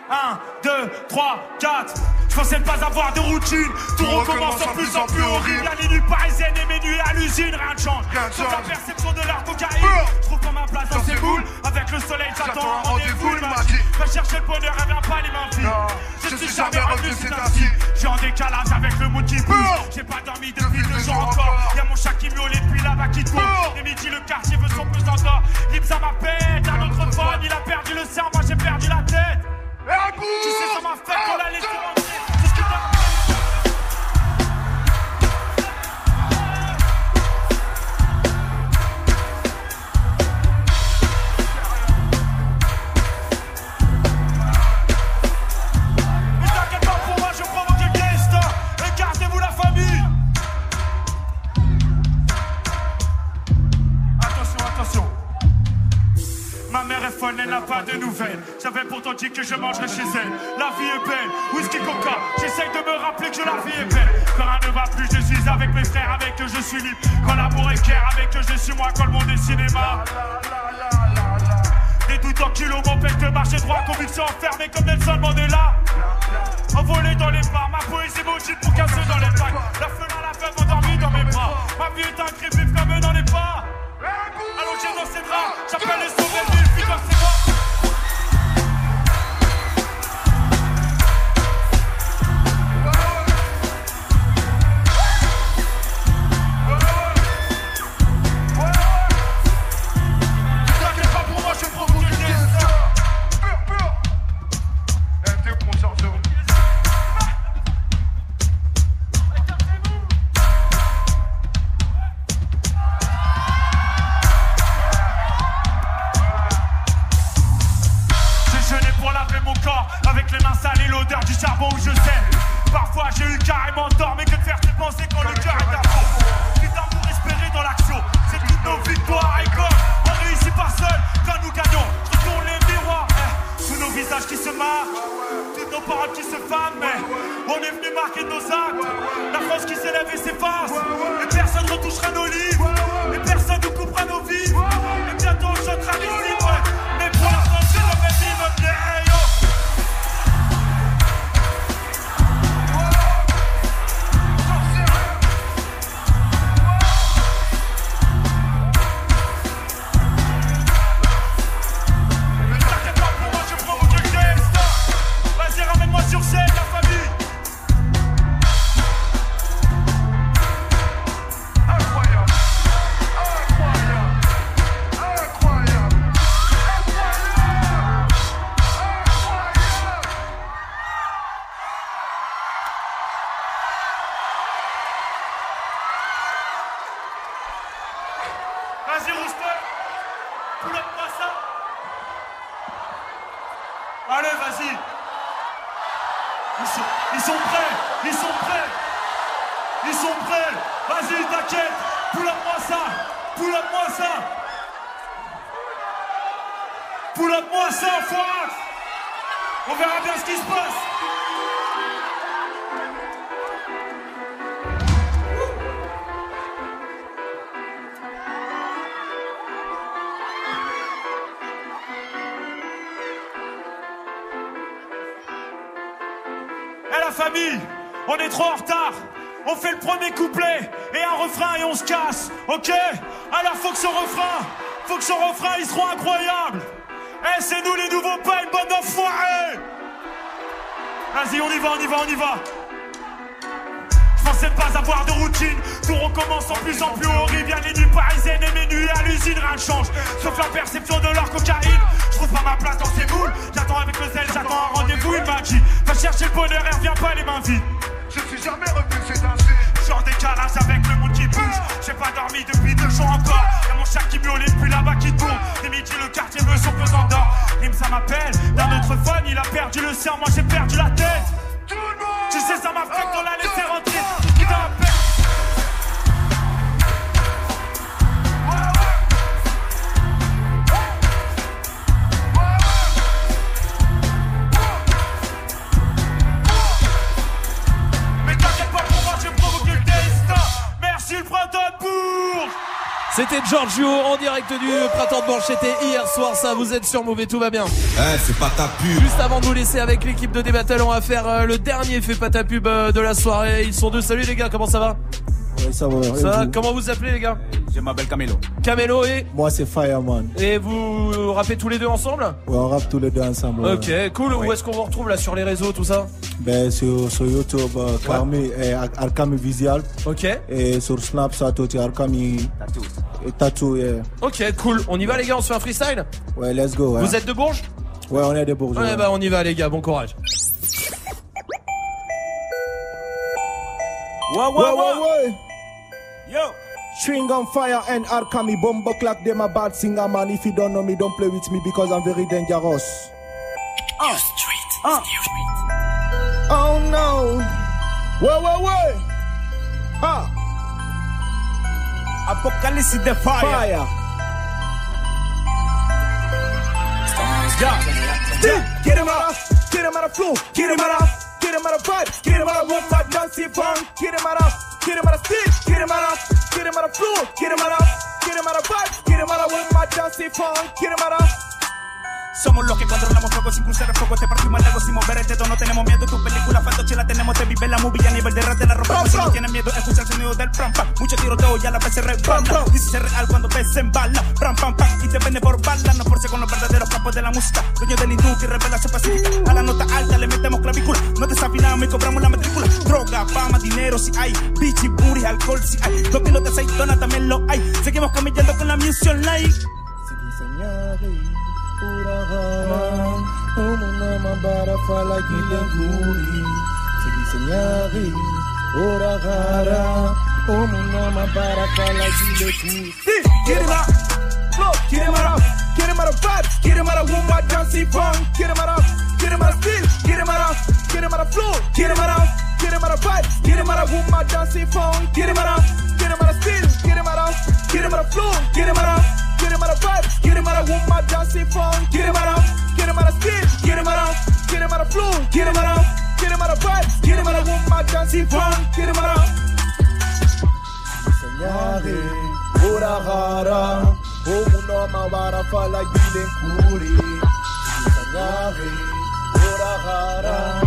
1, 2, 3, 4 Je pensais ne pas avoir de routine. Tout recommence en plus en plus horrible. La nuit parisienne et mes nuits à l'usine. Rien ne change. La perception de l'art cocaïne. Je trouve pas ma place dans ces boules. Avec le soleil, j'attends un rendez-vous. Va chercher le bonheur, elle vient pas les mains vides. Je suis jamais revenu, c'est ainsi. Suis en décalage avec le mood qui bouge. J'ai pas dormi depuis deux jours encore. Y'a mon chat qui miaule et puis là-bas qui tourne. Et midi, le quartier veut son plus d'or. Lipsa m'appelle, un autre fan, il a perdu le cerf, moi j'ai perdu la tête. Tu sais, ça m'a fait qu'on l'a laissé rentrer. Ma mère est folle, elle n'a pas de nouvelles. J'avais pourtant dit que je mangerais chez elle. La vie est belle, whisky coca. J'essaye de me rappeler que la vie est belle. Quand rien ne va plus, je suis avec mes frères, avec eux je suis libre. Quand l'amour est clair, avec eux je suis moi, quand le monde est cinéma. Des doutes en kilos m'empêchent de marcher droit, conviction enfermée comme Nelson Mandela. Envolé dans les bras, ma poésie maudite pour casser dans les packs. La fenêtre, la veuve endormie dans mes bras. Ma vie est un cri comme dans les pas. Allongé dans ses bras, j'appelle les sauveurs du putain, c'est moi. Sont prêts. Vas-y, t'inquiète. Pull-up-moi ça. Pull-up-moi ça. Pull-up-moi ça, enfoiré. On verra bien ce qui se passe. Eh la famille, on est trop en retard. On fait le premier couplet et un refrain et on se casse, ok? Alors faut que ce refrain, faut que ce refrain il sera incroyable. Eh c'est nous les nouveaux pas une bande d'enfoirés. Vas-y on y va, on y va, on y va. Pensais pas avoir de routine, tout recommence en plus en plus horrible. Y'a les nuits parisiennes et mes nuits à l'usine, rien ne change. Sauf la perception de leur cocaïne. Je trouve pas ma place dans ces moules. J'attends avec le zèle, j'attends un rendez-vous, il m'a dit. Va chercher le bonheur et reviens pas les mains vides. Je suis jamais revenu, c'est suis en décalage avec le monde qui bouge. J'ai pas dormi depuis deux jours encore. Y'a mon chat qui miaule et puis là-bas qui tourne. Et midi, le quartier veut son pesant d'or. Rim, ça m'appelle. D'un autre fan, il a perdu le sien, moi j'ai perdu la tête. Tu sais, ça m'a fait qu'on l'a laissé rentrer. Printemps de Bourges. C'était Giorgio en direct du printemps de Bourges. C'était hier soir, ça. Vous êtes sur Mauvais, tout va bien. Eh, c'est pas ta pub. Juste avant de nous laisser avec l'équipe de Débattle, on va faire euh, le dernier fait pas ta pub euh, de la soirée. Ils sont deux. Salut les gars, comment ça va? Ouais, ça va. Ça vous Comment vous appelez les gars Je m'appelle Camelo. Camelo et Moi, c'est Fireman. Et vous rappez tous les deux ensemble Ouais, on rappe tous les deux ensemble. ouais. Ok, cool. Où est-ce qu'on vous retrouve là sur les réseaux, tout ça Ben, sur, sur YouTube, euh, Carmi Arkami Visual. Ok. Et sur Snapchat, aussi, Arkami. Et Tattoo, yeah. Ok, cool. On y va les gars, on se fait un freestyle Ouais, let's go. ouais. Vous êtes de Bourges Ouais, on est des bourgeois. Ouais, bah on y va les gars, bon courage. Whoa, whoa, whoa. Yo. String on fire and Arkami bombo clap them a bad singer man. If you don't know me, don't play with me because I'm very dangerous. Oh, street. oh. Uh. Oh no. Whoa, whoa, whoa. Ah. Apocalypse de fire. Fire. Yeah. Yeah. Get him out get him out of flow, get him out of, get him out of vibe, get him out of one fight, dancing fun, get him out of, get him out of stick, get him out of, get him out of flow, get him out of, get him out of vibe, get him out of one fight, dancing fun, get him out of. Somos los que controlamos fuego sin cruzar el fuego. Te partimos el ego sin mover el dedo. No tenemos miedo. Tu película fantoche la tenemos. Te vive la movie a nivel de ras de la ropa. Si no tienes miedo, escucha el sonido del pram pam. Mucho tiroteo y a la vez se rebala. Dice ser real cuando ves en bala. Pram pam pam. Y te vende por bala. No force con los verdaderos capos de la música. Dueño del industria y revelación pacífica. A la nota alta le metemos clavícula. No desafinamos y cobramos la matrícula. Droga, fama, dinero si hay. Bichi, booty, alcohol si hay. Dos kilos de aceitona también lo hay. Seguimos camellando con la music online. Get him out, flow, get him out, get him out of get him out of get him out of, get him out of get him out of, get him out of get him out of, get him out of get him out of get him out of, get him out of get him out of, get him out of get him out of, get him out of vibes, get him out of one more dancing fun, get him out of, get him out of steel, get him out of, get him out of flow, get him out of, get him out of vibes, get him out of one more dancing fun, get him out of. Senyari, urahara, umunoma barafala gilenguri. Sigi senyari, urahara, umunoma barafala gilenguri. Joe,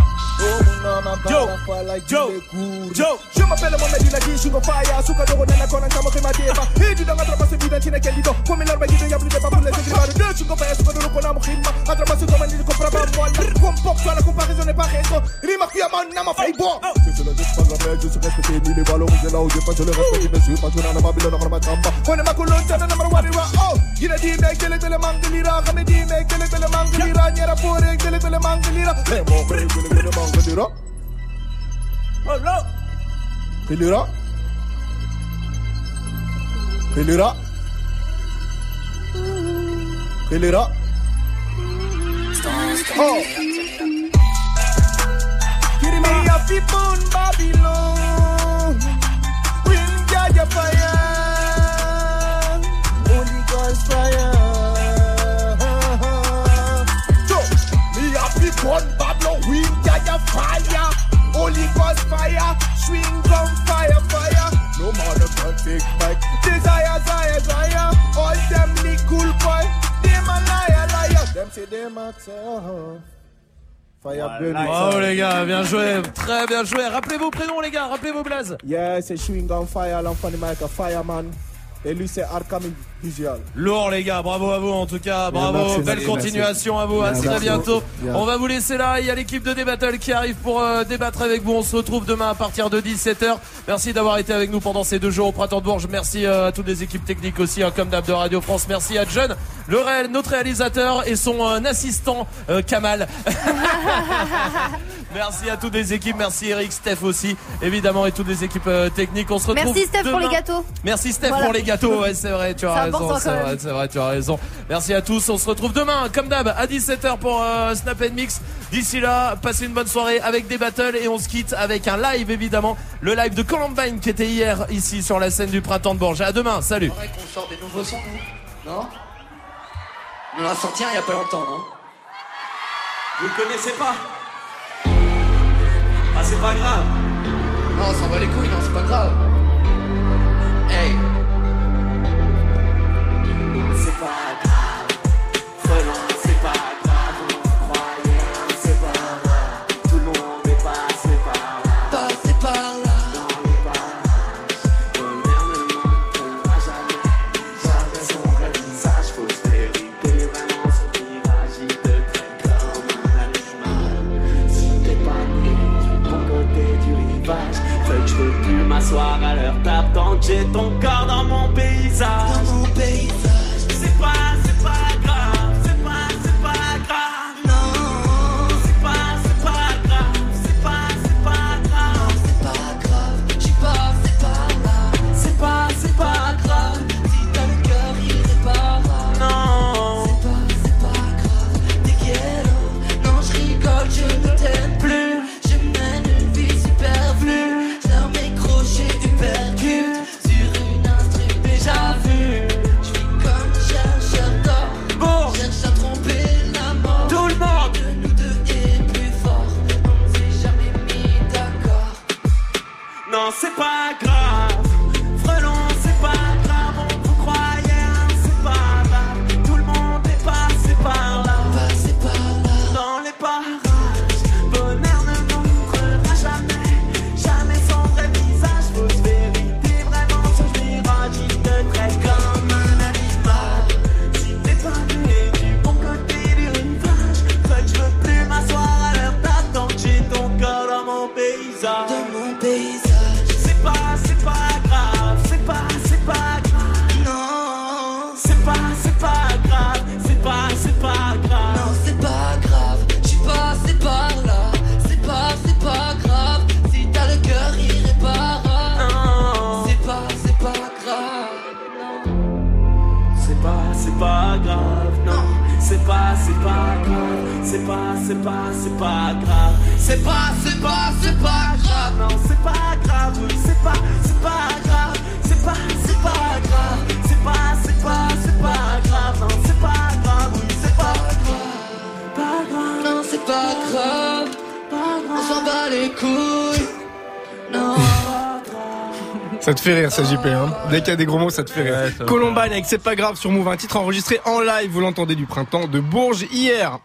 je m'appelle Mohamed il a dit Shingo Fire. Suka dogo nana kona kama kema deba Hidi danga trapa se vida chine kendido Kumi larba gido ya blide babu le segri baru De Shingo Fire suka dogo kona mukhima. Atrapa se koma nidi kompra ba mwala Kompok toi la comparaison n'est pas raison Rima kia man nama fai bon Je suis là juste pas grand-mère, je suis respecté, ni les valorisés là où j'ai pas, je les respecte, bien sûr, parce que dans la Babylone, on va m'attendre. Kone makulon tana nama warira Oh Gina di me kele tele mangalira Kame di me kele tele mangalira Nyera pore kele tele mangalira Eh, mon frère, que le gars manque de rap. Oh no Pelira. Pelira. Pelira. Oh Me a fi burn Babylon Bring Jaja fire Holy Ghost fire So, me a fi burn Babylon Bring Jaja fire Holy Ghost fire Swing gun fire fire No man can take back Desire, desire, desire All them little boy Them a liar, liar Them say them a tough. Fire burn. Bravo les gars, bien joué, très bien joué. Rappelez vos prénoms les gars, rappelez vos blazes. Yeah, c'est Chewing Gum Fire, l'enfant de Mike, Fireman. Et lui, c'est Arkami Lourd les gars, bravo à vous en tout cas, bravo, merci, belle merci, continuation merci. à vous, à très bientôt. Bien. On va vous laisser là, il y a l'équipe de Débattle qui arrive pour euh, débattre avec vous. On se retrouve demain à partir de 17h. Merci d'avoir été avec nous pendant ces deux jours au Printemps de Bourges. Merci euh, à toutes les équipes techniques aussi, hein, comme d'hab de Radio France. Merci à John, le réel, notre réalisateur et son euh, assistant euh, Kamal. Merci à toutes les équipes, merci Eric, Steph aussi, évidemment, et toutes les équipes euh, techniques. On se retrouve Merci Steph pour les demain. gâteaux. Merci Steph Voilà. pour les gâteaux, ouais, c'est vrai, tu C'est raison, c'est vrai, c'est vrai, tu as raison. Merci à tous, on se retrouve demain, comme d'hab, à 17h pour euh, Snap and Mix. D'ici là, passez une bonne soirée avec des battles et on se quitte avec un live évidemment, le live de Columbine qui était hier ici sur la scène du printemps de Bourges. À demain, salut. C'est vrai qu'on sort des nouveaux sons, nous Non? On en a sorti un il y a pas longtemps, non? Vous le connaissez pas? Ah, c'est pas grave. Non, on s'en bat les couilles, non, c'est pas grave. ton corps dans mon paysage. C'est pas, c'est pas, c'est pas grave, non. C'est pas grave, c'est pas, c'est pas grave. C'est pas, c'est pas grave. C'est pas, c'est pas, c'est pas grave, non. C'est pas grave, oui, c'est pas grave. Pas grave. Non, c'est pas grave. On s'en bat les couilles. Non. Ça te fait rire, ça, JP. Hein. Dès qu'il y a des gros mots, ça te fait rire. Columbine avec C'est pas grave sur Move, un titre enregistré en live, vous l'entendez, du printemps de Bourges hier.